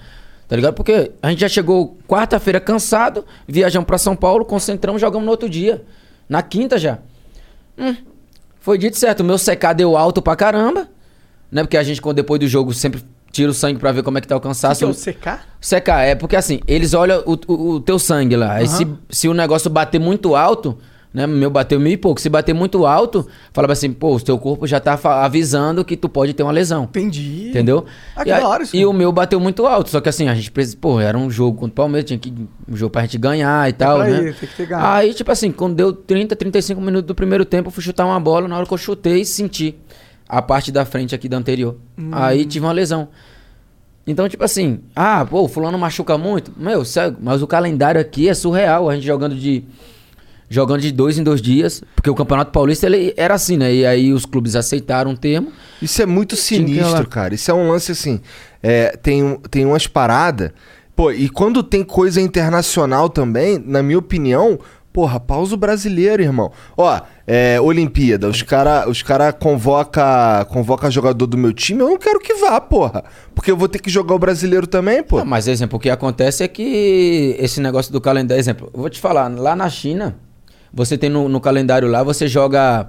Tá ligado? Porque a gente já chegou quarta-feira cansado, viajamos pra São Paulo, concentramos, jogamos no outro dia. Na quinta já. Hum, foi dito certo. O meu CK deu alto pra caramba. Né? Porque a gente, quando depois do jogo, sempre tira o sangue pra ver como é que tá o Que que cansaço. é o CK? CK, é porque assim, eles olham o, o- o teu sangue lá. Aí se, se o negócio bater muito alto, né? Meu bateu mil e pouco. Se bater muito alto, fala assim, pô, o teu corpo já tá avisando que tu pode ter uma lesão. Entendi. Entendeu? Ah, e, hora isso. e o meu bateu muito alto. Só que assim, a gente precisa. Pô, era um jogo contra o Palmeiras, tinha que. Um jogo pra gente ganhar e tal, pra né? ir. Aí, tipo assim, quando deu 30, 35 minutos do primeiro tempo, eu fui chutar uma bola. Na hora que eu chutei, senti a parte da frente aqui da anterior. Hum. Aí tive uma lesão. Então, tipo assim, ah, pô, o fulano machuca muito. Meu, sério, mas o calendário aqui é surreal. A gente jogando de. Jogando de dois em dois dias. Porque o Campeonato Paulista ele era assim, né? E aí os clubes aceitaram o termo. Isso é muito sinistro, cara. Isso é um lance assim. é, tem, tem umas paradas. Pô, e quando tem coisa internacional também, na minha opinião, porra, pausa o brasileiro, irmão. Ó, é, Olimpíada, os cara, os cara convoca, convoca jogador do meu time, eu não quero que vá, porra. Porque eu vou ter que jogar o brasileiro também, pô. Não, mas, exemplo, o que acontece é que esse negócio do calendário, exemplo, eu vou te falar, lá na China, você tem no, no calendário lá, você joga.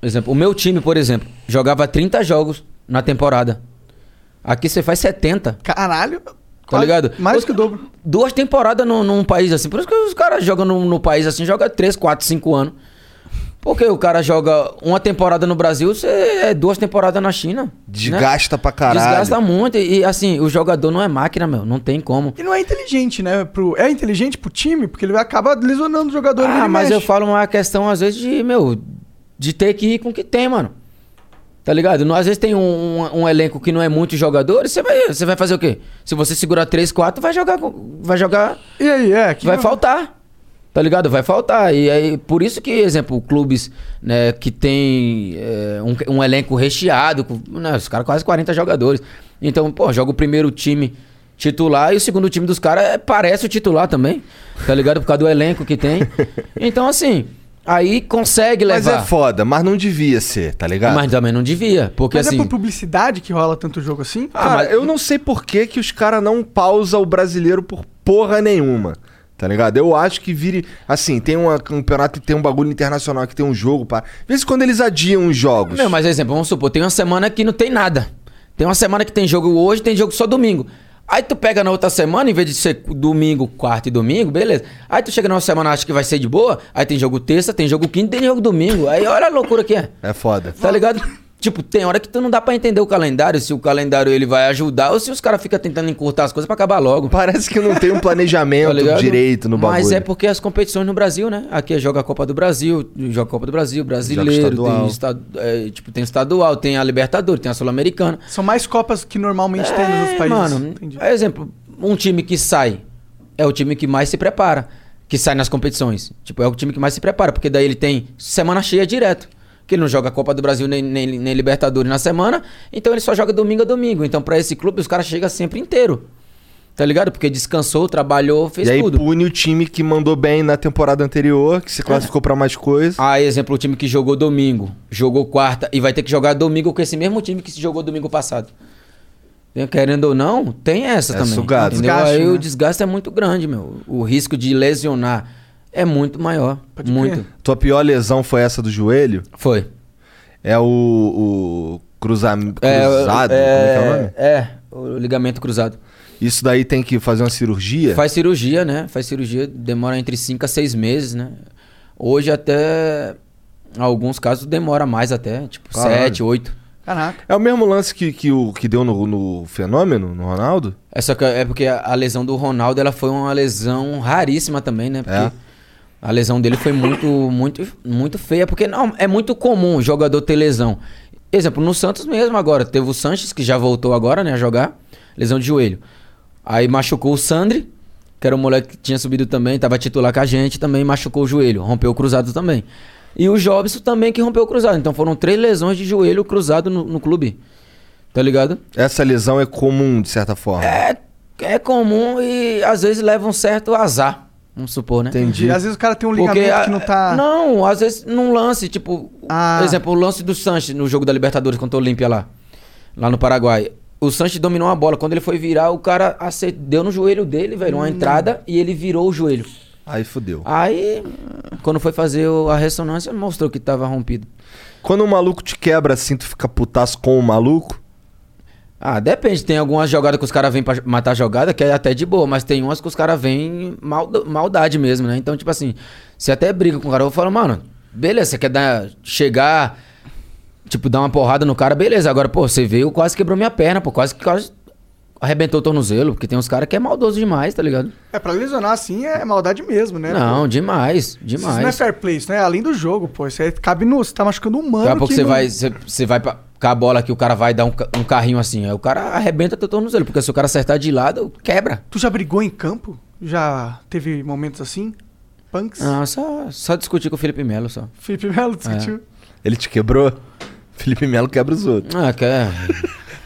Exemplo, o meu time, por exemplo, jogava 30 jogos na temporada. Aqui você faz 70. Caralho. Tá ligado? Mais Os- que o dobro. Duas temporadas num, num país assim. Por isso que os caras jogam no, no país assim, joga 3, 4, 5 anos. Porque o cara joga uma temporada no Brasil, você é duas temporadas na China. né? Desgasta pra caralho. Desgasta muito. E, assim, o jogador não é máquina, meu. Não tem como. E não é inteligente, né? Pro... É inteligente pro time, porque ele acaba lesionando o jogador. Ah, mas eu falo uma questão, às vezes, de, meu, de ter que ir com o que tem, mano. Tá ligado? Não, às vezes tem um, um- um elenco que não é muitos jogadores, você vai, você vai fazer o quê? Se você segurar 3, 4, vai jogar. com- Vai jogar. E aí, é? que vai faltar. Tá ligado? Vai faltar. E aí, por isso que, exemplo, clubes né, que tem é, um, um elenco recheado, com, né, os caras quase 40 jogadores. Então, pô, joga o primeiro time titular e o segundo time dos caras é, parece o titular também. Tá ligado? Por causa do elenco que tem. Então, assim, aí consegue Mas levar. é foda, mas não devia ser, tá ligado? Mas também não devia. Porque Mas assim. é por publicidade que rola tanto jogo assim? Cara, mas- eu não sei por que, que os caras não pausam o brasileiro por porra nenhuma. Tá ligado? Eu acho que vire. Assim, tem um campeonato que tem um bagulho internacional que tem um jogo para. Vê se quando eles adiam os jogos. Não, mas exemplo, vamos supor, tem uma semana que não tem nada. Tem uma semana que tem jogo hoje, tem jogo só domingo. Aí tu pega na outra semana, em vez de ser domingo, quarta e domingo, beleza. Aí tu chega na outra semana, acha que vai ser de boa, aí tem jogo terça, tem jogo quinta, tem jogo domingo. Aí olha a loucura que é. É foda. Tá ligado? Tipo, tem hora que tu não dá pra entender o calendário, se o calendário ele vai ajudar ou se os caras ficam tentando encurtar as coisas pra acabar logo. Parece que não tem um Tá planejamento ligado? direito no bagulho. Mas é porque as competições no Brasil, né? Aqui joga a Copa do Brasil, joga a Copa do Brasil, brasileiro, estadual. tem, estadu- é, tipo, tem estadual, tem a Libertadores, tem a Sul-Americana. São mais copas que normalmente tem nos outros É, países. Mano, Entendi. é exemplo, um time que sai é o time que mais se prepara, que sai nas competições. Tipo, é o time que mais se prepara, porque daí ele tem semana cheia direto. Que ele não joga Copa do Brasil nem, nem, nem Libertadores na semana, então ele só joga domingo a domingo. Então, pra esse clube, os caras chegam sempre inteiro. Tá ligado? Porque descansou, trabalhou, fez E aí tudo. pune o time que mandou bem na temporada anterior, que se classificou pra mais coisas. Ah, exemplo, o time que jogou domingo, jogou quarta e vai ter que jogar domingo com esse mesmo time que se jogou domingo passado. Tem- Querendo ou não, tem essa É também. sugado. Desgaste, Aí né? o desgaste é muito grande, meu. O risco de lesionar é muito maior. Pode muito. crer. Tua pior lesão foi essa do joelho? Foi. É o, o cruza, É, cruzado? é, Como é que é o nome? é, o ligamento cruzado. Isso daí tem que fazer uma cirurgia? Faz cirurgia, né? Faz cirurgia, demora entre 5 a 6 meses, né? Hoje até alguns casos demora mais até, tipo Caralho. 7, 8. Caraca. É o mesmo lance que, que, o, que deu no, no fenômeno, no Ronaldo? É só que é porque a a lesão do Ronaldo ela foi uma lesão raríssima também, né? Porque É. a lesão dele foi muito, muito, muito feia, porque não é muito comum o jogador ter lesão. Exemplo, no Santos mesmo agora, teve o Sanches que já voltou agora, né, a jogar, lesão de joelho. Aí machucou o Sandri, que era um moleque que tinha subido também, tava titular com a gente, também machucou o joelho, rompeu o cruzado também. E o Jobson também que rompeu o cruzado. Então foram três lesões de joelho cruzado no, no clube. Tá ligado? Essa lesão é comum, de certa forma. É, é comum e às vezes leva um certo azar, vamos supor, né? Entendi. E às vezes o cara tem um Porque ligamento a- que não tá. Não, às vezes num lance, tipo, Ah. por exemplo, o lance do Sanches no jogo da Libertadores contra o Olímpia lá, lá no Paraguai. O Sanches dominou a bola, quando ele foi virar, o cara ace- deu no joelho dele, velho, Hum. uma entrada e ele virou o joelho. Aí fudeu. Aí, quando foi fazer o- a ressonância, mostrou que tava rompido. Quando um maluco te quebra assim, tu fica putaço com o maluco? Ah, depende. Tem algumas jogadas que os caras vêm pra matar jogada, que é até de boa, mas tem umas que os caras vêm malda- maldade mesmo, né? Então, tipo assim, você até briga com o cara, eu falo, mano, beleza, você quer dar, chegar, tipo, dar uma porrada no cara, beleza. Agora, pô, você veio, quase quebrou minha perna, pô, quase que quase arrebentou o tornozelo, porque tem uns caras que é maldoso demais, tá ligado? É, pra lesionar assim é maldade mesmo, né? Não, demais, Isso não é demais. fair play, isso não é além do jogo, pô. Isso aí cabe no. Você tá machucando um mano. Daqui a pouco você não- vai, você, você vai pra, com a bola que o cara vai dar um, um carrinho assim, aí o cara arrebenta teu tornozelo, porque se o cara acertar de lado, quebra. Tu já brigou em campo? Já teve momentos assim? Punks? Ah, só, só discutir com o Felipe Melo só. Felipe Melo discutiu. Ele te quebrou? Felipe Melo quebra os outros. Ah, quer.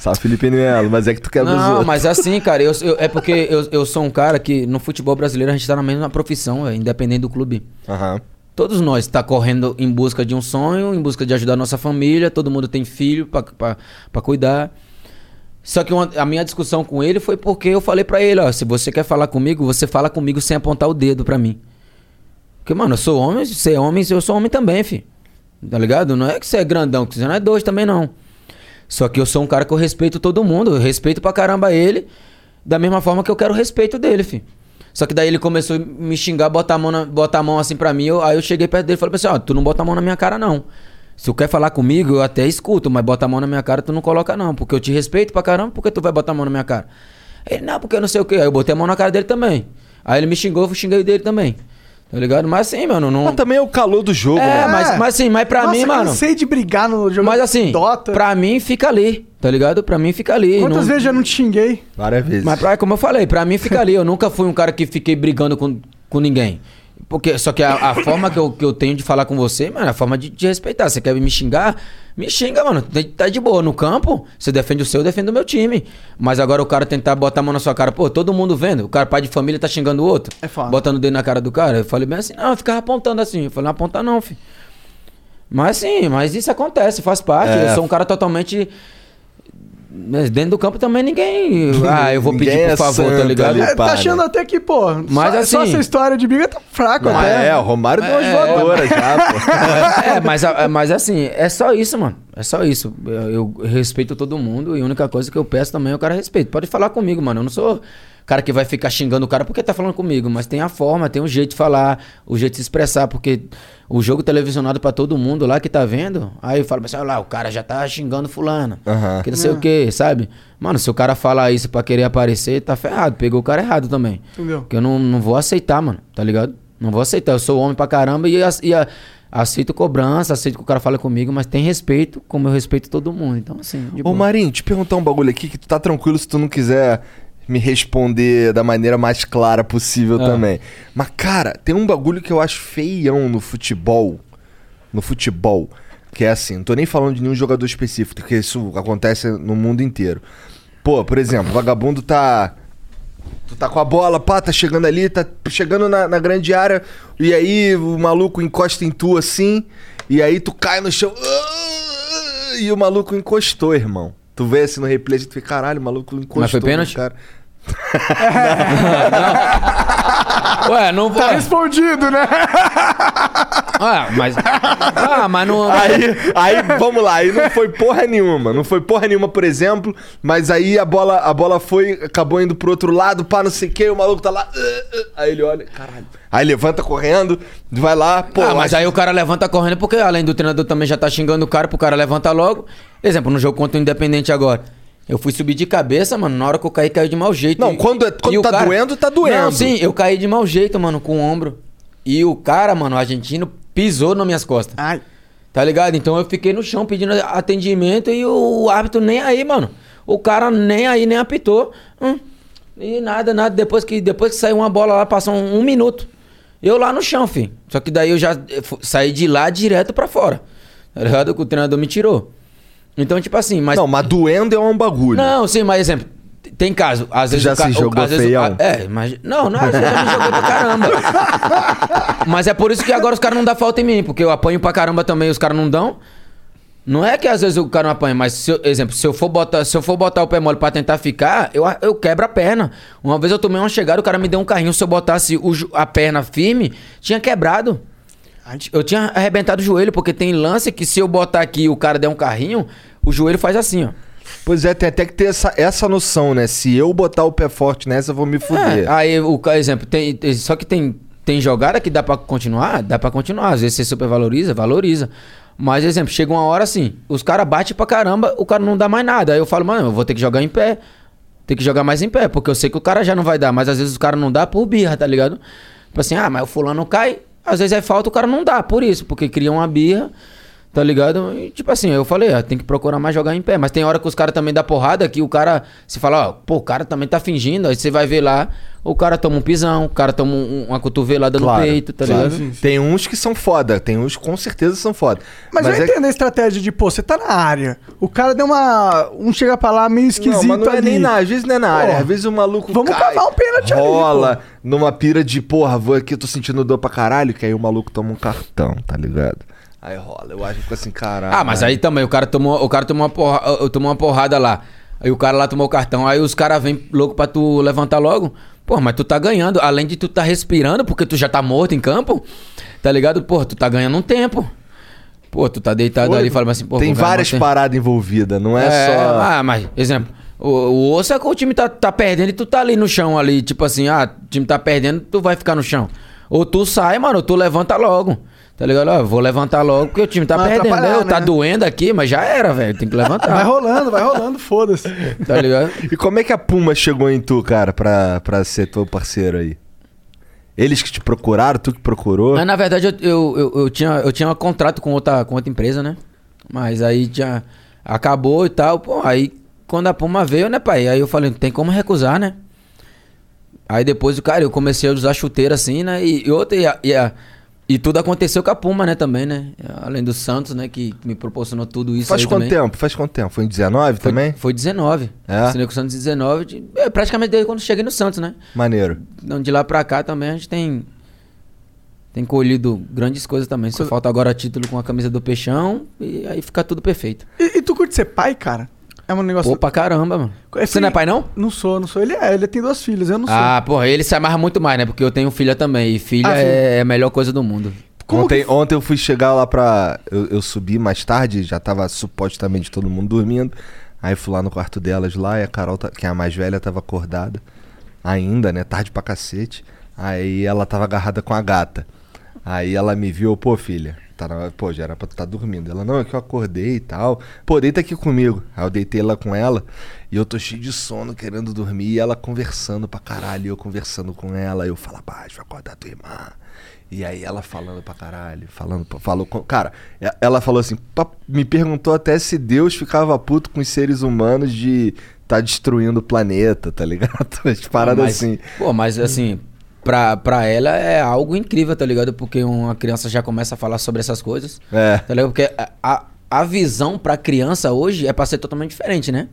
Salve Felipe Melo, mas é que tu quebra os Não, mas assim, cara, eu, eu- é porque eu, eu sou um cara que no futebol brasileiro a gente tá na mesma profissão, véio, independente do clube. Aham. Todos nós tá correndo em busca de um sonho, em busca de ajudar a nossa família, todo mundo tem filho pra cuidar. Só que uma- a minha discussão com ele foi porque eu falei pra ele, ó, se você quer falar comigo, você fala comigo sem apontar o dedo pra mim. Porque, mano, eu sou homem, você é homem, eu sou homem também, fi. Tá ligado? Não é que você é grandão, que você não é dois também, não. Só que eu sou um cara que eu respeito todo mundo, eu respeito pra caramba ele, da mesma forma que eu quero o respeito dele, fi. Só que daí ele começou a me xingar, botar a mão, na- botar a mão assim pra mim, eu- aí eu cheguei perto dele e falei assim, ó, tu não bota a mão na minha cara, não. Se tu quer falar comigo, eu até escuto, mas bota a mão na minha cara, tu não coloca, não. Porque eu te respeito pra caramba, por que tu vai botar a mão na minha cara? Ele, não, porque eu não sei o quê. Aí eu botei a mão na cara dele também. Aí ele me xingou, eu xinguei dele também. Tá ligado? Mas assim, mano, não. Mas também é o calor do jogo, É, né? mas, mas assim, mas pra Nossa, mim, mano. cansei de brigar no jogo Mas assim, Dota. pra mim fica ali, tá ligado? Pra mim fica ali. Quantas não- vezes já não te xinguei? Várias vezes. Mas pra, como eu falei, pra mim fica ali. Eu nunca fui um cara que fiquei brigando com, com ninguém. Porque, só que a, a forma que eu, que eu tenho de falar com você, mano, é a forma de te respeitar. Você quer me xingar? Me xinga, mano. Tá- Tá de boa. No campo, você defende o seu, eu defendo o meu time. Mas agora o cara tentar botar a mão na sua cara, pô, todo mundo vendo. O cara, pai de família, tá xingando o outro. É foda. Botando o dedo na cara do cara. Eu falei bem assim, não, eu ficava apontando assim. Eu falei, não aponta não, filho. Mas sim, mas isso acontece, faz parte. É. Eu sou um cara totalmente. Mas Dentro do campo também ninguém. Ah, eu vou Ninguém pedir é por favor, tá ligado? É, tá achando até que, pô, Mas só, só assim- essa história de briga tá fraco até. é, o Romário deu umas voadoras já, pô. É, mas, mas assim, é só isso, mano. É só isso. Eu, eu respeito todo mundo e a única coisa que eu peço também é o cara respeito. Pode falar comigo, mano. Eu não sou cara que vai ficar xingando o cara porque tá falando comigo, mas tem a forma, tem o jeito de falar, o jeito de se expressar, porque o jogo televisionado pra todo mundo lá que tá vendo, aí fala assim, olha lá, o cara já tá xingando fulano, Aham. que não sei o que, sabe? Mano, se o cara falar isso pra querer aparecer, tá ferrado, pegou o cara errado também. Entendeu? Que eu não, não vou aceitar, mano, tá ligado? Não vou aceitar. Eu sou homem pra caramba e, e a- aceito cobrança, aceito que o cara fale comigo, mas tem respeito, como eu respeito todo mundo. Então, assim, de Ô, boa. Marinho, te perguntar um bagulho aqui que tu tá tranquilo se tu não quiser me responder da maneira mais clara possível Ah. também. Mas, cara, tem um bagulho que eu acho feião no futebol. No futebol. Que é assim, não tô nem falando de nenhum jogador específico, porque isso acontece no mundo inteiro. Pô, por exemplo, vagabundo tá. Tu tá com a bola, pá, tá chegando ali, tá chegando na, na grande área, e aí o maluco encosta em tu assim, e aí tu cai no chão. E o maluco encostou, irmão. Tu vê assim no replay, tu fica, caralho, o maluco encostou. Mas foi pênalti? Cara. Ué, não vou. Tá respondido, né? Ah, mas. Ah, mas não. Aí, aí, vamos lá, aí não foi porra nenhuma. Não foi porra nenhuma, por exemplo, mas aí a bola, a bola foi, acabou indo pro outro lado, pá, não sei o que, o maluco tá lá. ah, ah, aí ele olha, caralho. Aí levanta correndo, vai lá, pô. ah, mas acho- aí o cara levanta correndo porque além do treinador também já tá xingando o cara pro cara levantar logo. Exemplo, no jogo contra o Independente agora. Eu fui subir de cabeça, mano. Na hora que eu caí, caiu de mau jeito. Não, E- quando é- quando tá doendo, tá doendo. Não, sim, eu caí de mau jeito, mano, com o ombro. E o cara, mano, o argentino, pisou nas minhas costas. Ai, Tá ligado? Então eu fiquei no chão pedindo atendimento e o árbitro nem aí, mano. O cara nem aí, nem apitou. Hum. E nada, nada. Depois que, depois que saiu uma bola lá, passou um, um minuto. Eu lá no chão, filho. Só que daí eu já saí de lá direto pra fora. Tá ligado? Que o treinador me tirou. Então, tipo assim, mas. Não, mas doendo é um bagulho. Não, sim, mas exemplo. Tem caso, às vezes já o ca- se o- jogou às vezes o feião? É, mas não, não, eu já me joguei pra caramba. mas é por isso que agora os caras não dão falta em mim, porque eu apanho pra caramba também, os caras não dão. Não é que às vezes o cara não apanha, mas se eu, exemplo, se eu for botar, se eu for botar o pé mole pra tentar ficar, eu, eu quebro a perna. Uma vez eu tomei uma chegada, o cara me deu um carrinho, se eu botasse o a perna firme, tinha quebrado. Eu tinha arrebentado o joelho, porque tem lance que se eu botar aqui e o cara der um carrinho, o joelho faz assim, ó. Pois é, tem até que ter essa, essa noção, né? Se eu botar o pé forte nessa, eu vou me fuder. É, aí o exemplo, tem, só que tem, tem jogada que dá pra continuar, dá pra continuar. Às vezes você supervaloriza, valoriza. Mas, exemplo, chega uma hora assim, os caras batem pra caramba, o cara não dá mais nada. Aí eu falo, mano, eu vou ter que jogar em pé. Tem que jogar mais em pé, porque eu sei que o cara já não vai dar, mas às vezes o cara não dá por birra, tá ligado? Tipo assim, ah, mas o fulano cai, às vezes é falta, o cara não dá, por isso, porque cria uma birra, tá ligado? E, tipo assim, eu falei, ah, tem que procurar mais jogar em pé. Mas tem hora que os caras também dá porrada, que o cara se fala, ó, pô, o cara também tá fingindo, aí você vai ver lá, o cara toma um pisão, o cara toma um- uma cotovelada Claro, no peito, tá ligado? Tem uns que são foda, tem uns que com certeza são foda. mas, eu é- entendo a estratégia de, pô, você tá na área. O cara deu uma. Um chega pra lá meio esquisito Não, mas não é ali. nem na, às vezes não é na área. Às vezes o maluco vamos cai, cavar um pênalti ali, rola numa pira de, porra, vou aqui, tô sentindo dor pra caralho, que aí o maluco toma um cartão, tá ligado? Aí rola, eu acho que assim, caralho. Ah, mas aí também, o cara tomou, o cara tomou uma, porra, eu tomou uma porrada lá. Aí o cara lá tomou o cartão. Aí os caras vêm louco pra tu levantar logo. Pô, mas tu tá ganhando. Além de tu tá respirando, porque tu já tá morto em campo, tá ligado? Pô, tu tá ganhando um tempo. Pô, tu tá deitado ali e fala assim, pô, Tem ganhar várias paradas envolvidas, não é, É, só. Ah, mas, exemplo, o, o osso é que o time tá, tá perdendo e tu tá ali no chão ali. Tipo assim, ah, o time tá perdendo, tu vai ficar no chão. Ou tu sai, mano, ou tu levanta logo. Tá ligado? Ó, eu vou levantar logo porque o time tá Vai perdendo. atrapalhar, Eu, Tá né? doendo aqui, mas já era, velho. Tem que levantar. Vai rolando, vai rolando, foda-se. Tá ligado? E como é que a Puma chegou em tu, cara, pra, pra ser teu parceiro aí? Eles que te procuraram, tu que procurou? Mas na verdade eu, eu, eu, eu tinha, eu tinha um contrato com outra, com outra empresa, né? Mas aí já acabou e tal. Pô, aí quando a Puma veio, né, pai? Aí eu falei, não tem como recusar, né? Aí depois, cara, eu comecei a usar chuteira assim, né? E, e outra, e, a- e, a- e tudo aconteceu com a Puma, né, também, né? Além do Santos, né, que me proporcionou tudo isso Faz aí quanto também. tempo? Faz quanto tempo? Foi em 19 Foi, também? Foi 19. É? Assinei com o Santos em 19. de- é, praticamente desde quando cheguei no Santos, né? Maneiro. Então, de lá pra cá também a gente tem. Tem colhido grandes coisas também. Só falta agora título com a camisa do Peixão e aí fica tudo perfeito. E, e tu curte ser pai, cara? É um negócio. Pô, pra caramba, mano. É, Você não é pai, não? Não sou, não sou. Ele é, ele tem duas filhas, eu não sou. Ah, porra, ele se amarra muito mais, né? Porque eu tenho filha também. E filha Ah, filho. é a melhor coisa do mundo. Como ontem, que- ontem eu fui chegar lá pra. Eu, eu subi mais tarde, já tava supostamente todo mundo dormindo. Aí fui lá no quarto delas lá e a Carol, tá- que é a mais velha, tava acordada. Ainda, né? Tarde pra cacete. Aí ela tava agarrada com a gata. Aí ela me viu, pô, filha. Tá na- pô, já era pra tu estar dormindo. Ela, não, é que eu acordei e tal. Pô, deita aqui comigo. Aí eu deitei lá com ela. E eu tô cheio de sono, querendo dormir. E ela conversando pra caralho. Eu conversando com ela. Eu falo, baixo, vai acordar tua irmã. E aí ela falando pra caralho, falando, falou com, cara, ela falou assim, "Pa- me perguntou até se Deus ficava puto com os seres humanos de tá destruindo o planeta, tá ligado? As paradas mas, assim. Pô, mas assim, pra, pra ela é algo incrível, tá ligado? Porque uma criança já começa a falar sobre essas coisas. É. Tá ligado? Porque a, a, visão pra criança hoje é pra ser totalmente diferente, né?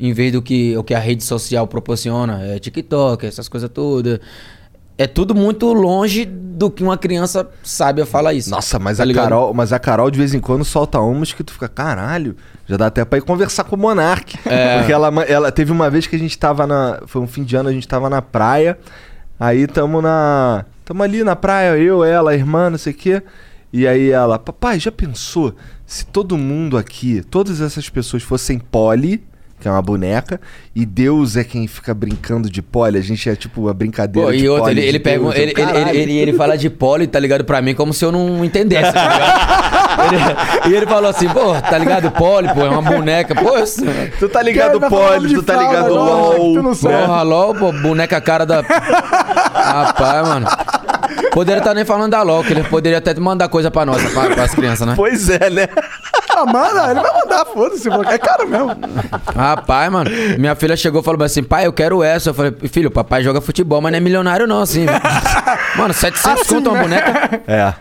Em vez do que o que a rede social proporciona, é TikTok, essas coisas todas. É tudo muito longe do que uma criança sabe falar isso. Nossa, mas tá a ligado? Carol, mas a Carol de vez em quando solta umas que tu fica, caralho, já dá até pra ir conversar com o Monark. É. Porque ela, ela teve uma vez que a gente tava na, foi um fim de ano, a gente tava na praia. Aí tamo na, tamo ali na praia, eu, ela, a irmã, não sei o quê. E aí ela, papai, já pensou se todo mundo aqui, todas essas pessoas fossem Polly, que é uma boneca, e Deus é quem fica brincando de Polly, a gente é tipo a brincadeira Pô, de e outro, Polly ele, de ele, Deus. Eu, ele, ele, ele, ele, ele fala de poli, tá ligado? Pra mim, como se eu não entendesse, tá ligado? Ele- e ele falou assim, pô, tá ligado? Poli, pô, é uma boneca. Pô, isso, Tu tá ligado, Polly, de tu tá fralda ligado, LOL. Porra, LOL, pô, boneca cara da. Rapaz, mano. Poderia estar nem falando da LOL, que ele poderia até mandar coisa pra nós, pra, pras crianças, né? Pois é, né? Ah, manda, ele vai mandar, foda-se. É caro mesmo. Rapaz, mano. Minha filha chegou e falou assim: pai, eu quero essa. Eu falei: filho, papai joga futebol, mas não é milionário, não, assim. Mano, 700 Assim, conto uma né? boneca? É.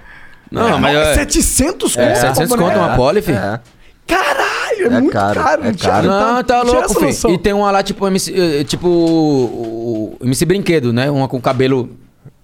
Não, mas. É, 700 é, conto, 700 boneca? conto uma poli, filho. É. Caralho, é, É muito caro, caro. é caro. Não, tá louco, filho. E tem uma lá, tipo, MC, eh, tipo o o MC Brinquedo, né? Uma com cabelo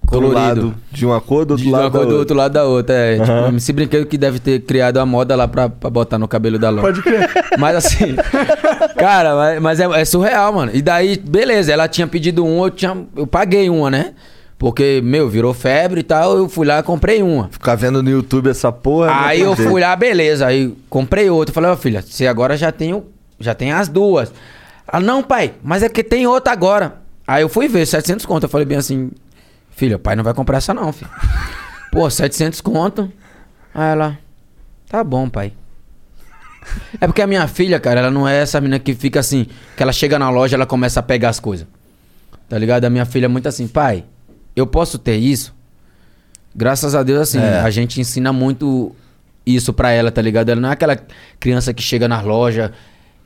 colorido. lado de uma cor, do outro De uma lado cor da do outro lado da outra. É, tipo, MC Brinquedo que deve ter criado a moda lá pra, pra botar no cabelo da Ló. Pode crer. Mas assim, cara, mas, mas é, é surreal, mano. E daí, beleza, ela tinha pedido um, eu, tinha, eu paguei uma, né? Porque, meu, virou febre e tal, eu fui lá e comprei uma. Ficar vendo no YouTube essa porra. Aí não eu fui lá, beleza. Aí comprei outra. Falei, ó, filha, você agora já tem, o- já tem as duas. Ela, não, pai, mas é que tem outra agora. Aí eu fui ver, 700 conto. Eu falei bem assim, filha, o pai não vai comprar essa não, filho. Pô, 700 conto. Aí ela, tá bom, pai. É porque a minha filha, cara, ela não é essa menina que fica assim, que ela chega na loja ela começa a pegar as coisas. Tá ligado? A minha filha é muito assim, pai, eu posso ter isso? Graças a Deus, assim, É. a gente ensina muito isso pra ela, tá ligado? Ela não é aquela criança que chega nas lojas,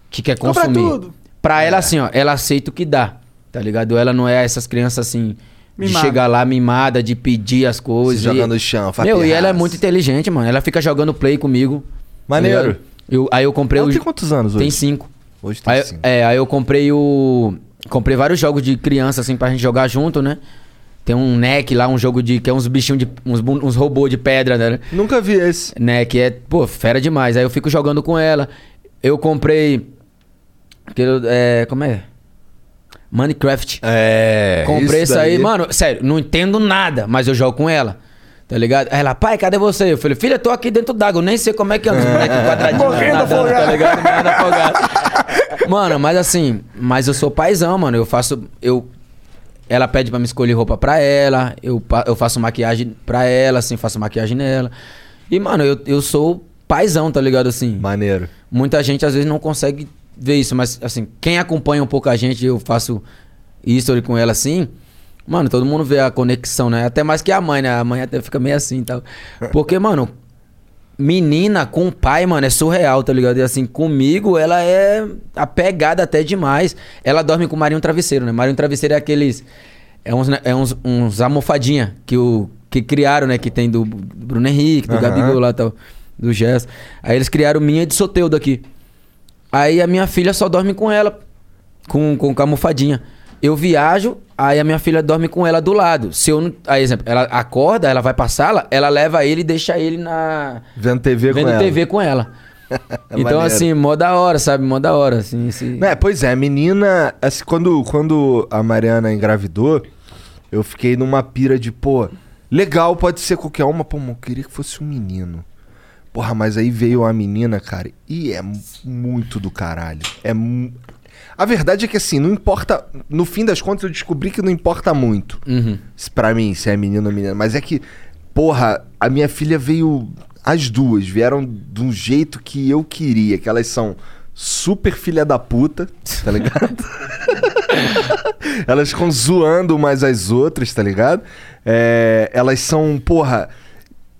que quer Compra consumir. tudo. Pra ela, assim, ó, ela aceita o que dá, tá ligado? Ela não é essas crianças, assim, de Mimada. chegar lá mimada, de pedir as Se coisas. joga e- no chão, Meu, e ela é muito inteligente, mano. Ela fica jogando play comigo. tá Maneiro. ligado? Eu, aí eu comprei Ela o. tem quantos anos hoje? Tem cinco. Hoje tem Aí, cinco. é, aí eu comprei o. Comprei vários jogos de criança, assim, pra gente jogar junto, né? Tem um NEC lá, um jogo de. que é uns bichinhos de. uns, uns robôs de pedra, né? Nunca vi esse. Né? Que é, pô, fera demais. Aí eu fico jogando com ela. Eu comprei. Aquele, é, como é? Minecraft. É. Comprei isso aí, mano, sério, não entendo nada, mas eu jogo com ela. Tá ligado? Aí ela, pai, cadê você? Eu falei, filha, tô aqui dentro d'água, eu nem sei como é que anda os moleques quadradinhos Morrendo nadando, afogado. tá ligado? Morrendo afogado. Mano, mas assim, mas eu sou paizão, mano. Eu faço. Eu, ela pede pra me escolher roupa pra ela, eu, eu faço maquiagem pra ela, assim, faço maquiagem nela. E, mano, eu, eu sou paizão, tá ligado? Assim. Maneiro. Muita gente às vezes não consegue ver isso, mas assim, quem acompanha um pouco a gente, eu faço history com ela assim, Mano, todo mundo vê a conexão, né? Até mais que a mãe, né? A mãe até fica meio assim e tal. Porque, mano, menina com o pai, mano, é surreal, tá ligado? E assim, comigo, ela é apegada até demais. Ela dorme com o Marinho Travesseiro, né? Marinho Travesseiro é aqueles. É uns, né, é uns, uns almofadinha que, o, que criaram, né? Que tem do Bruno Henrique, do Aham. Gabigol lá e tal, do Gesso. Aí eles criaram minha de Soteudo aqui. Aí a minha filha só dorme com ela, com, com, com a almofadinha. Eu viajo, aí a minha filha dorme com ela do lado. Se eu não. Aí, exemplo, ela acorda, ela vai pra sala, ela leva ele e deixa ele na. Vendo TV vendo com ela. TV com ela. então, maneiro. assim, mó da hora, sabe? Mó da hora, assim. assim. É, pois é, a menina. assim, quando, quando a Mariana engravidou, eu fiquei numa pira de, pô, legal, pode ser qualquer uma, pô, eu queria que fosse um menino. Porra, mas aí veio a menina, cara, e é mu- muito do caralho. É. mu- A verdade é que assim, não importa. No fim das contas, eu descobri que não importa muito. Uhum. Pra mim, se é menino ou menina. Mas é que, porra, a minha filha veio. As duas vieram de um jeito que eu queria, que elas são super filha da puta, tá ligado? elas ficam zoando umas as outras, tá ligado? É, elas são, porra.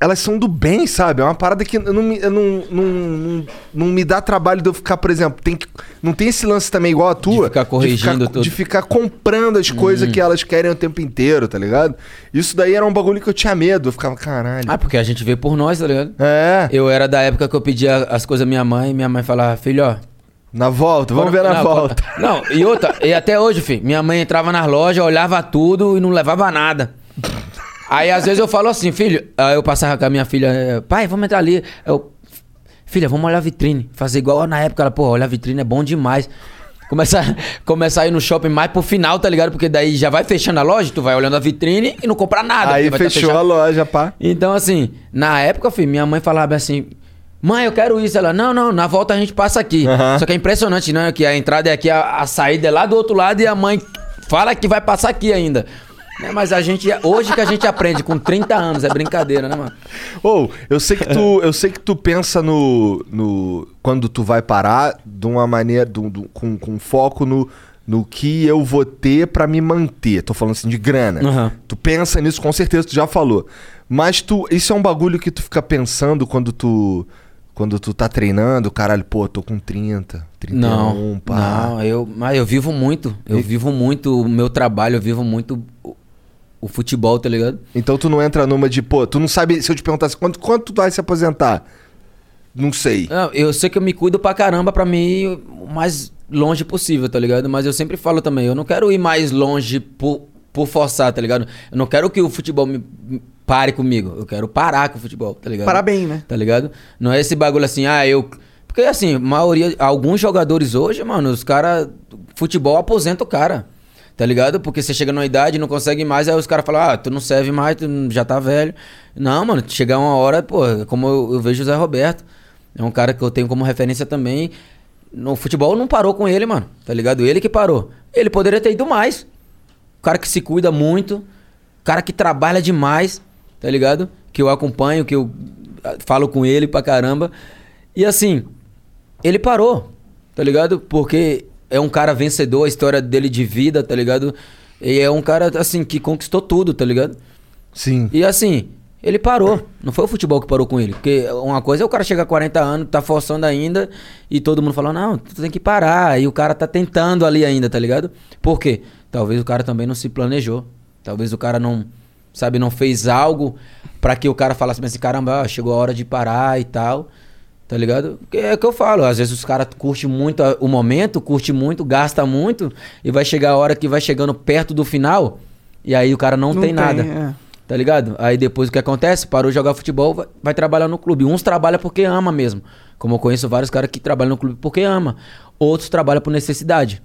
Elas são do bem, sabe? É uma parada que não me, não, não, não, não me dá trabalho de eu ficar, por exemplo, tem que, não tem esse lance também igual a tua. ficar corrigindo de ficar, de ficar comprando as coisas que elas querem o tempo inteiro, tá ligado? Isso daí era um bagulho que eu tinha medo. Eu ficava, caralho. Ah, porque a gente vê por nós, tá ligado? É, Eu era da época que eu pedia as coisas à minha mãe e minha mãe falava, filho, ó. na volta, vamos ver na não, volta. Não, e outra, e até hoje, filho, minha mãe entrava nas lojas, olhava tudo e não levava nada. Aí às vezes eu falo assim, filho, aí eu passava com a minha filha, eh, pai, vamos entrar ali. Eu, filha, vamos olhar a vitrine. Fazer igual na época, ela, pô, olhar a vitrine é bom demais. Começar, começar a ir no shopping mais pro final, tá ligado? Porque daí já vai fechando a loja, tu vai olhando a vitrine e não compra nada. Aí tá fechou a fechado. loja, pá. Então, assim, na época, filho, minha mãe falava assim: Mãe, eu quero isso. Ela, não, não, na volta a gente passa aqui. Aham. Só que é impressionante, né? Que a entrada é aqui, a, a saída é lá do outro lado e a mãe fala que vai passar aqui ainda. Né, Mas a gente, hoje que a gente aprende, com 30 anos, é brincadeira, né, mano? Ou, eu sei que tu, eu sei que tu pensa no, no quando tu vai parar de uma maneira do- do- com, com foco no, no que eu vou ter pra me manter. Tô falando assim de grana. Aham. Tu pensa nisso, com certeza tu já falou. Mas tu, isso é um bagulho que tu fica pensando quando tu quando tu tá treinando, caralho, pô, tô com 30, 31, Não, pá. não, eu, mas eu vivo muito. Eu vivo muito o meu trabalho, eu vivo muito o, futebol, tá ligado? Então tu não entra numa de, pô, tu não sabe, se eu te perguntasse quanto, quanto tu vai se aposentar? Não sei. Não, eu sei que eu me cuido pra caramba pra mim ir o mais longe possível, tá ligado? Mas eu sempre falo também, eu não quero ir mais longe por, por forçar, tá ligado? Eu não quero que o futebol me me pare comigo. Eu quero parar com o futebol, tá ligado? Parabéns, né? Tá ligado? Não é esse bagulho assim, ah, eu. Porque assim, maioria, alguns jogadores hoje, mano, os caras. Futebol aposenta o cara. Tá ligado? Porque você chega numa idade não consegue mais, aí os caras falam, ah, tu não serve mais, tu já tá velho. Não, mano, chegar uma hora, pô, como eu, eu vejo o Zé Roberto. É um cara que eu tenho como referência também. No futebol não parou com ele, mano. Tá ligado? Ele que parou. Ele poderia ter ido mais. O cara que se cuida muito. Cara que trabalha demais, tá ligado? Que eu acompanho, que eu ah, falo com ele pra caramba. E assim, ele parou, tá ligado? Porque é um cara vencedor, a história dele de vida, tá ligado? E é um cara, assim, que conquistou tudo, tá ligado? Sim. E assim, ele parou. Não foi o futebol que parou com ele. Porque uma coisa é o cara chegar a 40 anos, tá forçando ainda, e todo mundo fala, não, tu tem que parar. E o cara tá tentando ali ainda, tá ligado? Por quê? Talvez o cara também não se planejou. Talvez o cara não, sabe, não fez algo pra que o cara falasse assim, caramba, chegou a hora de parar e tal. Tá ligado? É o que eu falo, às vezes os caras curtem muito o momento, curte muito, gasta muito, e vai chegar a hora que vai chegando perto do final, e aí o cara não, tem, nada. é. Tá ligado? Aí depois o que acontece? Parou de jogar futebol, vai, vai trabalhar no clube. Uns trabalham porque ama mesmo. Como eu conheço vários caras que trabalham no clube porque ama. Outros trabalham por necessidade.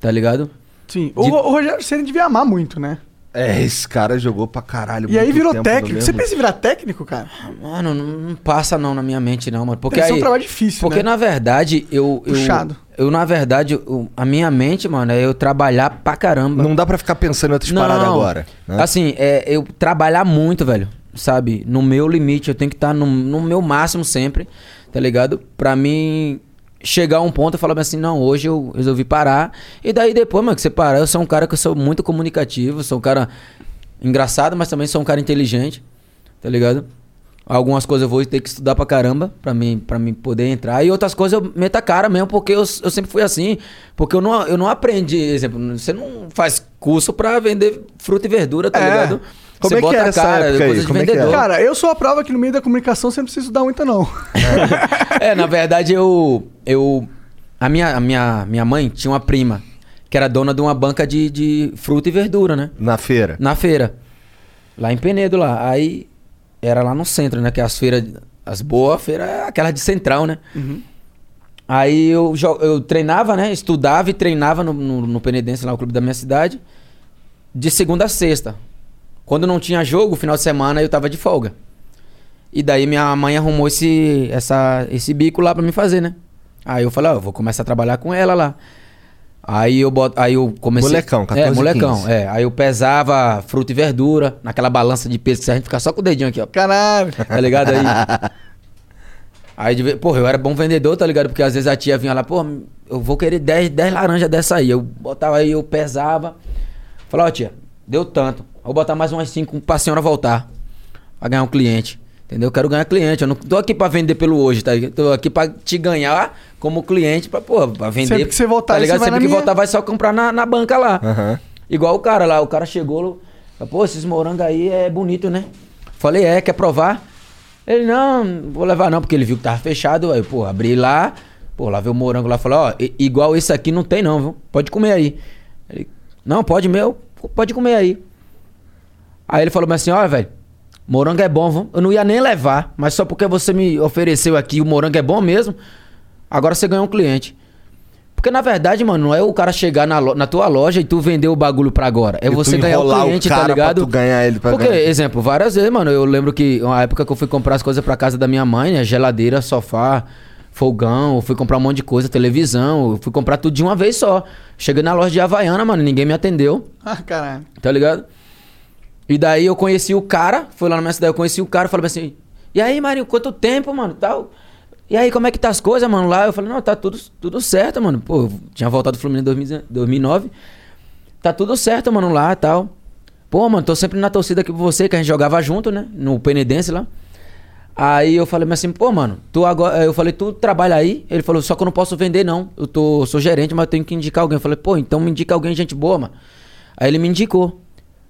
Tá ligado? Sim. O, De- o Rogério Ceni devia amar muito, né? É, esse cara jogou pra caralho. E aí virou técnico. Você pensa em virar técnico, cara? Mano, não, não passa não na minha mente não, mano. Porque Deve ser aí, um trabalho difícil, Porque né? na verdade, eu... eu Puxado. Eu, na verdade, eu- a minha mente, mano, é eu trabalhar pra caramba. Não dá pra ficar pensando em outras paradas agora. né? Assim, é eu trabalhar muito, velho. Sabe? No meu limite, eu tenho que estar no, no meu máximo sempre, tá ligado? Pra mim chegar a um ponto e falar assim, não, hoje eu resolvi parar. E daí depois, mano, que você parar, eu sou um cara que eu sou muito comunicativo, sou um cara engraçado, mas também sou um cara inteligente, tá ligado? Algumas coisas eu vou ter que estudar pra caramba pra mim, pra mim poder entrar. E outras coisas eu meto a cara mesmo, porque eu, eu sempre fui assim. Porque eu não, eu não aprendi, exemplo, você não faz curso pra vender fruta e verdura, tá É. ligado? Como você é que bota era a essa cara, época aí? coisa de Como é que vendedor. Cara, eu sou a prova que no meio da comunicação você não precisa estudar muito, não. É, na verdade, eu. eu a minha, a minha, minha mãe tinha uma prima que era dona de uma banca de, de fruta e verdura, né? Na feira. Na feira. Lá em Penedo, lá. Aí era lá no centro, né? Que as feiras. As boas feiras é aquela de central, né? Aí eu, eu treinava, né? Estudava e treinava no, no, no Penedense, lá no clube da minha cidade. De segunda a sexta. Quando não tinha jogo, final de semana eu tava de folga. E daí minha mãe arrumou esse, essa, esse bico lá pra me fazer, né? Aí eu falei, ó, eu vou começar a trabalhar com ela lá. Aí eu boto, aí eu comecei. Molecão, 14, É, molecão, 15. é. Aí eu pesava fruta e verdura, naquela balança de peso que a gente fica só com o dedinho aqui, ó. Caralho. Tá ligado aí? Aí, de porra, eu era bom vendedor, tá ligado? Porque às vezes a tia vinha lá, pô, eu vou querer 10, 10 laranjas dessa aí. Eu botava aí, eu pesava. Falava, ó, tia, deu tanto. Vou botar mais umas 5 pra senhora voltar. Pra ganhar um cliente. Entendeu? Eu quero ganhar cliente. Eu não tô aqui pra vender pelo hoje, tá ligado? Tô aqui pra te ganhar como cliente, pra, pô, pra vender. Sempre que você voltar, tá ligado? você vai Sempre que minha. voltar, vai só comprar na, na banca lá. Aham. Igual o cara lá, o cara chegou, pô, esses morangos aí é bonito, né? Falei, é, quer provar? Ele, não, vou levar não, porque ele viu que tava fechado. Aí, eu, pô, abri lá, pô, lá veio o morango lá, falou, ó, igual esse aqui não tem não, viu? Pode comer aí. Ele, não, pode meu, pode comer aí. Aí ele falou mas assim, olha, velho, morango é bom, viu? Eu não ia nem levar, mas só porque você me ofereceu aqui, o morango é bom mesmo, agora você ganhou um cliente. Porque na verdade, mano, não é o cara chegar na, lo- na tua loja e tu vender o bagulho pra agora. É E tu você ganhar o enrolar o cliente, cara tá pra ligado? tu ganhar ele pra Porque, ganhar. exemplo, várias vezes, mano, eu lembro que uma época que eu fui comprar as coisas pra casa da minha mãe, né? Geladeira, sofá, fogão, eu fui comprar um monte de coisa, televisão, eu fui comprar tudo de uma vez só. Cheguei na loja de Havaiana, mano, ninguém me atendeu. Ah, caralho. Tá ligado? E daí eu conheci o cara, fui lá na minha cidade, eu conheci o cara, falei assim, e aí, Marinho, quanto tempo, mano, tal? E aí, como é que tá as coisas, mano, lá? Eu falei, não, tá tudo, tudo certo, mano. Pô, tinha voltado do Fluminense em 2000 2009. Tá tudo certo, mano, lá, tal. Pô, mano, tô sempre na torcida aqui por você, que a gente jogava junto, né? No Penedense lá. Aí eu falei assim, pô, mano, tu agora. Eu falei, tu trabalha aí? Ele falou, só que eu não posso vender, não. Eu tô, sou gerente, mas eu tenho que indicar alguém. Eu falei, pô, então me indica alguém, gente boa, mano. Aí ele me indicou.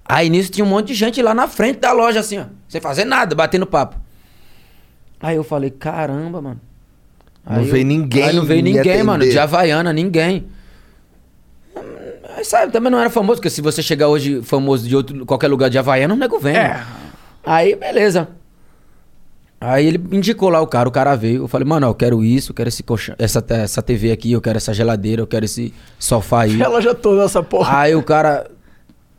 Aí nisso tinha um monte de gente lá na frente da loja, assim, ó. Sem fazer nada, batendo papo. Aí eu falei, caramba, mano. Não Aí veio eu- ninguém Aí não veio ninguém, mano. De Havaiana, ninguém. Aí sabe, também não era famoso, porque se você chegar hoje famoso de outro, qualquer lugar de Havaiana, o nego vem. É. mano. Aí, beleza. Aí ele indicou lá o cara, o cara veio. Eu falei, mano, eu quero isso, eu quero esse colchão, essa, essa TV aqui, eu quero essa geladeira, eu quero esse sofá aí. A loja toda, essa porra. Aí o cara,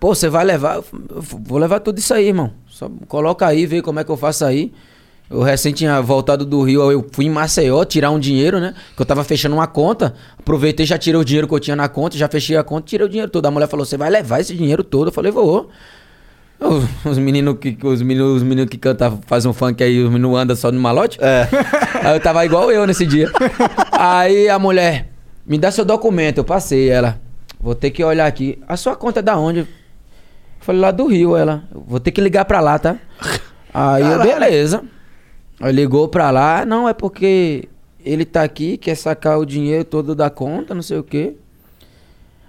pô, você vai levar? Eu falei, "Eu vou levar tudo isso aí, irmão. Só coloca aí, vê como é que eu faço aí. Eu recém tinha voltado do Rio, eu fui em Maceió tirar um dinheiro, né? Que eu tava fechando uma conta. Aproveitei, já tirei o dinheiro que eu tinha na conta, já fechei a conta, tirei o dinheiro todo. A mulher falou: Você vai levar esse dinheiro todo? Eu falei: Vou. Os- Os meninos que, os meninos, os meninos que cantam, fazem um funk aí, os meninos andam só no malote. É. Aí eu tava igual eu nesse dia. Aí a mulher, me dá seu documento. Eu passei, ela, vou ter que olhar aqui. A sua conta é da onde? Falei, lá do Rio, ela. Vou ter que ligar pra lá, tá? Aí eu, beleza. Aí ligou pra lá, não, é porque ele tá aqui, quer sacar o dinheiro todo da conta, não sei o quê.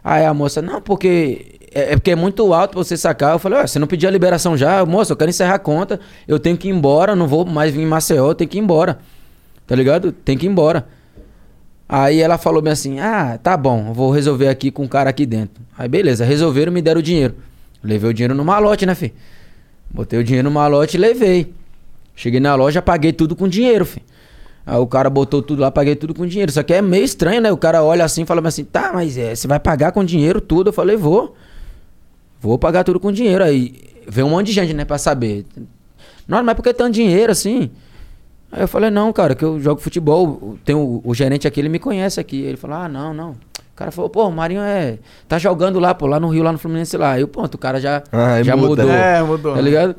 Aí a moça, não, porque é, é porque é muito alto pra você sacar. Eu falei, ué, você não pediu a liberação já? Moça, eu quero encerrar a conta, eu tenho que ir embora, não vou mais vir em Maceió, eu tenho que ir embora. Tá ligado? Tem que ir embora. Aí ela falou bem assim: Ah, tá bom, vou resolver aqui com o cara aqui dentro. Aí beleza, resolveram me deram o dinheiro. Levei o dinheiro no malote, né, fi? Botei o dinheiro no malote e levei. Cheguei na loja, paguei tudo com dinheiro, fi. Aí o cara botou tudo lá, paguei tudo com dinheiro. Só que é meio estranho, né? O cara olha assim e fala assim: Tá, mas é, você vai pagar com dinheiro tudo? Eu falei: Vou. Vou pagar tudo com dinheiro. Aí veio um monte de gente, né, pra saber. Não, mas por que tanto dinheiro assim? Aí eu falei, não, cara, que eu jogo futebol. Tem o, o gerente aqui, ele me conhece aqui. Ele falou, ah, não, não. O cara falou, pô, o Marinho é. Tá jogando lá, pô, lá no Rio, lá no Fluminense lá. Aí, pronto, o cara já, Ah, aí já muda. mudou. É, mudou. Tá ligado?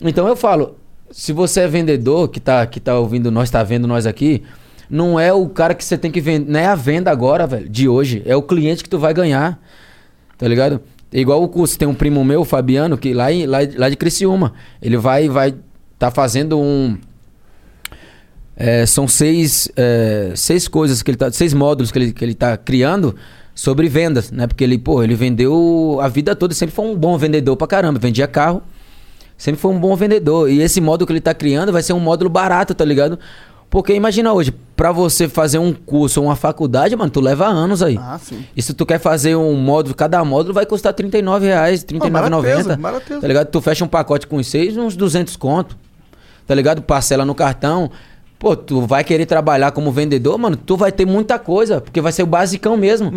Então eu falo, se você é vendedor, que tá, que tá ouvindo nós, tá vendo nós aqui, não é o cara que você tem que vender, não é a venda agora, velho, de hoje. É o cliente que tu vai ganhar. Tá ligado? É igual o curso, tem um primo meu, o Fabiano, que lá, em, lá, lá de Criciúma, ele vai vai tá fazendo um é, são seis, é, seis coisas que ele tá, seis módulos que ele, que ele tá criando sobre vendas, né? Porque ele, pô, ele vendeu a vida toda, sempre foi um bom vendedor pra caramba, vendia carro, sempre foi um bom vendedor. E esse módulo que ele tá criando vai ser um módulo barato, tá ligado? Porque imagina hoje, pra você fazer um curso ou uma faculdade, mano, tu leva anos aí. Ah, sim. E se tu quer fazer um módulo, cada módulo vai custar 39 reais, R$ 39,90. barateza, barateza. Tá ligado? Tu fecha um pacote com os seis, uns 200 conto. Tá ligado? Parcela no cartão. Pô, tu vai querer trabalhar como vendedor, mano, tu vai ter muita coisa, porque vai ser o basicão mesmo.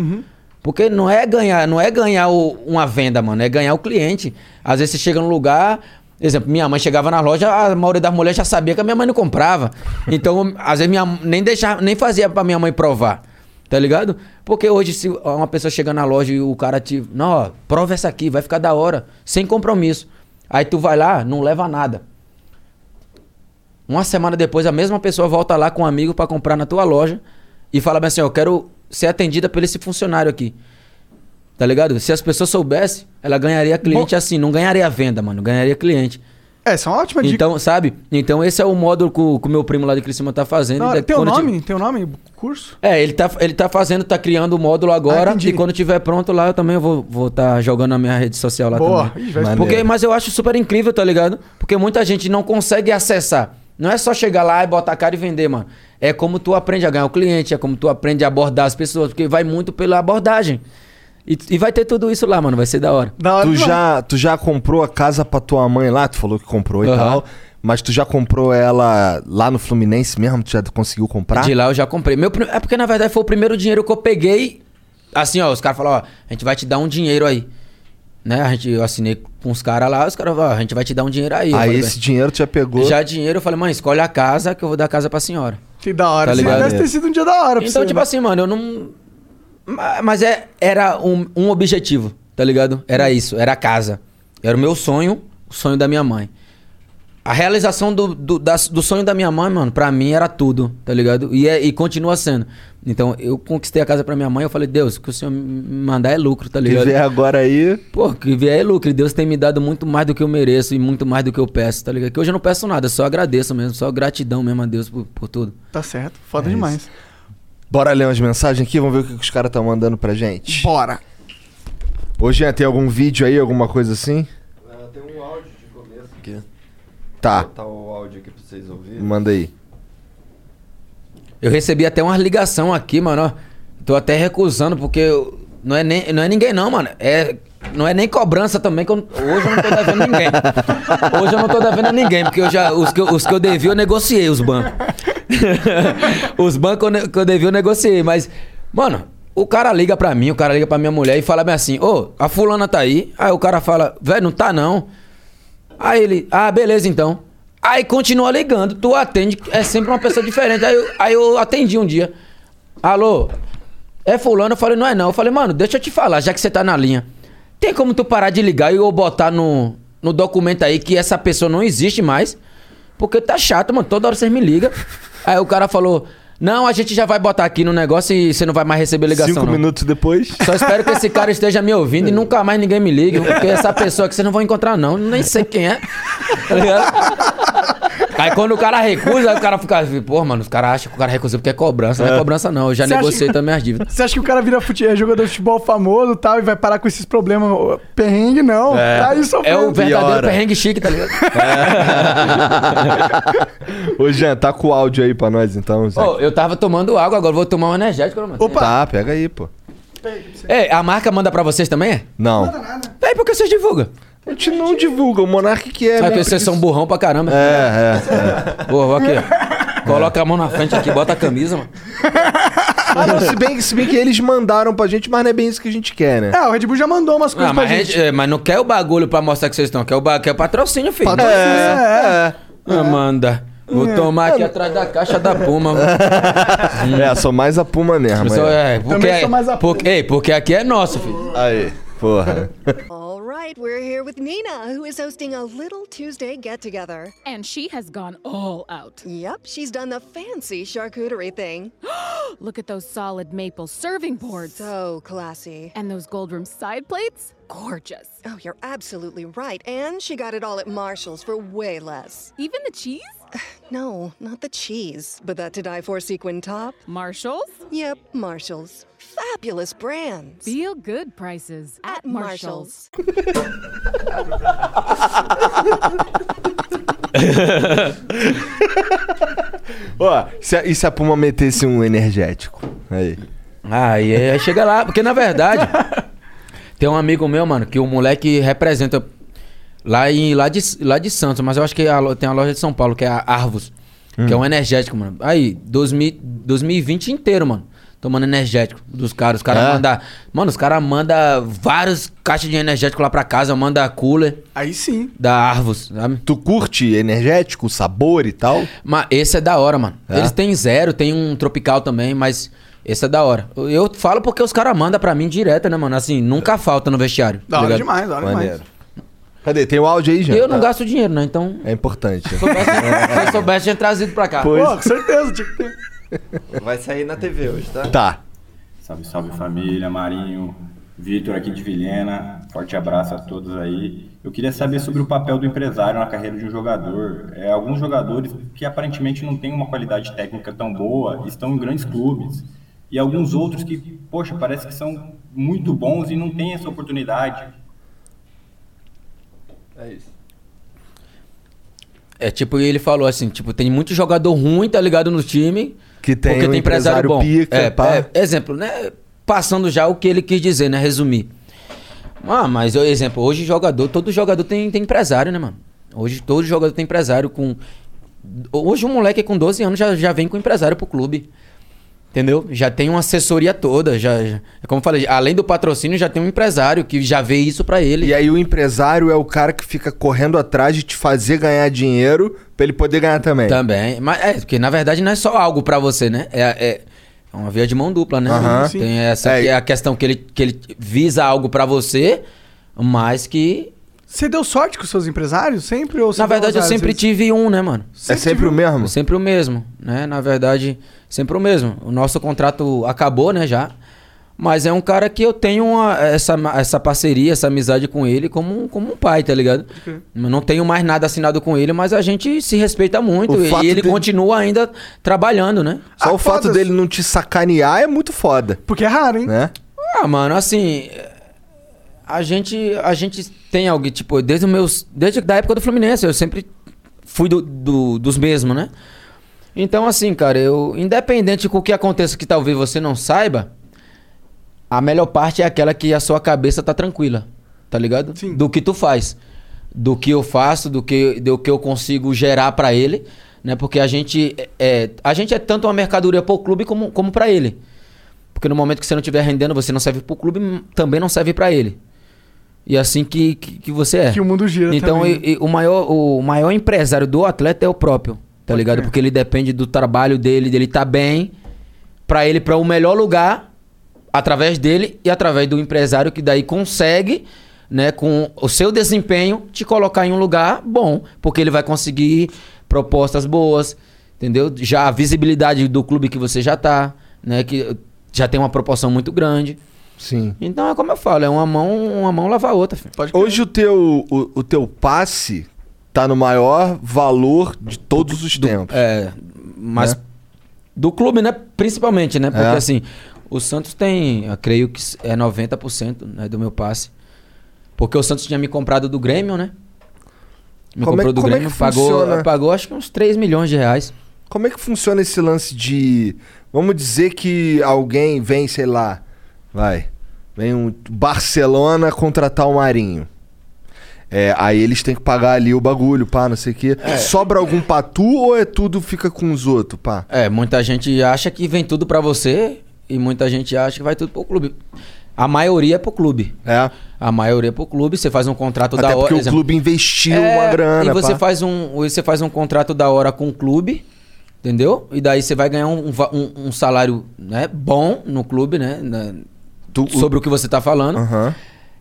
Porque não é ganhar, não é ganhar o- uma venda, mano, é ganhar o cliente. Às vezes você chega num lugar, exemplo, minha mãe chegava na loja, a maioria das mulheres já sabia que a minha mãe não comprava. Então, às vezes minha nem deixava, nem fazia pra minha mãe provar. Tá ligado? Porque hoje, se uma pessoa chega na loja e o cara te. Não, ó, prova essa aqui, vai ficar da hora. Sem compromisso. Aí tu vai lá, não leva nada. Uma semana depois, a mesma pessoa volta lá com um amigo pra comprar na tua loja e fala bem assim: eu quero ser atendida por esse funcionário aqui. Tá ligado? Se as pessoas soubessem, ela ganharia cliente assim, não ganharia venda, mano, ganharia cliente. Essa é uma ótima dica. Então, sabe? Então esse é o módulo que o, meu primo lá de Criciúma tá fazendo. Tem o nome? Tem o nome? Curso? é, ele tá, ele tá fazendo, tá criando o módulo Ah, agora. entendi. e quando tiver pronto lá, eu também vou estar vou tá jogando na minha rede social lá Boa. também. Ih. Porque, mas eu acho super incrível, tá ligado? Porque muita gente não consegue acessar. Não é só chegar lá e botar a cara e vender, mano. É como tu aprende a ganhar o cliente, é como tu aprende a abordar as pessoas, porque vai muito pela abordagem. E, e vai ter tudo isso lá, mano. Vai ser da hora. Da hora Tu já, tu já comprou a casa pra tua mãe lá? Tu falou que comprou e Aham. tal. Mas tu já comprou ela lá no Fluminense mesmo? Tu já conseguiu comprar? De lá eu já comprei. Meu, é porque, na verdade, foi o primeiro dinheiro que eu peguei. Assim, ó, os caras falaram, ó, a gente vai te dar um dinheiro aí. Né? A gente, eu assinei com os caras lá, os caras falaram, ó, a gente vai te dar um dinheiro aí. Aí falei, esse dinheiro tu já pegou. Já dinheiro, eu falei, mãe, escolhe a casa que eu vou dar a casa pra senhora. Que da hora. Tá ligado? Deve ter sido um dia da hora pra Então, você, tipo né? assim, mano, eu não. Ma- Mas é, era um, um objetivo, tá ligado? Era isso, era a casa. Era o meu sonho, o sonho da minha mãe. A realização do, do, das- do sonho da minha mãe, mano, pra mim era tudo, tá ligado? E, é- e continua sendo. Então, eu conquistei a casa pra minha mãe, eu falei, Deus, o que o senhor me mandar é lucro, tá Que ligado? vier agora aí. Pô, que vier é lucro. E Deus tem me dado muito mais do que eu mereço e muito mais do que eu peço, tá ligado? Que hoje eu não peço nada, só agradeço mesmo, só gratidão mesmo a Deus por, por tudo. Tá certo. Foda É demais. Bora ler umas mensagens aqui, vamos ver o que que os caras estão mandando pra gente. Bora. Hoje tem algum vídeo aí, alguma coisa assim? tem um áudio de começo aqui. Tá, Vou botar o áudio aqui pra vocês ouvirem. manda aí. Eu recebi até uma ligação aqui, mano. Tô até recusando, porque não é, nem, não é ninguém, não, mano. É, não é nem cobrança também, que eu- hoje eu não tô devendo ninguém. Hoje eu não tô devendo a ninguém, porque eu já, os, que eu, os que eu devi, eu negociei, os bancos. os bancos que eu ne- que eu devi, eu negociei. Mas, mano, o cara liga pra mim, o cara liga pra minha mulher e fala bem assim: Ô, a fulana tá aí. Aí o cara fala: Velho, não tá não. Aí ele, ah, beleza então. Aí continua ligando, tu atende, é sempre uma pessoa diferente. Aí eu, aí eu atendi um dia. Alô, é fulano? Eu falei, não é não. Eu falei, mano, deixa eu te falar, já que você tá na linha. Tem como tu parar de ligar e eu botar no, no documento aí que essa pessoa não existe mais? Porque tá chato, mano. Toda hora vocês me ligam. Aí o cara falou, não, a gente já vai botar aqui no negócio e você não vai mais receber ligação. Cinco não. minutos depois. Só espero que esse cara esteja me ouvindo e nunca mais ninguém me ligue, porque essa pessoa que vocês não vão encontrar, não. Nem sei quem é. Tá ligado? Aí quando o cara recusa, aí o cara fica assim, pô, mano, os caras acham que o cara recusou porque é cobrança. Não é cobrança, não. Eu já acha negociei que- também as dívidas. Você acha que o cara vira fute... é jogador de futebol famoso e tal e vai parar com esses problemas? ô, Perrengue, não. Tá aí É o verdadeiro Piora. perrengue chique, tá ligado? Ô, Jean, tá com o áudio aí pra nós então, Zé. Pô, eu tava tomando água, agora vou tomar um energético, mano. Opa. Tá, pega aí, pô. É, a marca manda pra vocês também? é? Não. É, porque vocês divulgam. A gente não divulga, o Monark que é. É, né? porque vocês são burrão pra caramba. É, é. Pô, aqui, ó. Coloca a mão na frente aqui, bota a camisa, mano. Ah, não, se bem, se bem que eles mandaram pra gente, mas não é bem isso que a gente quer, né? É, o Red Bull já mandou umas coisas Ah, pra gente. gente- é, mas não quer o bagulho pra mostrar que vocês estão, quer o, ba- quer o patrocínio, filho. Patrocínio, é. Amanda, vou tomar aqui atrás da caixa da Puma. mano. É, sou mais a Puma mesmo. É. é, porque, Também sou mais a porque, ei, porque aqui é nosso, filho. Aí, porra. Right, we're here with Nina, who is hosting a little Tuesday get together. And she has gone all out. Yep, she's done the fancy charcuterie thing. Look at those solid maple serving boards. So classy. And those gold room side plates? Gorgeous. Oh, you're absolutely right. And she got it all at Marshall's for way less. Even the cheese? No, not the cheese, but that to die for sequin top. Marshall's? Yep, Marshall's. Fabulous brands. Feel good prices at, Marshall's. Ó, se- e se a Puma metesse um energético? Aí. Aí é, chega lá, porque na verdade, tem um amigo meu, mano, que o moleque representa lá, em, lá, de, lá de Santos, mas eu acho que a tem a loja de São Paulo, que é a Arvos, que é um energético, mano. Aí, 2000, 2020 inteiro, mano. Tomando energético dos caras. Os caras É? mandam. Mano, os caras mandam vários caixas de energético lá pra casa, manda cooler Aí sim. da Arvos, sabe? Tu curte energético, sabor e tal? Mas esse é da hora, mano. É? Eles têm zero, tem um tropical também, mas esse é da hora. Eu- falo porque os caras mandam pra mim direto, né, mano? Assim, nunca falta no vestiário. Da tá hora ligado? demais, da hora Maneiro. demais. Cadê? Tem o áudio aí, já? Eu não gasto dinheiro, né? Então, É importante. se eu soubesse, se eu soubesse, tinha trazido pra cá. Pô, com certeza, tinha que ter. Vai sair na TV hoje, tá? Tá. Salve, salve família, Marinho, Vitor aqui de Vilhena, forte abraço a todos aí. Eu queria saber sobre o papel do empresário na carreira de um jogador. É, alguns jogadores que aparentemente não têm uma qualidade técnica tão boa estão em grandes clubes. E alguns outros que, poxa, parece que são muito bons e não têm essa oportunidade. É isso. É tipo, ele falou assim, tipo, tem muito jogador ruim, tá ligado, no time. Que tem porque um tem empresário, empresário bom. pica, é, pá. é, exemplo, né? Passando já o que ele quis dizer, né? Resumir. Ah, mas, eu- exemplo, hoje jogador, todo jogador tem, tem empresário, né, mano? Hoje todo jogador tem empresário com. Hoje um moleque com 12 anos já, já vem com empresário pro clube. Entendeu? Já tem uma assessoria toda. Já, já- é como eu falei, além do patrocínio, já tem um empresário que já vê isso pra ele. E aí o empresário é o cara que fica correndo atrás de te fazer ganhar dinheiro pra ele poder ganhar também. Também. Mas é, porque na verdade não é só algo pra você, né? É, é, é uma via de mão dupla, né? Aham. Tem essa É. que é a questão que ele, que ele visa algo pra você, mas que. Você deu sorte com os seus empresários sempre? Ou Na verdade, eu sempre vezes? tive um, né, mano? é sempre o mesmo? Sempre o mesmo, né? Na verdade, sempre o mesmo. O nosso contrato acabou, né, já. Mas é um cara que eu tenho uma- essa, essa parceria, essa amizade com ele como, um- como um pai, tá ligado? Eu não tenho mais nada assinado com ele, mas a gente se respeita muito. O E ele dele- continua ainda trabalhando, né? Só Ah, o fato foda-se. dele não te sacanear é muito foda, Porque é raro, hein? né? Ah, mano, assim. A gente, a gente tem alguém, tipo, desde os meus. Desde a época do Fluminense, eu sempre fui do, do- dos mesmos, né? Então, assim, cara, eu. Independente com o que aconteça que talvez você não saiba, a melhor parte é aquela que a sua cabeça tá tranquila. Tá ligado? Sim. Do que tu faz. Do que eu faço, do que, do que eu consigo gerar pra ele, né? Porque a gente é, a gente é tanto uma mercadoria pro clube como, como para ele. Porque no momento que você não estiver rendendo, você não serve pro clube, também não serve pra ele. E é assim que, que, que você é. Que o mundo gira Então, e- e o, maior, o maior empresário do atleta é o próprio, tá ligado? Porque ele depende do trabalho dele, dele tá bem, pra ele para o melhor lugar, através dele e através do empresário que daí consegue, né, com o seu desempenho, te colocar em um lugar bom, porque ele vai conseguir propostas boas, entendeu? Já a visibilidade do clube que você já tá, né, que já tem uma proporção muito grande. Sim. Então é como eu falo, é uma mão, uma mão lava a outra. Hoje o teu, o, o teu passe tá no maior valor de todos os tempos. É, mas Né? do clube, né? Principalmente, né? Porque É. assim, o Santos tem, eu creio que é 90% né, do meu passe. Porque o Santos tinha me comprado do Grêmio, né? Me Como é- comprou do é Grêmio, que pagou, funciona? pagou acho que uns 3 milhões de reais. Como é que funciona esse lance de. Vamos dizer que alguém vem, sei lá, vai. Vem um Barcelona contratar o Marinho. É, aí eles têm que pagar ali o bagulho, pá, não sei o quê. Sobra algum pra tu ou é tudo fica com os outros, pá? É, muita gente acha que vem tudo pra você e muita gente acha que vai tudo pro clube. A maioria é pro clube. É. A maioria é pro clube, você faz um contrato Até da hora. porque o clube investiu É, uma grana, E você pá. faz, um, você faz um contrato da hora com o clube, entendeu? E daí você vai ganhar um, um- um salário né, bom no clube, né? na- Tu- sobre o que você tá falando. Aham.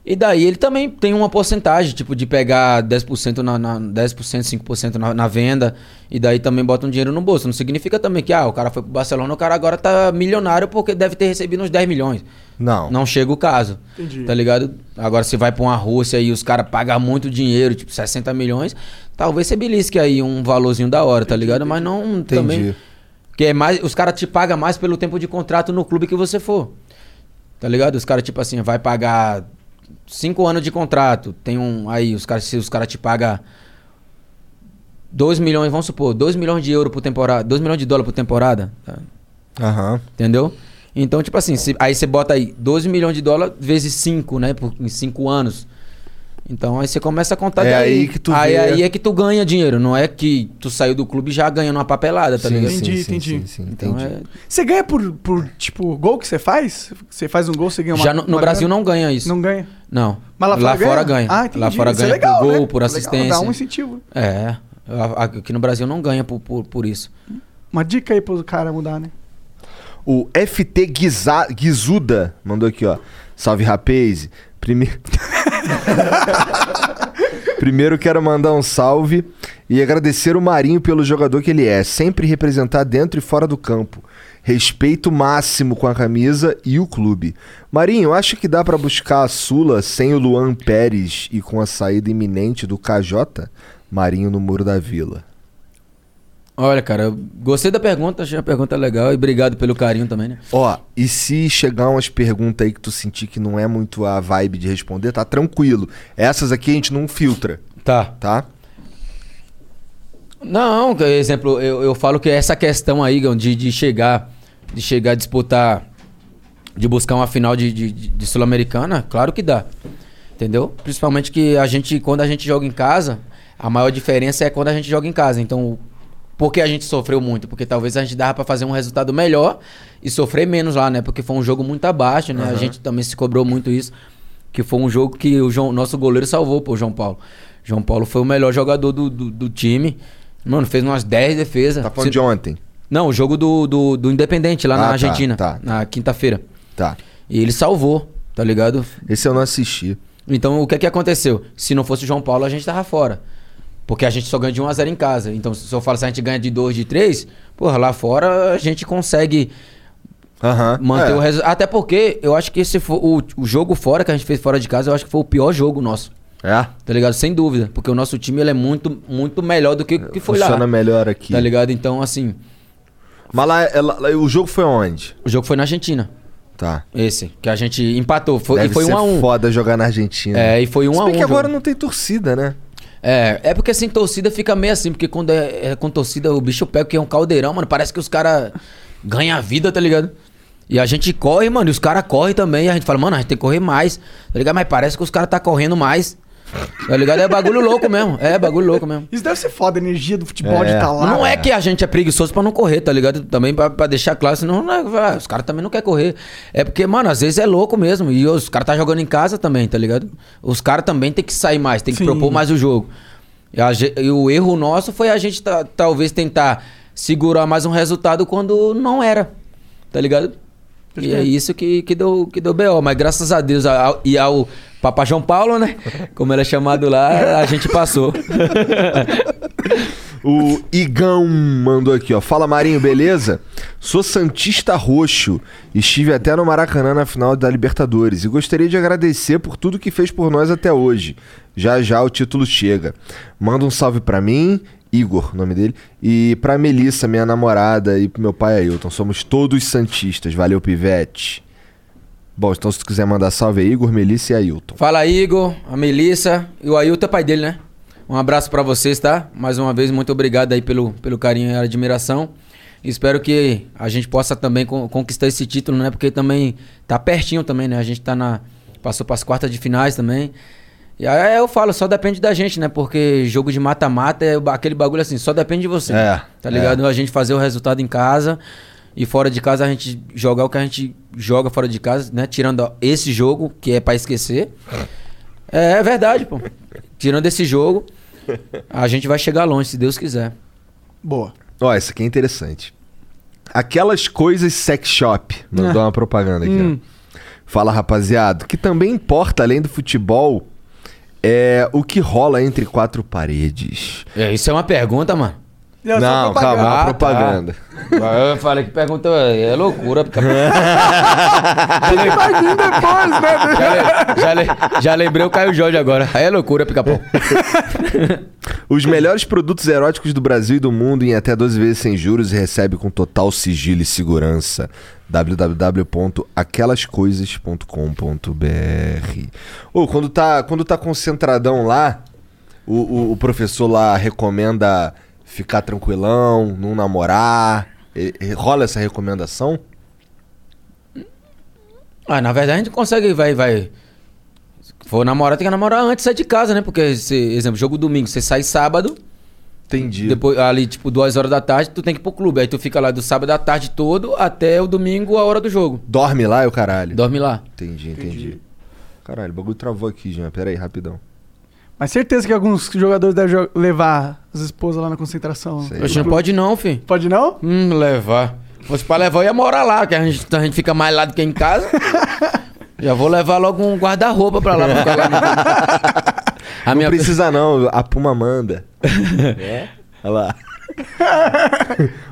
E daí ele também tem uma porcentagem, tipo, de pegar 10% na, na 10%, 5% na, na venda, e daí também bota um dinheiro no bolso. Não significa também que, ah, o cara foi pro Barcelona, o cara agora tá milionário porque deve ter recebido uns 10 milhões. Não. Não chega o caso. Entendi. Tá ligado? Agora, se vai pra uma Rússia e os caras pagam muito dinheiro, tipo 60 milhões, talvez você belisque aí um valorzinho da hora, tá ligado? Mas não também. Que é mais, os caras te pagam mais pelo tempo de contrato no clube que você for. Tá ligado? Os caras, tipo assim, vai pagar cinco anos de contrato. Tem um. Aí, os caras, se os caras te pagam 2 milhões, vamos supor, 2 milhões de euro por temporada, 2 milhões de dólar por temporada. tá? Aham. Entendeu? Então, tipo assim, se- aí você bota aí 12 milhões de dólares vezes 5, né? Por, em 5 anos. Então aí você começa a contar É daí. aí que tu aí, vê- aí é que tu ganha dinheiro. Não é que tu saiu do clube já ganhando uma papelada, tá Sim, ligado? sim, Entendi, sim, entendi. sim, sim, Então entendi. é- Você ganha por, por, tipo, gol que você faz? Você faz um gol, você ganha uma Já no, no uma Brasil grana? não ganha isso. Não ganha. Não. Mas lá fora ganha? ganha. Ah, entendi. Lá fora Isso é ganha legal, por gol, né? por Legal, assistência. Dá um incentivo. É. A- Aqui no Brasil não ganha por, por, por isso. Uma dica aí pro cara mudar, né? O FT Guiza- Guizuda mandou aqui, ó. Salve, rapaz. Primeiro... Primeiro quero mandar um salve e agradecer o Marinho pelo jogador que ele é, sempre representar dentro e fora do campo. Respeito máximo com a camisa e o clube. Marinho, acha que dá pra buscar a Sula sem o Luan Pérez e com a saída iminente do KJ? Marinho no Muro da Vila. Olha, cara, gostei da pergunta, achei a pergunta legal e obrigado pelo carinho também, né? Ó, e se chegar umas perguntas aí que tu sentir que não é muito a vibe de responder, tá tranquilo. Essas aqui a gente não filtra, Tá. tá? Não, por exemplo, eu, eu falo que essa questão aí, de, de chegar, de chegar a disputar, de buscar uma final de, de, de- Sul-Americana, claro que dá. Entendeu? Principalmente que a gente, quando a gente joga em casa, a maior diferença é quando a gente joga em casa. Então, por que a gente sofreu muito? Porque talvez a gente dava pra fazer um resultado melhor e sofrer menos lá, né? Porque foi um jogo muito abaixo, né? A gente também se cobrou muito isso. Que foi um jogo que o João- nosso goleiro salvou, pô, João Paulo. João Paulo foi o melhor jogador do, do, do time. Mano, fez umas 10 defesas. Tá falando Se- de ontem. Não, o jogo do, do, do Independente lá Ah, na tá, Argentina. tá. Na quinta-feira. Tá. E ele salvou, tá ligado? Esse eu não assisti. Então, o que é que aconteceu? Se não fosse o João Paulo, a gente tava fora. Porque a gente só ganha de 1x0 em casa. Então, se eu falo se a gente ganha de 2, de 3, porra, lá fora a gente consegue Aham. manter É. o resultado. Até porque eu acho que esse foi o, o jogo fora que a gente fez fora de casa, eu acho que foi o pior jogo nosso. É? Tá ligado? Sem dúvida. Porque o nosso time ele é muito, muito melhor do que o que foi Funciona lá. melhor aqui. Tá ligado? Então, assim, Mas lá, é- lá- o jogo foi onde? o jogo foi na Argentina. Tá. Esse. Que a gente empatou. Foi, Deve e foi ser um a um. foda jogar na Argentina. É, e foi um Se a um. que agora jogo. não tem torcida, né? É, é porque sem torcida fica meio assim, porque quando é, é com torcida o bicho pega que é um caldeirão, mano. Parece que os caras ganham a vida, tá ligado? E a gente corre, mano, e os caras correm também. A gente fala, mano, a gente tem que correr mais, tá ligado? Mas parece que os caras tá correndo mais. Tá ligado? É bagulho louco mesmo. É bagulho louco mesmo. Isso deve ser foda, a energia do futebol de É. estar lá. não é que a gente é preguiçoso pra não correr, tá ligado? Também pra, pra deixar claro, senão não é- ah, os caras também não querem correr. É porque, mano, às vezes é louco mesmo. E os caras tá jogando em casa também, tá ligado? Os caras também tem que sair mais, tem que Sim. propor mais o jogo. E, a e o erro nosso foi a gente ta- talvez tentar segurar mais um resultado quando não era, tá ligado? E é isso que, que, deu, que deu B.O. Mas graças a Deus ao- e ao Papa João Paulo, né? Como ele é chamado lá, a gente passou. O Igão mandou aqui, ó. Fala Marinho, beleza? Sou Santista Roxo. Estive até no Maracanã na final da Libertadores e gostaria de agradecer por tudo que fez por nós até hoje. Já já o título chega. Manda um salve pra mim, Igor, nome dele, e pra Melissa, minha namorada, e pro meu pai Ailton. Somos todos santistas. Valeu, Pivete. Bom, então se tu quiser mandar salve é Igor, Melissa e Ailton. Fala, Igor, a Melissa e o Ailton é pai dele, né? Um abraço pra vocês, tá? Mais uma vez, muito obrigado aí pelo, pelo carinho e admiração. Espero que a gente possa também con- conquistar esse título, né? Porque também tá pertinho também, né? A gente tá na. Passou pras quartas de finais também. E aí eu falo, só depende da gente, né? Porque jogo de mata-mata é aquele bagulho assim, só depende de você. É, Tá ligado? A gente fazer o resultado em casa e fora de casa a gente jogar o que a gente joga fora de casa, né? Tirando esse jogo, que é pra esquecer. É, é verdade, pô. Tirando esse jogo, a gente vai chegar longe, se Deus quiser. Boa. Ó, essa aqui é interessante. Aquelas coisas sex shop. Vou Ah. dar uma propaganda aqui, Hum. ó. Fala, rapaziada. O que também importa, além do futebol, é o que rola entre quatro paredes. É, isso é uma pergunta, mano. Não, calma, é uma Ah, tá. propaganda. Eu falei que pergunta é loucura. Porque... Vir depois, né? já, le- já le- já lembrei o Caio Jorge agora. Aí é loucura, pica-pau. Os melhores produtos eróticos do Brasil e do mundo em até 12 vezes sem juros e recebe com total sigilo e segurança. www.aquelascoisas.com.br Ô, quando tá, quando tá concentradão lá, o, o- o professor lá recomenda ficar tranquilão, não namorar. Rola essa recomendação? Ah, na verdade a gente consegue, vai, vai. Se for namorar, tem que namorar antes de sair de casa, né? Porque, se, exemplo, jogo domingo, você sai sábado, Entendi. depois ali, tipo, duas horas da tarde, tu tem que ir pro clube. Aí tu fica lá do sábado à tarde todo até o domingo, a hora do jogo. Dorme lá, eu caralho. Dorme lá. Entendi, entendi. Caralho, o bagulho travou aqui, Jean. Pera aí, rapidão. Mas certeza que alguns jogadores devem levar as esposas lá na concentração. Sei. A gente não pode não, filho. Pode não? Hum, levar. Se fosse pra levar, eu ia morar lá, que a gente, a gente fica mais lá do que em casa. Já vou levar logo um guarda-roupa pra lá. Pra ficar lá no... A Não precisa não, a Puma manda. É? Olha lá.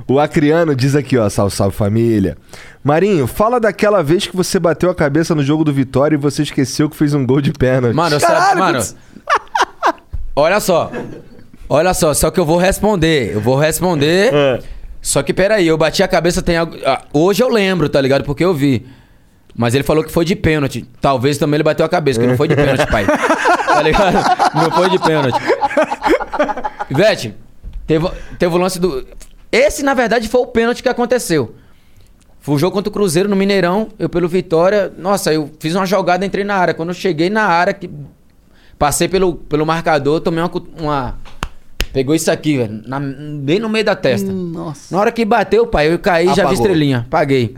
o Acriano diz aqui, ó, salve, salve família. Marinho, fala daquela vez que você bateu a cabeça no jogo do Vitória e você esqueceu que fez um gol de pênalti. Mano, eu Caralho, sabe, mano. Olha só. Olha só, só que eu vou responder. Eu vou responder. É. Só que peraí, eu bati a cabeça tem algo. ah, Hoje eu lembro, tá ligado? Porque eu vi. Mas ele falou que foi de pênalti. Talvez também ele bateu a cabeça, que não foi de pênalti, pai. Tá ligado? Não foi de pênalti. Vete, teve, teve o lance do. Esse, na verdade, foi o pênalti que aconteceu. Foi o jogo contra o Cruzeiro no Mineirão, eu pelo Vitória. Nossa, eu fiz uma jogada, entrei na área. Quando eu cheguei na área, que passei pelo, pelo marcador, tomei uma, uma. Pegou isso aqui, velho. na- Bem no meio da testa. Nossa. Na hora que bateu, pai, eu caí e já vi estrelinha. Paguei.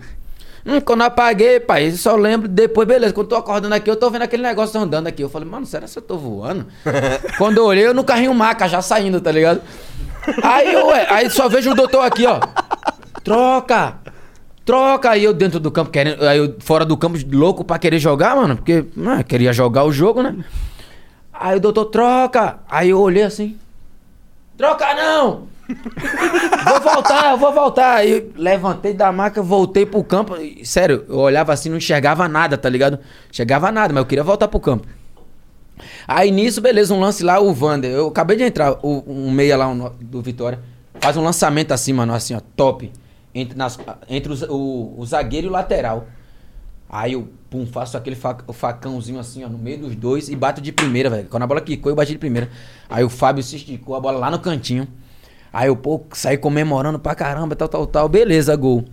Hum, quando eu apaguei, pai, eu só lembro depois, beleza. Quando eu tô acordando aqui, eu tô vendo aquele negócio andando aqui. Eu falei, mano, será que eu tô voando? quando eu olhei, eu no carrinho maca já saindo, tá ligado? Aí eu, ué, aí só vejo o doutor aqui, ó. Troca! Troca! Aí eu dentro do campo, querendo, aí eu fora do campo, louco pra querer jogar, mano, porque ah, queria jogar o jogo, né? Aí o doutor, troca! Aí eu olhei assim. Troca não! vou voltar, eu vou voltar. Aí levantei da maca, voltei pro campo. E, sério, eu olhava assim, não enxergava nada, tá ligado? Enxergava nada, mas eu queria voltar pro campo. Aí nisso, beleza, um lance lá, o Vander. Eu acabei de entrar, o, um meia lá um, do Vitória. Faz um lançamento assim, mano, assim, ó, top. Entre, nas, entre os- o, o zagueiro e o lateral. Aí eu, pum, faço aquele facãozinho assim, ó, no meio dos dois e bato de primeira, velho. Quando a bola quicou, eu bati de primeira. Aí o Fábio se esticou a bola lá no cantinho. Aí eu, pô, saí comemorando pra caramba, tal, tal, tal. Beleza, gol.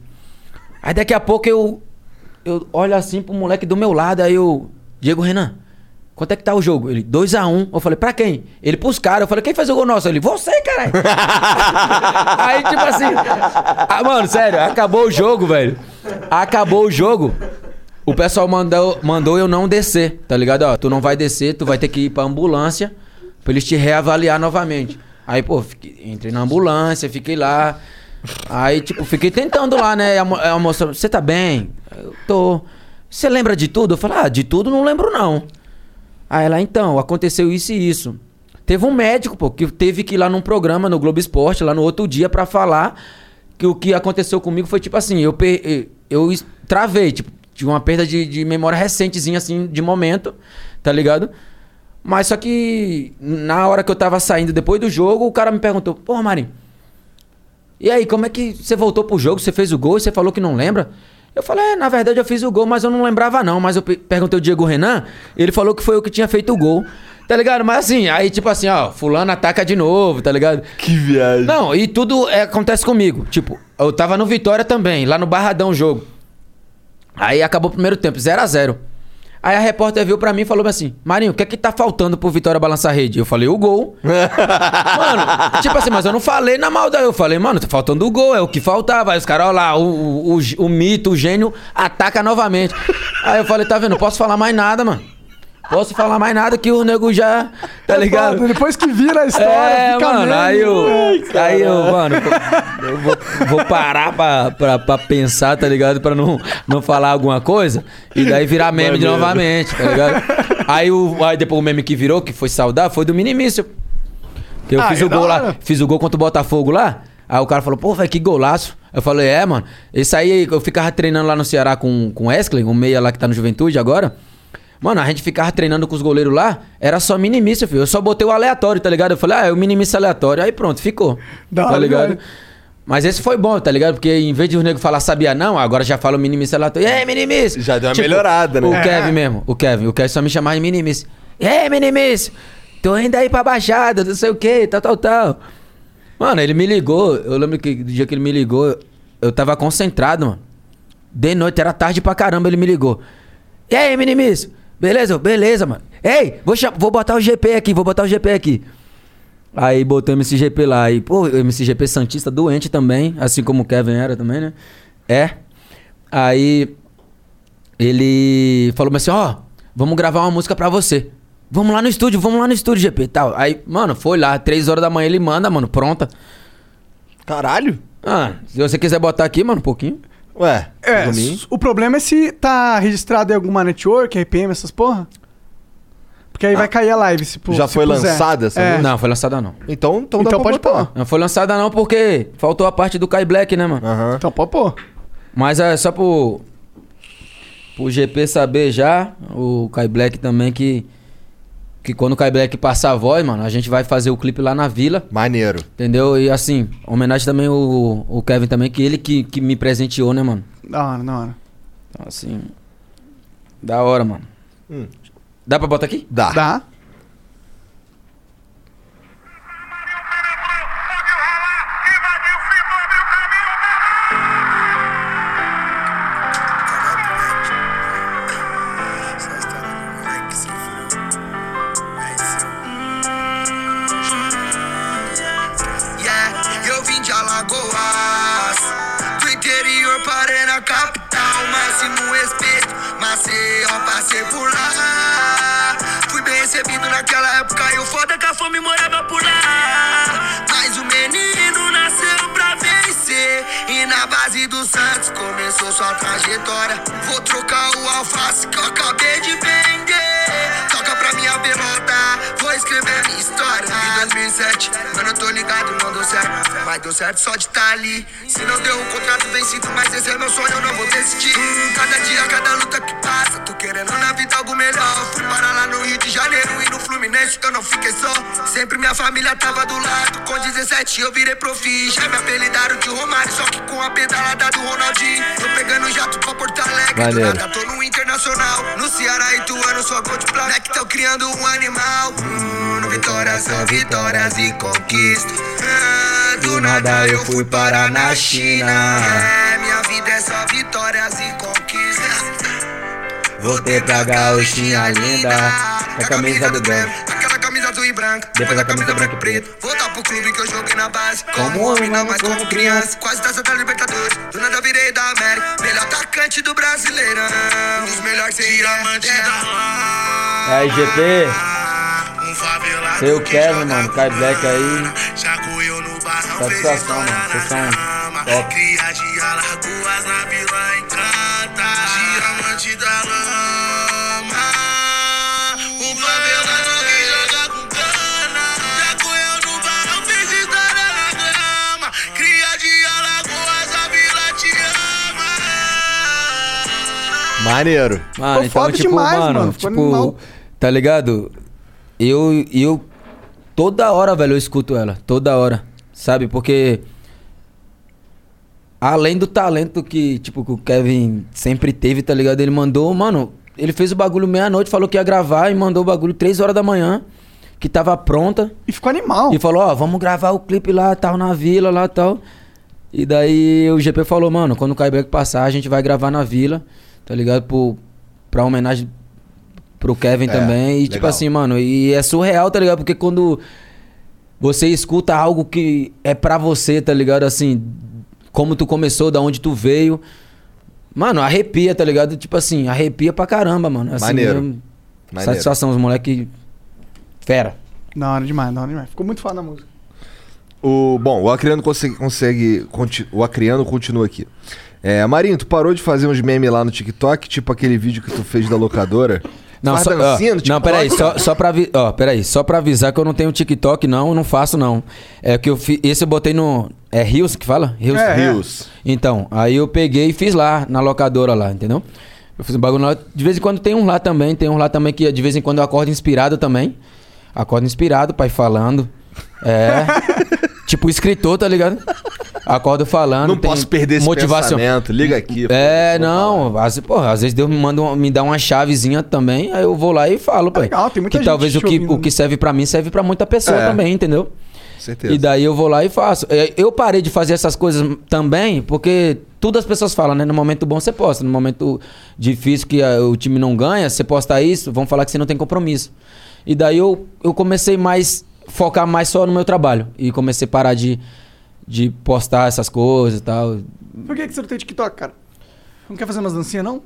Aí daqui a pouco eu, eu olho assim pro moleque do meu lado, aí eu, Diego Renan, quanto é que tá o jogo? Ele, 2x1. Um. Eu falei, pra quem? Ele, pros caras. Eu falei, quem fez o gol nosso? Ele, você, caralho. aí, tipo assim, ah, mano, sério, acabou o jogo, velho. Acabou o jogo. O pessoal mandou, mandou eu não descer, tá ligado? Ó, tu não vai descer, tu vai ter que ir pra ambulância pra eles te reavaliar novamente. Aí, pô, fiquei- entrei na ambulância, fiquei lá. Aí, tipo, fiquei tentando lá, né? Mo- a moça, você tá bem? Eu tô. Você lembra de tudo? Eu falei, ah, de tudo não lembro não. Aí ela, então, aconteceu isso e isso. Teve um médico, pô, que teve que ir lá num programa no Globo Esporte, lá no outro dia, pra falar que o que aconteceu comigo foi tipo assim, eu, per- eu travei, tipo, tive uma perda de, de memória recentezinha, assim, de momento, tá ligado? Mas só que na hora que eu tava saindo depois do jogo, o cara me perguntou, pô, Marinho, e aí, como é que você voltou pro jogo? Você fez o gol e você falou que não lembra? Eu falei, é, na verdade eu fiz o gol, mas eu não lembrava não. Mas eu pe- perguntei o Diego Renan, ele falou que foi eu que tinha feito o gol. Tá ligado? Mas assim, aí tipo assim, ó, fulano ataca de novo, tá ligado? Que viagem. Não, e tudo é, acontece comigo. Tipo, eu tava no Vitória também, lá no Barradão o jogo. Aí acabou o primeiro tempo, 0 a 0 Aí a repórter veio pra mim e falou assim: Marinho, o que é que tá faltando pro Vitória balançar a rede? Eu falei, o gol. mano, tipo assim, mas eu não falei na maldade. Eu falei, mano, tá faltando o gol, é o que faltava. Aí os caras, olha lá, o, o, o, o mito, o gênio, ataca novamente. Aí eu falei, tá vendo, não posso falar mais nada, mano. Posso falar mais nada que o nego já. Tá ligado? Foda, Depois que vira a história, É, fica mano, mesmo. aí eu. aí eu, mano, eu vou, vou parar pra, pra, pra pensar, tá ligado? Pra não, não falar alguma coisa. E daí virar meme de novamente, tá ligado? Aí, o, aí depois o meme que virou, que foi saudável, foi do Minimício. Que eu Ah, fiz é o gol lá, fiz o gol contra o Botafogo lá. Aí o cara falou, pô, velho, que golaço. Eu falei, é, mano. Esse aí, eu ficava treinando lá no Ceará com, com o Wesley, um meia lá que tá no Juventude agora. Mano, a gente ficava treinando com os goleiros lá, era só minimício, filho. Eu só botei o aleatório, tá ligado? Eu falei, ah, é o minimício aleatório. Aí pronto, ficou. Da tá hora, ligado? velho. Mas esse foi bom, tá ligado? Porque em vez de o nego falar sabia não, agora já fala o minimício aleatório. E aí, minimício? Já deu uma melhorada, né? O É. Kevin mesmo, o Kevin. O Kevin só me chamava de minimício. E aí, minimício? Tô indo aí pra Baixada, não sei o que, tal, tal, tal. Mano, ele me ligou. Eu lembro que do dia que ele me ligou, eu tava concentrado, mano. De noite, era tarde pra caramba, ele me ligou. E aí, minimício? Beleza? Eu, Beleza, mano. Ei, vou, vou botar o GP aqui, vou botar o GP aqui. Aí botou o MCGP lá. E, pô, o MCGP Santista doente também, assim como o Kevin era também, né? É. Aí ele falou assim, ó, vamos gravar uma música pra você. Vamos lá no estúdio, vamos lá no estúdio, GP tal. Aí, mano, foi lá, três horas da manhã ele manda, mano, pronta. Caralho. Ah, se você quiser botar aqui, mano, um pouquinho. Ué, É, o problema é se tá registrado em alguma network, RPM, essas porra. Porque aí vai cair a live se, Já se foi puser. lançada essa É. música? Não, foi lançada não. Então, então, Então pode botar. pôr. Não foi lançada não porque faltou a parte do Kai Black, né, mano? Aham. Então pode pôr. Mas é só pro, pro GP saber já, o Kai Black também, que, que quando o Kai Black passar a voz, mano, a gente vai fazer o clipe lá na vila. Maneiro. Entendeu? E assim, homenagem também o, o Kevin também, que ele que, que me presenteou, né, mano? Da hora, da hora. Então, assim. Da hora, mano. Hum. Dá pra botar aqui? Dá. Dá. Respeito, Maceió passei por lá. Fui bem recebido naquela época e o foda é que a fome morava por lá. Mas o menino nasceu pra vencer e na base do Santos começou sua trajetória. Vou trocar o alface que eu acabei de vender. Toca pra minha pelota, vou escrever minha história. Em 2007, mano, eu tô ligado, não deu certo. Mas deu certo só de estar ali. Se não deu um contrato vencido, mas esse é meu sonho, eu não vou desistir. Hum, cada dia, cada luta que passa, tô querendo na vida algo melhor. Fui parar lá no Rio de Janeiro e no Fluminense, eu não fiquei só. Sempre minha família tava do lado. Com 17 eu virei profi. Já me apelidaram de Romário, só que com a pedalada do Ronaldinho. Tô pegando jato pra Porto Alegre, do nada tô no Internacional. No Ceará e Ituano, só gol de placa. que tão criando um animal. Hum, no Vitória são vitórias e conquistas. Ah, do nada eu fui parar na China. É, minha vida é só vitórias e conquistas. Voltei pra gauchinha linda, a camisa do Grêmio. Aquela camisa azul e branca, Depois a camisa branca e preta. Voltar pro clube que eu joguei na base. Como homem, não mais como criança. Quase taça da Libertadores. Do nada virei da América. Melhor atacante do Brasileirão. Um dos melhores diamante da Aí, GP. Favelado Seu que Kevin, mano, com Kai Black aí. grana. Chacoalhou no barrão, fez Satisfação, mano. Vocês na são top. Cria de Alagoas na Vila Encanta. Diamante da lama. Um favelado que joga com cana. Chacoalhou no barrão, fez história na grama. Cria de Alagoas, a vila te ama. Maneiro. Mano, Ficou então, foda tipo, demais, mano, mano. Tipo, animal. tá ligado? Eu, eu, toda hora, velho, eu escuto ela, toda hora, sabe? Porque, além do talento que, tipo, que o Kevin sempre teve, tá ligado? Ele mandou, mano, ele fez o bagulho meia-noite, falou que ia gravar e mandou o bagulho três horas da manhã, que tava pronta. E ficou animal. E falou, ó, vamos gravar o clipe lá, tal, na vila, lá, tal. E daí o GP falou, mano, quando o Kaibeck passar, a gente vai gravar na vila, tá ligado? Pro, pra homenagem pro Kevin É, também. E tipo legal. assim, mano, e é surreal, tá ligado? Porque quando você escuta algo que é pra você, tá ligado? Assim, como tu começou, da onde tu veio. Mano, arrepia, tá ligado? Tipo assim, arrepia pra caramba, mano. Assim, Maneiro. eu- Maneiro. Satisfação, os moleque fera. Da hora demais, da hora demais. Ficou muito foda a música. O, bom, o Acriano consegue. consegue conti- o Acriano continua aqui. É, Marinho, tu parou de fazer uns memes lá no TikTok, tipo aquele vídeo que tu fez da locadora? Não, só, ó, no não, TikTok? peraí, só, só pra avi- ó, peraí, só pra avisar que eu não tenho TikTok, não, eu não faço, não. É que eu fiz. Esse eu botei no. É Rios que fala? Rios. É, é. Rios. Então, aí eu peguei e fiz lá, na locadora lá, entendeu? Eu fiz um bagulho lá. De vez em quando tem um lá também, tem um lá também que de vez em quando eu acordo inspirado também. Acordo inspirado, pai, falando. É. tipo escritor, tá ligado? Acordo falando. Não tem posso perder esse motivação. pensamento. Liga aqui. É, não. Às, porra, às vezes Deus me manda uma- me dá uma chavezinha também, aí eu vou lá e falo, pai. legal, tem muita que gente talvez o que, o que serve pra mim serve pra muita pessoa É. também, entendeu? Certeza. E daí eu vou lá e faço. É, Eu parei de fazer essas coisas também, porque tudo as pessoas falam, né? No momento bom você posta, no momento difícil que ah, o time não ganha, você posta isso, vão falar que você não tem compromisso. E daí eu, eu comecei mais focar mais só no meu trabalho e comecei a parar de, de postar essas coisas e tal. Por que, que você não tem TikTok, cara? Não quer fazer umas dancinhas, não?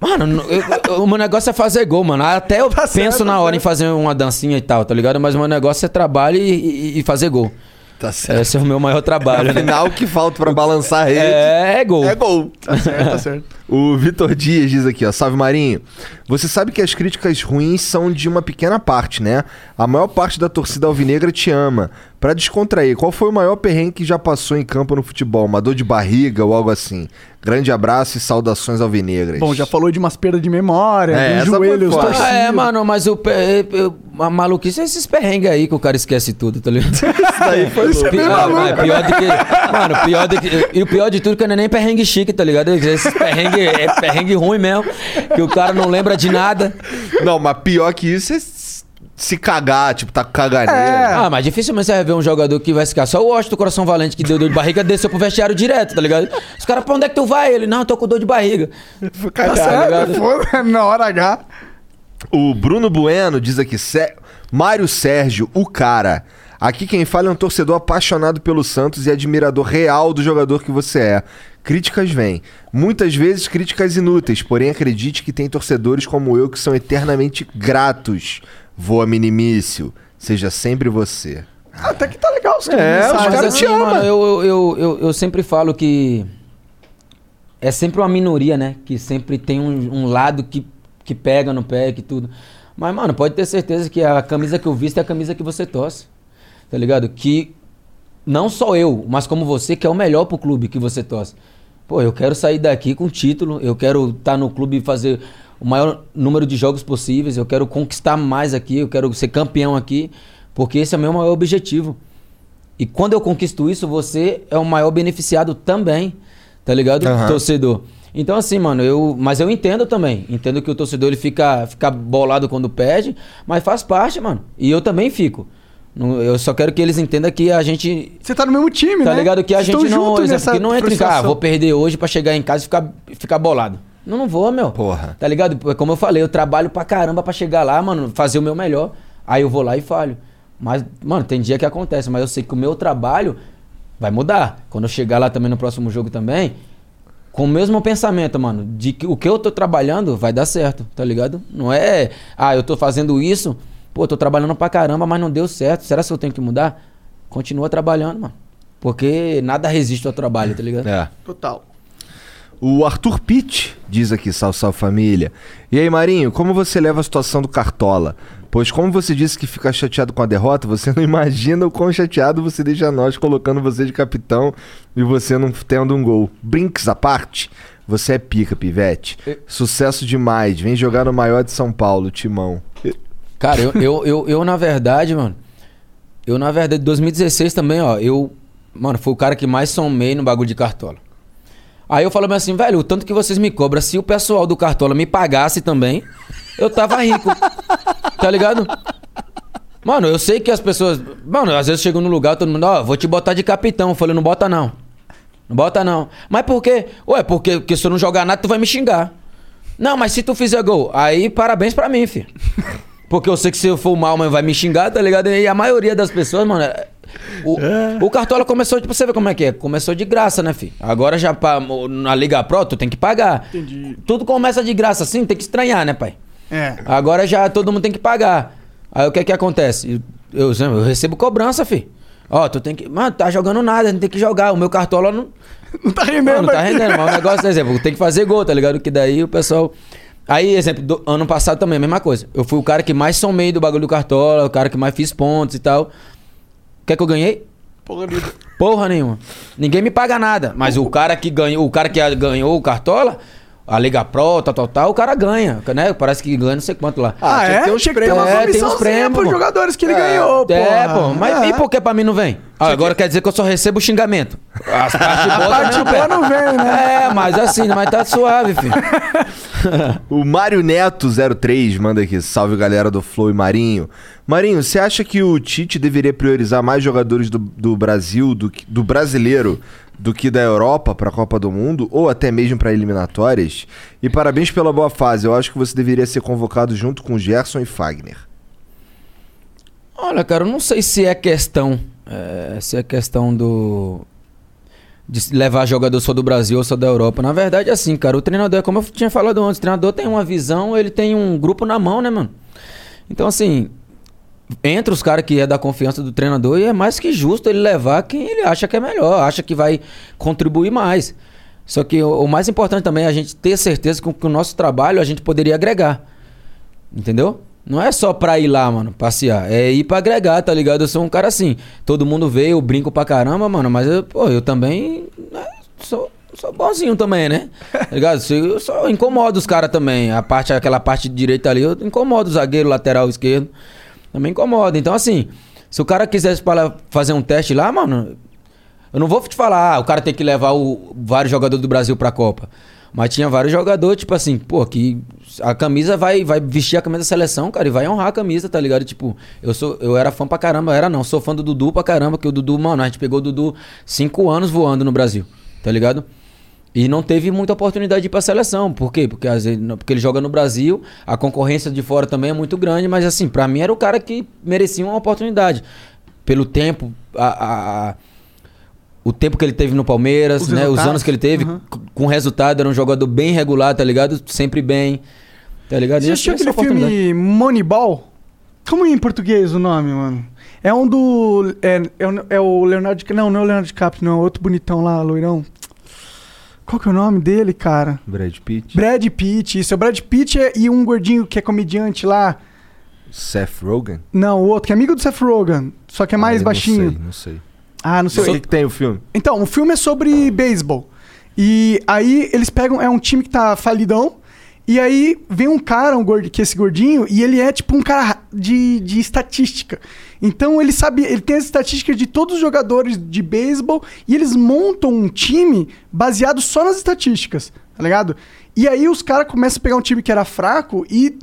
Mano, eu- eu- o meu negócio é fazer gol, mano. Até eu Tá penso certo, na tá hora em certo. fazer uma dancinha e tal, tá ligado? Mas o meu negócio é trabalho e, e- e fazer gol. Tá certo. Esse é o meu maior trabalho, né? Afinal, o que falta pra balançar a rede É, é gol. é gol. Tá certo, tá certo. O Vitor Dias diz aqui, ó. Salve Marinho. Você sabe que as críticas ruins são de uma pequena parte, né? A maior parte da torcida alvinegra te ama. Pra descontrair, qual foi o maior perrengue que já passou em campo no futebol? Uma dor de barriga ou algo assim? Grande abraço e saudações alvinegras. Bom, já falou de umas perdas de memória, É, dos joelhos. Ah, é, mano, mas o pe- a maluquice é esses perrengues aí que o cara esquece tudo, tá ligado? Isso daí foi louco. bem maluco. é pior do que. Mano, pior do que. E o pior de tudo é que não é nem perrengue chique, tá ligado? Esses perrengue é perrengue ruim mesmo. Que o cara não lembra de nada. Não, mas pior que isso é se cagar, tipo, tá com caganeira. É. Ah, mas dificilmente você vai ver um jogador que vai ficar. Só o Washington Coração Valente que deu dor de barriga desceu pro vestiário direto, tá ligado? Os caras, pra onde é que tu vai? Ele, não, tô com dor de barriga. Tá certo, foda, na hora H. O Bruno Bueno diz aqui, Sé- Mário Sérgio, o cara. Aqui quem fala é um torcedor apaixonado pelo Santos e admirador real do jogador que você é. Críticas vêm. Muitas vezes críticas inúteis, porém acredite que tem torcedores como eu que são eternamente gratos. Voa minimício. Seja sempre você. Até que tá legal os É, os mensagens. Mas caras assim, te amam. mano, eu, eu, eu, eu, eu sempre falo que é sempre uma minoria, né? Que sempre tem um, um lado que, que pega no pé, que tudo. Mas, mano, pode ter certeza que a camisa que eu visto é a camisa que você torce. Tá ligado? Que não só eu, mas como você, que é o melhor pro clube que você torce. Pô, eu quero sair daqui com título, eu quero estar no clube e fazer o maior número de jogos possíveis, eu quero conquistar mais aqui, eu quero ser campeão aqui, porque esse é o meu maior objetivo. E quando eu conquisto isso, você é o maior beneficiado também, tá ligado? Aham. Torcedor. Então assim, mano, eu, mas eu entendo também. Entendo que o torcedor ele fica, fica bolado quando perde, mas faz parte, mano. E eu também fico. Eu só quero que eles entendam que a gente Você tá no mesmo time, Tá né? ligado? Que a gente não. nessa que não entra em casa, ah, vou perder hoje pra chegar em casa e ficar, ficar bolado. Não, não vou, meu. Porra. Tá ligado? Como eu falei, eu trabalho pra caramba pra chegar lá, mano, fazer o meu melhor. Aí eu vou lá e falho. Mas, mano, tem dia que acontece, mas eu sei que o meu trabalho vai mudar. Quando eu chegar lá também no próximo jogo também, com o mesmo pensamento, mano, de que o que eu tô trabalhando vai dar certo, tá ligado? Não é, ah, eu tô fazendo isso, pô, tô trabalhando pra caramba, mas não deu certo. Será que eu tenho que mudar? Continua trabalhando, mano. Porque nada resiste ao trabalho, tá ligado? É. Total. O Arthur Pitt diz aqui, salve, salve família. E aí, Marinho, como você leva a situação do Cartola? Pois como você disse que fica chateado com a derrota, você não imagina o quão chateado você deixa nós colocando você de capitão e você não tendo um gol. Brinks à parte, você é pica, pivete. Sucesso demais. Vem jogar no maior de São Paulo, Timão. Cara, eu, eu, eu, eu, na verdade, mano. Eu, na verdade, 2016 também, ó. Eu, mano, foi o cara que mais somei no bagulho de cartola. Aí eu falo assim, velho, o tanto que vocês me cobram, se o pessoal do cartola me pagasse também, eu tava rico. tá ligado? Mano, eu sei que as pessoas. Mano, às vezes chegam no lugar, todo mundo, ó, vou te botar de capitão. Eu falei, não bota não. Não bota não. Mas por quê? Ué, porque, porque se eu não jogar nada, tu vai me xingar. Não, mas se tu fizer gol, aí parabéns pra mim, filho. Porque eu sei que se eu for mal, mas vai me xingar, tá ligado? E a maioria das pessoas, mano. É- O, o Cartola começou, tipo, você vê como é que é? Começou de graça, né, filho? Agora já pra, na Liga Pro, tu tem que pagar. Entendi. Tudo começa de graça assim, tem que estranhar, né, pai? É. Agora já todo mundo tem que pagar. Aí o que é que acontece? Eu, eu, eu recebo cobrança, fi. Ó, tu tem que. Mano, tá jogando nada, não tem que jogar. O meu cartola não. Não tá rendendo, Não, não tá rendendo, mas o negócio, por exemplo, tem que fazer gol, tá ligado? Que daí o pessoal. Aí, exemplo, do- ano passado também, a mesma coisa. Eu fui o cara que mais somei do bagulho do cartola, o cara que mais fiz pontos e tal. O que que eu ganhei? Porra, nenhuma. Porra nenhuma. Ninguém me paga nada. Mas o cara que ganhou, o cara que ganhou o Cartola, a Liga Pro, tal, tal, tal, o cara ganha, né? Parece que ganha não sei quanto lá. Ah, tinha é? que ter uns Tinha que prêmios. É, tem uns prêmios, pros jogadores que ele ganhou, pô. É, pô. Mas É. e por que pra mim não vem? Ah, agora quer dizer que eu só recebo xingamento. As partes boas A parte boa não vem, né? É, mas assim, mas tá suave, filho. O Mário Neto 03 manda aqui, salve galera do Flow e Marinho. Marinho, você acha que o Tite deveria priorizar mais jogadores do, do Brasil, do, que- do brasileiro, do que da Europa pra Copa do Mundo, ou até mesmo pra eliminatórias? E parabéns pela boa fase, eu acho que você deveria ser convocado junto com Gerson e Fagner. Olha, cara, eu não sei se é questão. é, se é questão do. De levar jogador só do Brasil ou só da Europa. Na verdade, é assim, cara. O treinador, é como eu tinha falado antes, o treinador tem uma visão, ele tem um grupo na mão, né, mano? Então, assim. Entre os caras que é da confiança do treinador, e é mais que justo ele levar quem ele acha que é melhor, acha que vai contribuir mais. Só que o, o mais importante também é a gente ter certeza que, que o nosso trabalho a gente poderia agregar. Entendeu? Não é só pra ir lá, mano, passear. É ir pra agregar, tá ligado? Eu sou um cara assim. Todo mundo vê, eu brinco pra caramba, mano. Mas eu, pô, eu também né, sou, sou bonzinho também, né? Tá ligado? Eu só incomodo os caras também. A parte, aquela parte direita ali, eu incomodo o zagueiro, lateral esquerdo. Também incomoda. Então, assim, se o cara quisesse fazer um teste lá, mano, eu não vou te falar, ah, o cara tem que levar o- vários jogadores do Brasil pra Copa. Mas tinha vários jogadores, tipo assim, pô, que a camisa vai, vai vestir a camisa da seleção, cara, e vai honrar a camisa, tá ligado? Tipo, eu sou eu era fã pra caramba, era não, sou fã do Dudu pra caramba, que o Dudu, mano, a gente pegou o Dudu cinco anos voando no Brasil, tá ligado? E não teve muita oportunidade de ir pra seleção. Por quê? Porque, às vezes, porque ele joga no Brasil, a concorrência de fora também é muito grande, mas assim, pra mim era o cara que merecia uma oportunidade. Pelo tempo, a- a- a, o tempo que ele teve no Palmeiras, Os né? Os anos que ele teve, Uhum. com resultado, era um jogador bem regular, tá ligado? Sempre bem. Tá ligado? Você assistiu aquele filme Moneyball? Como é em português o nome, mano? É um do. É, é, o- é o Leonardo. Não, não é o Leonardo DiCaprio, não. É outro bonitão lá, loirão. Qual que é o nome dele, cara? Brad Pitt, Brad Pitt. Isso, é o Brad Pitt é- e um gordinho que é comediante lá. Seth Rogen? Não, o outro, que é amigo do Seth Rogen, só que é mais Ah, baixinho. Não sei, não sei. Ah, não sei. O que, que tem o filme? Então, o filme é sobre beisebol. E aí eles pegam. É um time que tá falidão. E aí vem um cara, um gordo, que é esse gordinho, e ele é tipo um cara de, de estatística. Então ele sabe, ele tem as estatísticas de todos os jogadores de beisebol e eles montam um time baseado só nas estatísticas, tá ligado? E aí os caras começam a pegar um time que era fraco e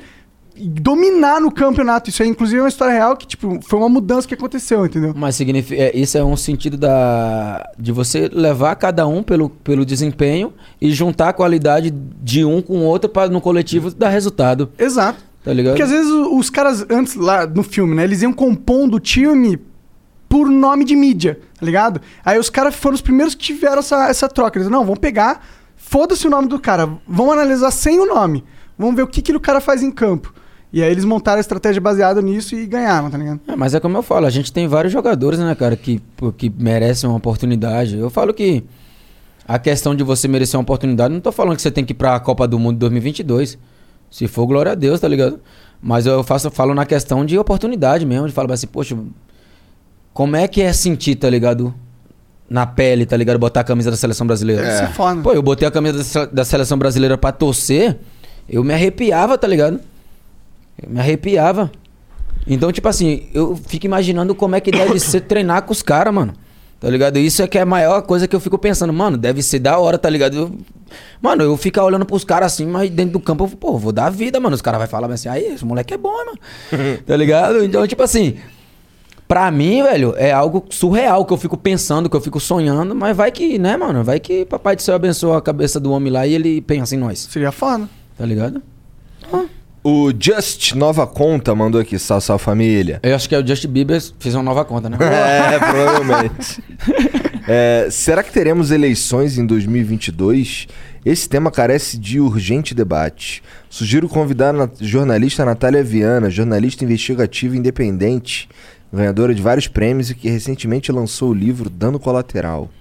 dominar no campeonato. Isso aí, inclusive, é uma história real que, tipo, foi uma mudança que aconteceu, entendeu? Mas significa, é, isso é um sentido da de você levar cada um pelo, pelo desempenho e juntar a qualidade de um com o outro para no coletivo dar resultado. Exato. Tá ligado? Porque às vezes os caras, antes lá no filme, né, eles iam compondo o time por nome de mídia, tá ligado? Aí os caras foram os primeiros que tiveram essa, essa troca. Eles, não, vamos pegar, foda-se o nome do cara, vamos analisar sem o nome. Vamos ver o que, que o cara faz em campo. E aí eles montaram a estratégia baseada nisso e ganharam, tá ligado? É, mas é como eu falo, a gente tem vários jogadores, né, cara, que, que merecem uma oportunidade. Eu falo que a questão de você merecer uma oportunidade, não tô falando que você tem que ir pra Copa do Mundo 2022. Se for, glória a Deus, tá ligado? Mas eu faço, falo na questão de oportunidade mesmo, de falar assim, poxa, como é que é sentir, tá ligado? Na pele, tá ligado? Botar a camisa da seleção brasileira. É. Pô, eu botei a camisa da seleção brasileira pra torcer, eu me arrepiava, tá ligado? Eu me arrepiava. Então, tipo assim, eu fico imaginando como é que deve ser treinar com os caras, mano. Tá ligado? Isso é que é a maior coisa que eu fico pensando, mano, deve ser da hora, tá ligado? Eu- mano, eu ficar olhando pros caras assim, mas dentro do campo, eu, pô, vou dar vida, mano. Os caras vão falar assim, aí, esse moleque é bom, mano. tá ligado? Então, tipo assim, pra mim, velho, é algo surreal que eu fico pensando, que eu fico sonhando, mas vai que, né, mano? Vai que Papai do Céu abençoa a cabeça do homem lá e ele pensa em nós. Seria foda. Tá ligado? O Just Nova Conta mandou aqui, sal, sal família. Eu acho que é o Justin Bieber fez uma nova conta, né? É, provavelmente. É, será que teremos eleições em 2022? Esse tema carece de urgente debate. Sugiro convidar a jornalista Natália Viana, jornalista investigativa independente, ganhadora de vários prêmios e que recentemente lançou o livro Dano Colateral.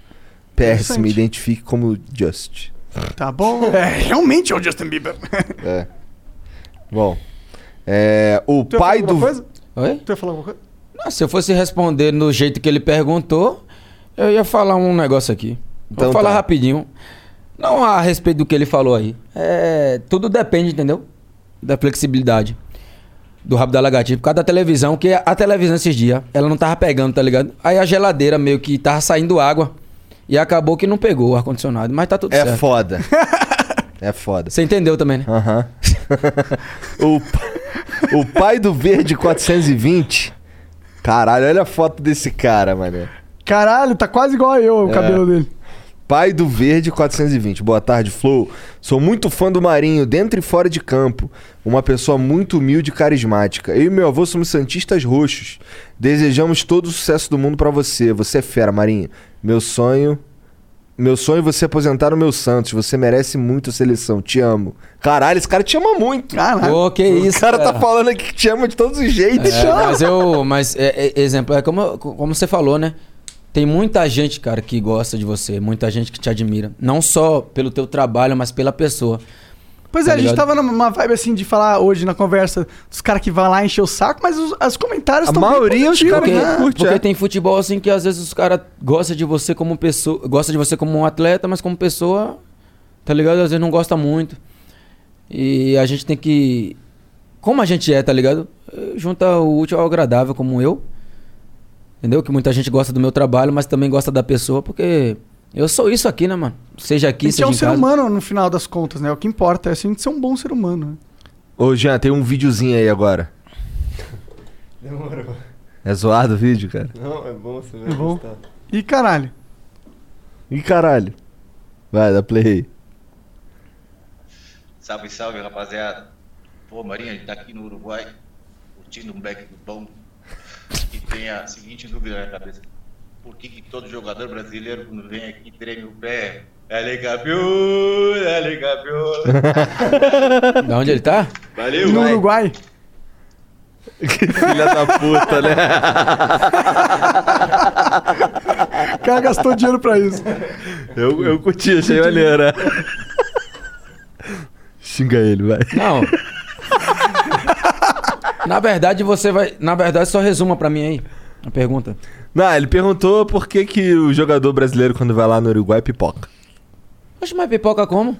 PS, me identifique como Just. Tá bom. É, realmente é o Justin Bieber. É. Bom, é, o Tu pai do... coisa? Oi? Tu ia falar alguma coisa? Não, se eu fosse responder no jeito que ele perguntou, eu ia falar um negócio aqui. Então Vou falar tá. rapidinho. Não a respeito do que ele falou aí. É, tudo depende, entendeu? Da flexibilidade. Do rabo da lagartixa. Por causa da televisão, que a televisão esses dias, ela não tava pegando, tá ligado? Aí a geladeira meio que tava saindo água. E acabou que não pegou o ar-condicionado. Mas tá tudo É certo. foda. É foda. Você entendeu também, né? Aham. O, o pai do Verde 420. Caralho, olha a foto desse cara, mané. Caralho, tá quase igual a eu, o É. cabelo dele. Pai do Verde 420. Boa tarde, Flow. Sou muito fã do Marinho, dentro e fora de campo. Uma pessoa muito humilde e carismática. Eu e meu avô somos santistas roxos. Desejamos todo o sucesso do mundo pra você. Você é fera, Marinho. Meu sonho. Meu sonho é você aposentar o meu Santos. Você merece muito a seleção. Te amo. Caralho, esse cara te ama muito. Caralho. Pô, que isso, O cara tá cara. falando aqui que te ama de todos os jeitos. É, mas eu. Mas, é, é, exemplo, é como, como você falou, né? Tem muita gente, cara, que gosta de você, muita gente que te admira. Não só pelo teu trabalho, mas pela pessoa. Pois é, Tá a gente ligado? tava numa vibe assim de falar hoje na conversa dos caras que vão lá encher o saco, mas os, os comentários A estão maioria, os caras Porque, né? Porque é. tem futebol assim que às vezes os caras gostam de você como pessoa. Gosta de você como um atleta, mas como pessoa, tá ligado? Às vezes não gosta muito. E a gente tem que. Como a gente é, tá ligado? Junta o útil ao agradável, como eu. Entendeu? Que muita gente gosta do meu trabalho, mas também gosta da pessoa, porque eu sou isso aqui, né, mano? Seja aqui, A gente seja é um em ser casa. humano no final das contas, né? O que importa é assim, a gente ser um bom ser humano. né? Ô, Jean, tem um videozinho aí agora. Demorou. É zoado o vídeo, cara? Não, é bom, você vai É bom. gostar. E caralho. Ih, caralho. Vai, dá play aí. Salve, salve, rapaziada. Pô, Marinha, a gente tá aqui no Uruguai, curtindo um back do bom. E tem a seguinte dúvida na cabeça. Por que, que todo jogador brasileiro, quando vem aqui, treme o pé? É campeão, é campeão. Da onde ele tá? Valeu, no vai. Uruguai. Filha da puta, né? O cara gastou dinheiro pra isso. Eu, eu curti, achei maneiro. né? Xinga ele, vai. Não. na verdade, você vai. Na verdade, só resuma pra mim aí. A pergunta. Não, ele perguntou por que, que o jogador brasileiro, quando vai lá no Uruguai, pipoca. Oxe, mas pipoca como?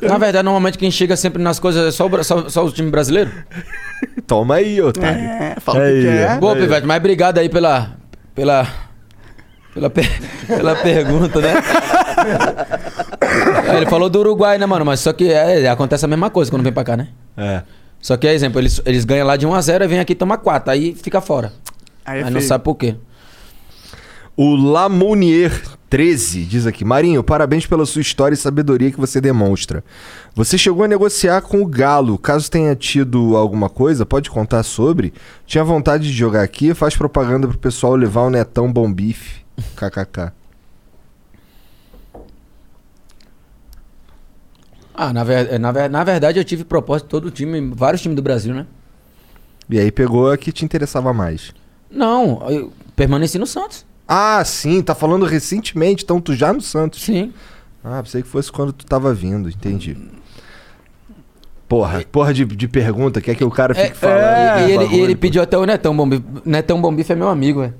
Na verdade, normalmente quem chega sempre nas coisas é só o, só, só o time brasileiro. Toma aí, otário. É, fala o Aí, que ó. Boa. Pivete, mas obrigado aí pela. pela. pela, per- pela pergunta, né? É, ele falou do Uruguai, né, mano? Mas só que é, acontece a mesma coisa quando vem pra cá, né? É. Só que, exemplo, eles, eles ganham lá de 1x0 e vem aqui e toma 4. Aí fica fora. Aí é Aí não feio. sabe por quê. O Lamounier 13 diz aqui: Marinho, parabéns pela sua história e sabedoria que você demonstra. Você chegou a negociar com o Galo. Caso tenha tido alguma coisa, pode contar sobre? Tinha vontade de jogar aqui? Faz propaganda pro pessoal levar o Netão Bom Bife. KKK. Ah, na, ver, na, ver- na verdade eu tive propósito de todo o time, vários times do Brasil, né? E aí pegou a que te interessava mais. Não, eu permaneci no Santos. Ah, sim, tá falando recentemente, então tu já no Santos. Sim. Ah, pensei que fosse quando tu tava vindo, entendi. Porra, porra de, de pergunta, quer que o cara fique falando. É, e, ele, bagulho, e ele pediu até o Netão Bombife. Netão Bombife é meu amigo, velho.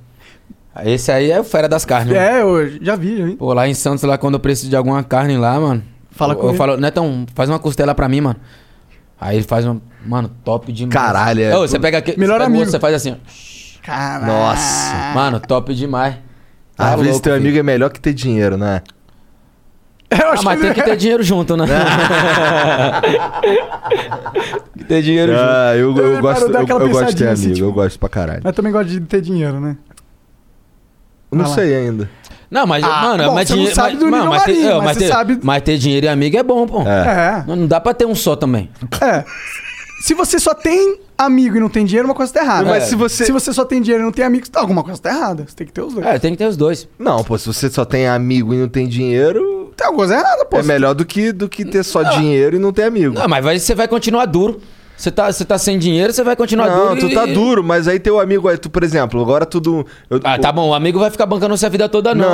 Esse aí é o fera das carnes. mano. É, eu já vi, já vi. Pô, lá em Santos, lá quando eu preciso de alguma carne lá, mano. Fala eu, com eu ele. falo, Netão, faz uma costela pra mim, mano. Aí ele faz uma. Mano, top demais. Caralho, é Ô, você pega aqui. Melhor você pega o amigo. outro, Você faz assim, ó. Caralho. Nossa. Mano, top demais. Tá Às vezes louco, teu filho. amigo é melhor que ter dinheiro, né? Eu Ah, mas que tem que ter dinheiro junto, né? tem que ter dinheiro junto. Ah, eu, eu Ele gosto, eu, eu gosto de ter pensadinha assim, amigo, eu tipo- gosto pra caralho. Mas também gosta de ter dinheiro, né? Não lá. sei ainda. Não, mas, Ah, mano, bom, mas você dinheiro. sabe mas, do nível mas, ter, marinho, é, mas mas você ter- sabe- mas ter dinheiro e amigo é bom, pô. É. É. Não, não dá pra ter um só também. É. Se você só tem amigo e não tem dinheiro, uma coisa tá errada. Mas se você- Se você só tem dinheiro e não tem amigos, tá, alguma coisa tá errada. Você tem que ter os dois. É, tem que ter os dois. Não, pô, se você só tem amigo e não tem dinheiro, Tem alguma coisa errada, pô. é melhor do que, do que ter só dinheiro e não ter amigo. Não, mas vai- você vai continuar duro. Você tá, você tá sem dinheiro, você vai continuar Não, duro. tu e- tá duro, mas aí teu amigo, aí tu, por exemplo, agora tudo. eu- Ah, tá bom, o amigo vai ficar bancando você a vida toda, não.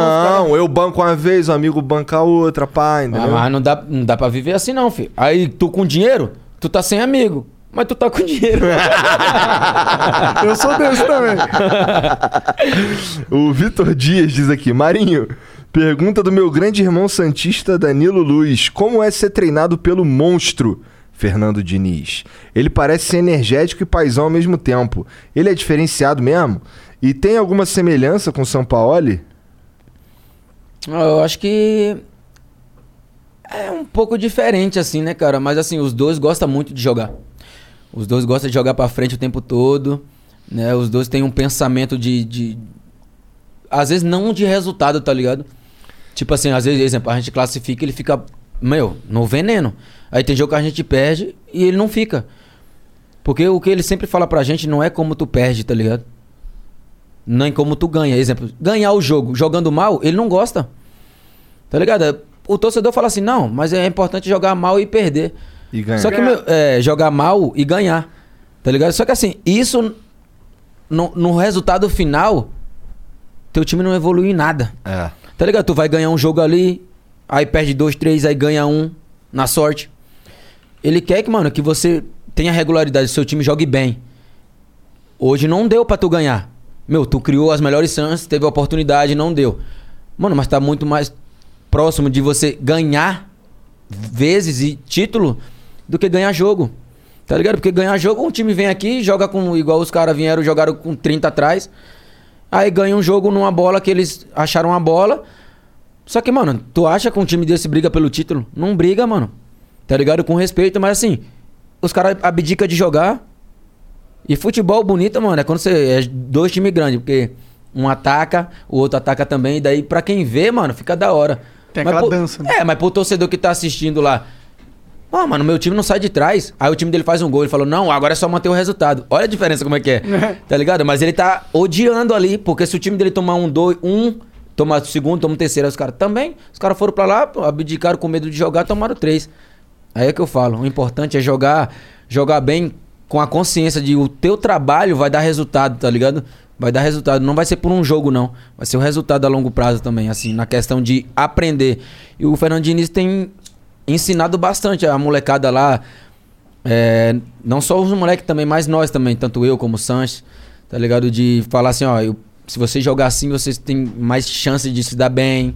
Não, eu banco uma vez, o amigo banca a outra, pá, entendeu? Ah, mas não dá, não dá pra viver assim, não, filho. Aí tu com dinheiro, tu tá sem amigo. Mas tu tá com dinheiro. Eu sou desse também. O Vitor Dias diz aqui: Marinho, pergunta do meu grande irmão Santista Danilo Luz: Como é ser treinado pelo monstro Fernando Diniz? Ele parece ser energético e paisão ao mesmo tempo. Ele é diferenciado mesmo? E tem alguma semelhança com o São Paulo? Eu acho que é um pouco diferente, assim, né, cara? Mas assim, os dois gostam muito de jogar. Os dois gostam de jogar pra frente o tempo todo. Né? Os dois têm um pensamento de, de. Às vezes não de resultado, tá ligado? Tipo assim, às vezes, exemplo, a gente classifica ele fica, meu, no veneno. Aí tem jogo que a gente perde e ele não fica. Porque o que ele sempre fala pra gente não é como tu perde, tá ligado? Nem como tu ganha. Exemplo, ganhar o jogo jogando mal, ele não gosta. Tá ligado? O torcedor fala assim, não, mas é importante jogar mal e perder. E ganhar. Só que, meu, é, jogar mal e ganhar. Tá ligado? Só que assim, isso no, no resultado final, teu time não evolui em nada. É. Tá ligado? Tu vai ganhar um jogo ali, aí perde dois, três, aí ganha um na sorte. Ele quer que, mano, que você tenha regularidade, seu time jogue bem. Hoje não deu pra tu ganhar. Meu, tu criou as melhores chances, teve a oportunidade, não deu. Mano, mas tá muito mais próximo de você ganhar vezes e título do que ganhar jogo. Tá ligado? Porque ganhar jogo, um time vem aqui, joga com. Igual os caras vieram, jogaram com 30 atrás. Aí ganha um jogo numa bola que eles acharam uma bola. Só que, mano, tu acha que um time desse briga pelo título? Não briga, mano. Tá ligado? Com respeito, mas assim, os caras abdicam de jogar. E futebol bonito, mano, é quando você é dois times grandes, porque um ataca, o outro ataca também, e daí pra quem vê, mano, fica da hora. Tem Mas aquela pro- dança, né? É, mas pro torcedor que tá assistindo lá, Ó, mano, meu time não sai de trás. Aí o time dele faz um gol. Ele falou, não, agora é só manter o resultado. Olha a diferença como é que é. tá ligado? Mas ele tá odiando ali, porque se o time dele tomar um, dois, um, tomar o segundo, toma o terceiro, aí os caras também. Os caras foram pra lá, abdicaram com medo de jogar, tomaram três. Aí é que eu falo, o importante é jogar, jogar bem com a consciência de o teu trabalho vai dar resultado, tá ligado? Vai dar resultado, não vai ser por um jogo não, vai ser o resultado a longo prazo também, assim, na questão de aprender. E o Fernando Diniz tem ensinado bastante a molecada lá, é, não só os moleques também, mas nós também, tanto eu como o Sanches, tá ligado? De falar assim, ó, eu- se você jogar assim, vocês têm mais chance de se dar bem,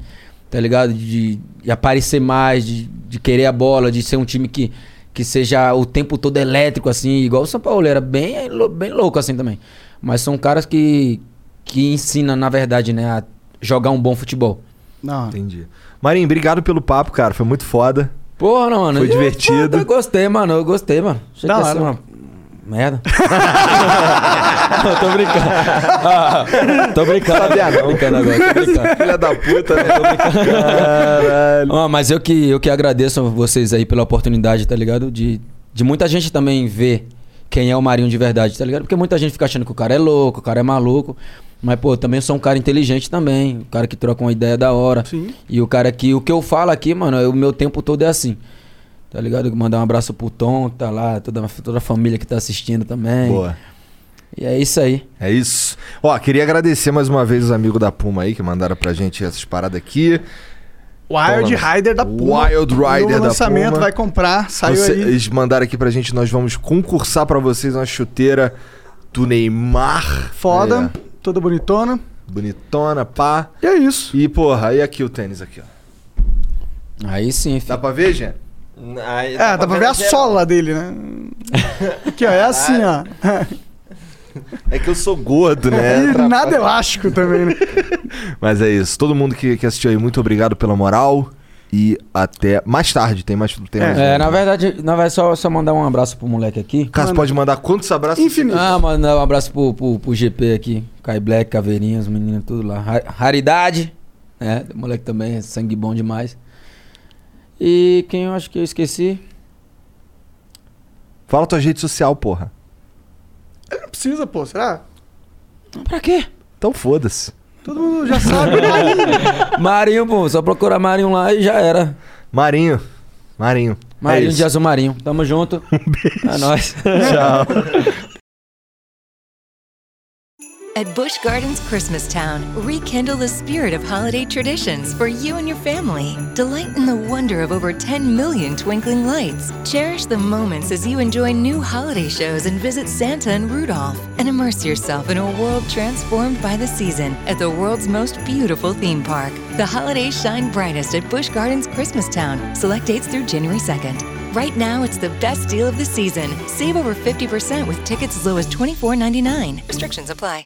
tá ligado? De, de aparecer mais, de, de querer a bola, de ser um time que, que seja o tempo todo elétrico, assim, igual o São Paulo, era bem, bem louco assim também. Mas são caras que, que ensinam, na verdade, né, a jogar um bom futebol. Não. Entendi. Marinho, obrigado pelo papo, cara. Foi muito foda. Porra, não, mano. Foi eu- divertido. Eu gostei, mano. Eu gostei, mano. Achei Da que hora. uma merda. Não, tô brincando. Ah, tô brincando. Sabia tô não. brincando agora. Tô brincando. Filha da puta, né? Caralho. Ah, mas eu que, eu que agradeço a vocês aí pela oportunidade, tá ligado? De, de muita gente também ver quem é o Marinho de verdade, tá ligado? Porque muita gente fica achando que o cara é louco, o cara é maluco. Mas, pô, eu também sou um cara inteligente também. Um cara que troca uma ideia da hora. Sim. E o cara que. O que eu falo aqui, mano, é- o meu tempo todo é assim. Tá ligado? Mandar um abraço pro Tom, que tá lá, toda, toda a família que tá assistindo também. Boa. E é isso aí. É isso. Ó, queria agradecer mais uma vez os amigos da Puma aí que mandaram pra gente essas paradas aqui. Wild Então, Rider da Puma. Wild Rider da lançamento, Puma. vai comprar, saiu Você- aí. Eles mandaram aqui pra gente, nós vamos concursar pra vocês uma chuteira do Neymar. Foda, É, toda bonitona. bonitona, pá. E é isso. E, porra, e aqui o tênis aqui, ó. Aí sim, Dá pra ver, gente? Aí, É, dá pra ver a sola dele, né? Aqui, ó, é assim, ó. É que eu sou gordo, né? E nada elástico também, né? Mas é isso. Todo mundo que, que assistiu aí, muito obrigado pela moral. E até mais tarde. Tem mais. Tem mais É, na verdade, na verdade só, só mandar um abraço pro moleque aqui. Cássio, pode mandar quantos abraços? Infinito. Ah, mandar um abraço pro, pro, pro GP aqui. Kai Black, Caveirinha, os meninos tudo lá. Ra- Raridade, né? O moleque também é sangue bom demais. E quem eu acho que eu esqueci? Fala tua rede social, porra. Ele não precisa, pô, será? Pra quê? Então foda-se. Todo mundo já sabe. Marinho. Marinho, pô. Só procurar Marinho lá e já era. Marinho. Marinho. Marinho é de Azul Marinho. Tamo junto. Um beijo. É nóis. Tchau. At Busch Gardens Christmastown, rekindle the spirit of holiday traditions for you and your family. Delight in the wonder of over 10 million twinkling lights. Cherish the moments as you enjoy new holiday shows and visit Santa and Rudolph. And immerse yourself in a world transformed by the season at the world's most beautiful theme park. The holidays shine brightest at Busch Gardens Christmastown. Select dates through January 2nd. Right now, it's the best deal of the season. Save over 50% with tickets as low as $24.99. Restrictions apply.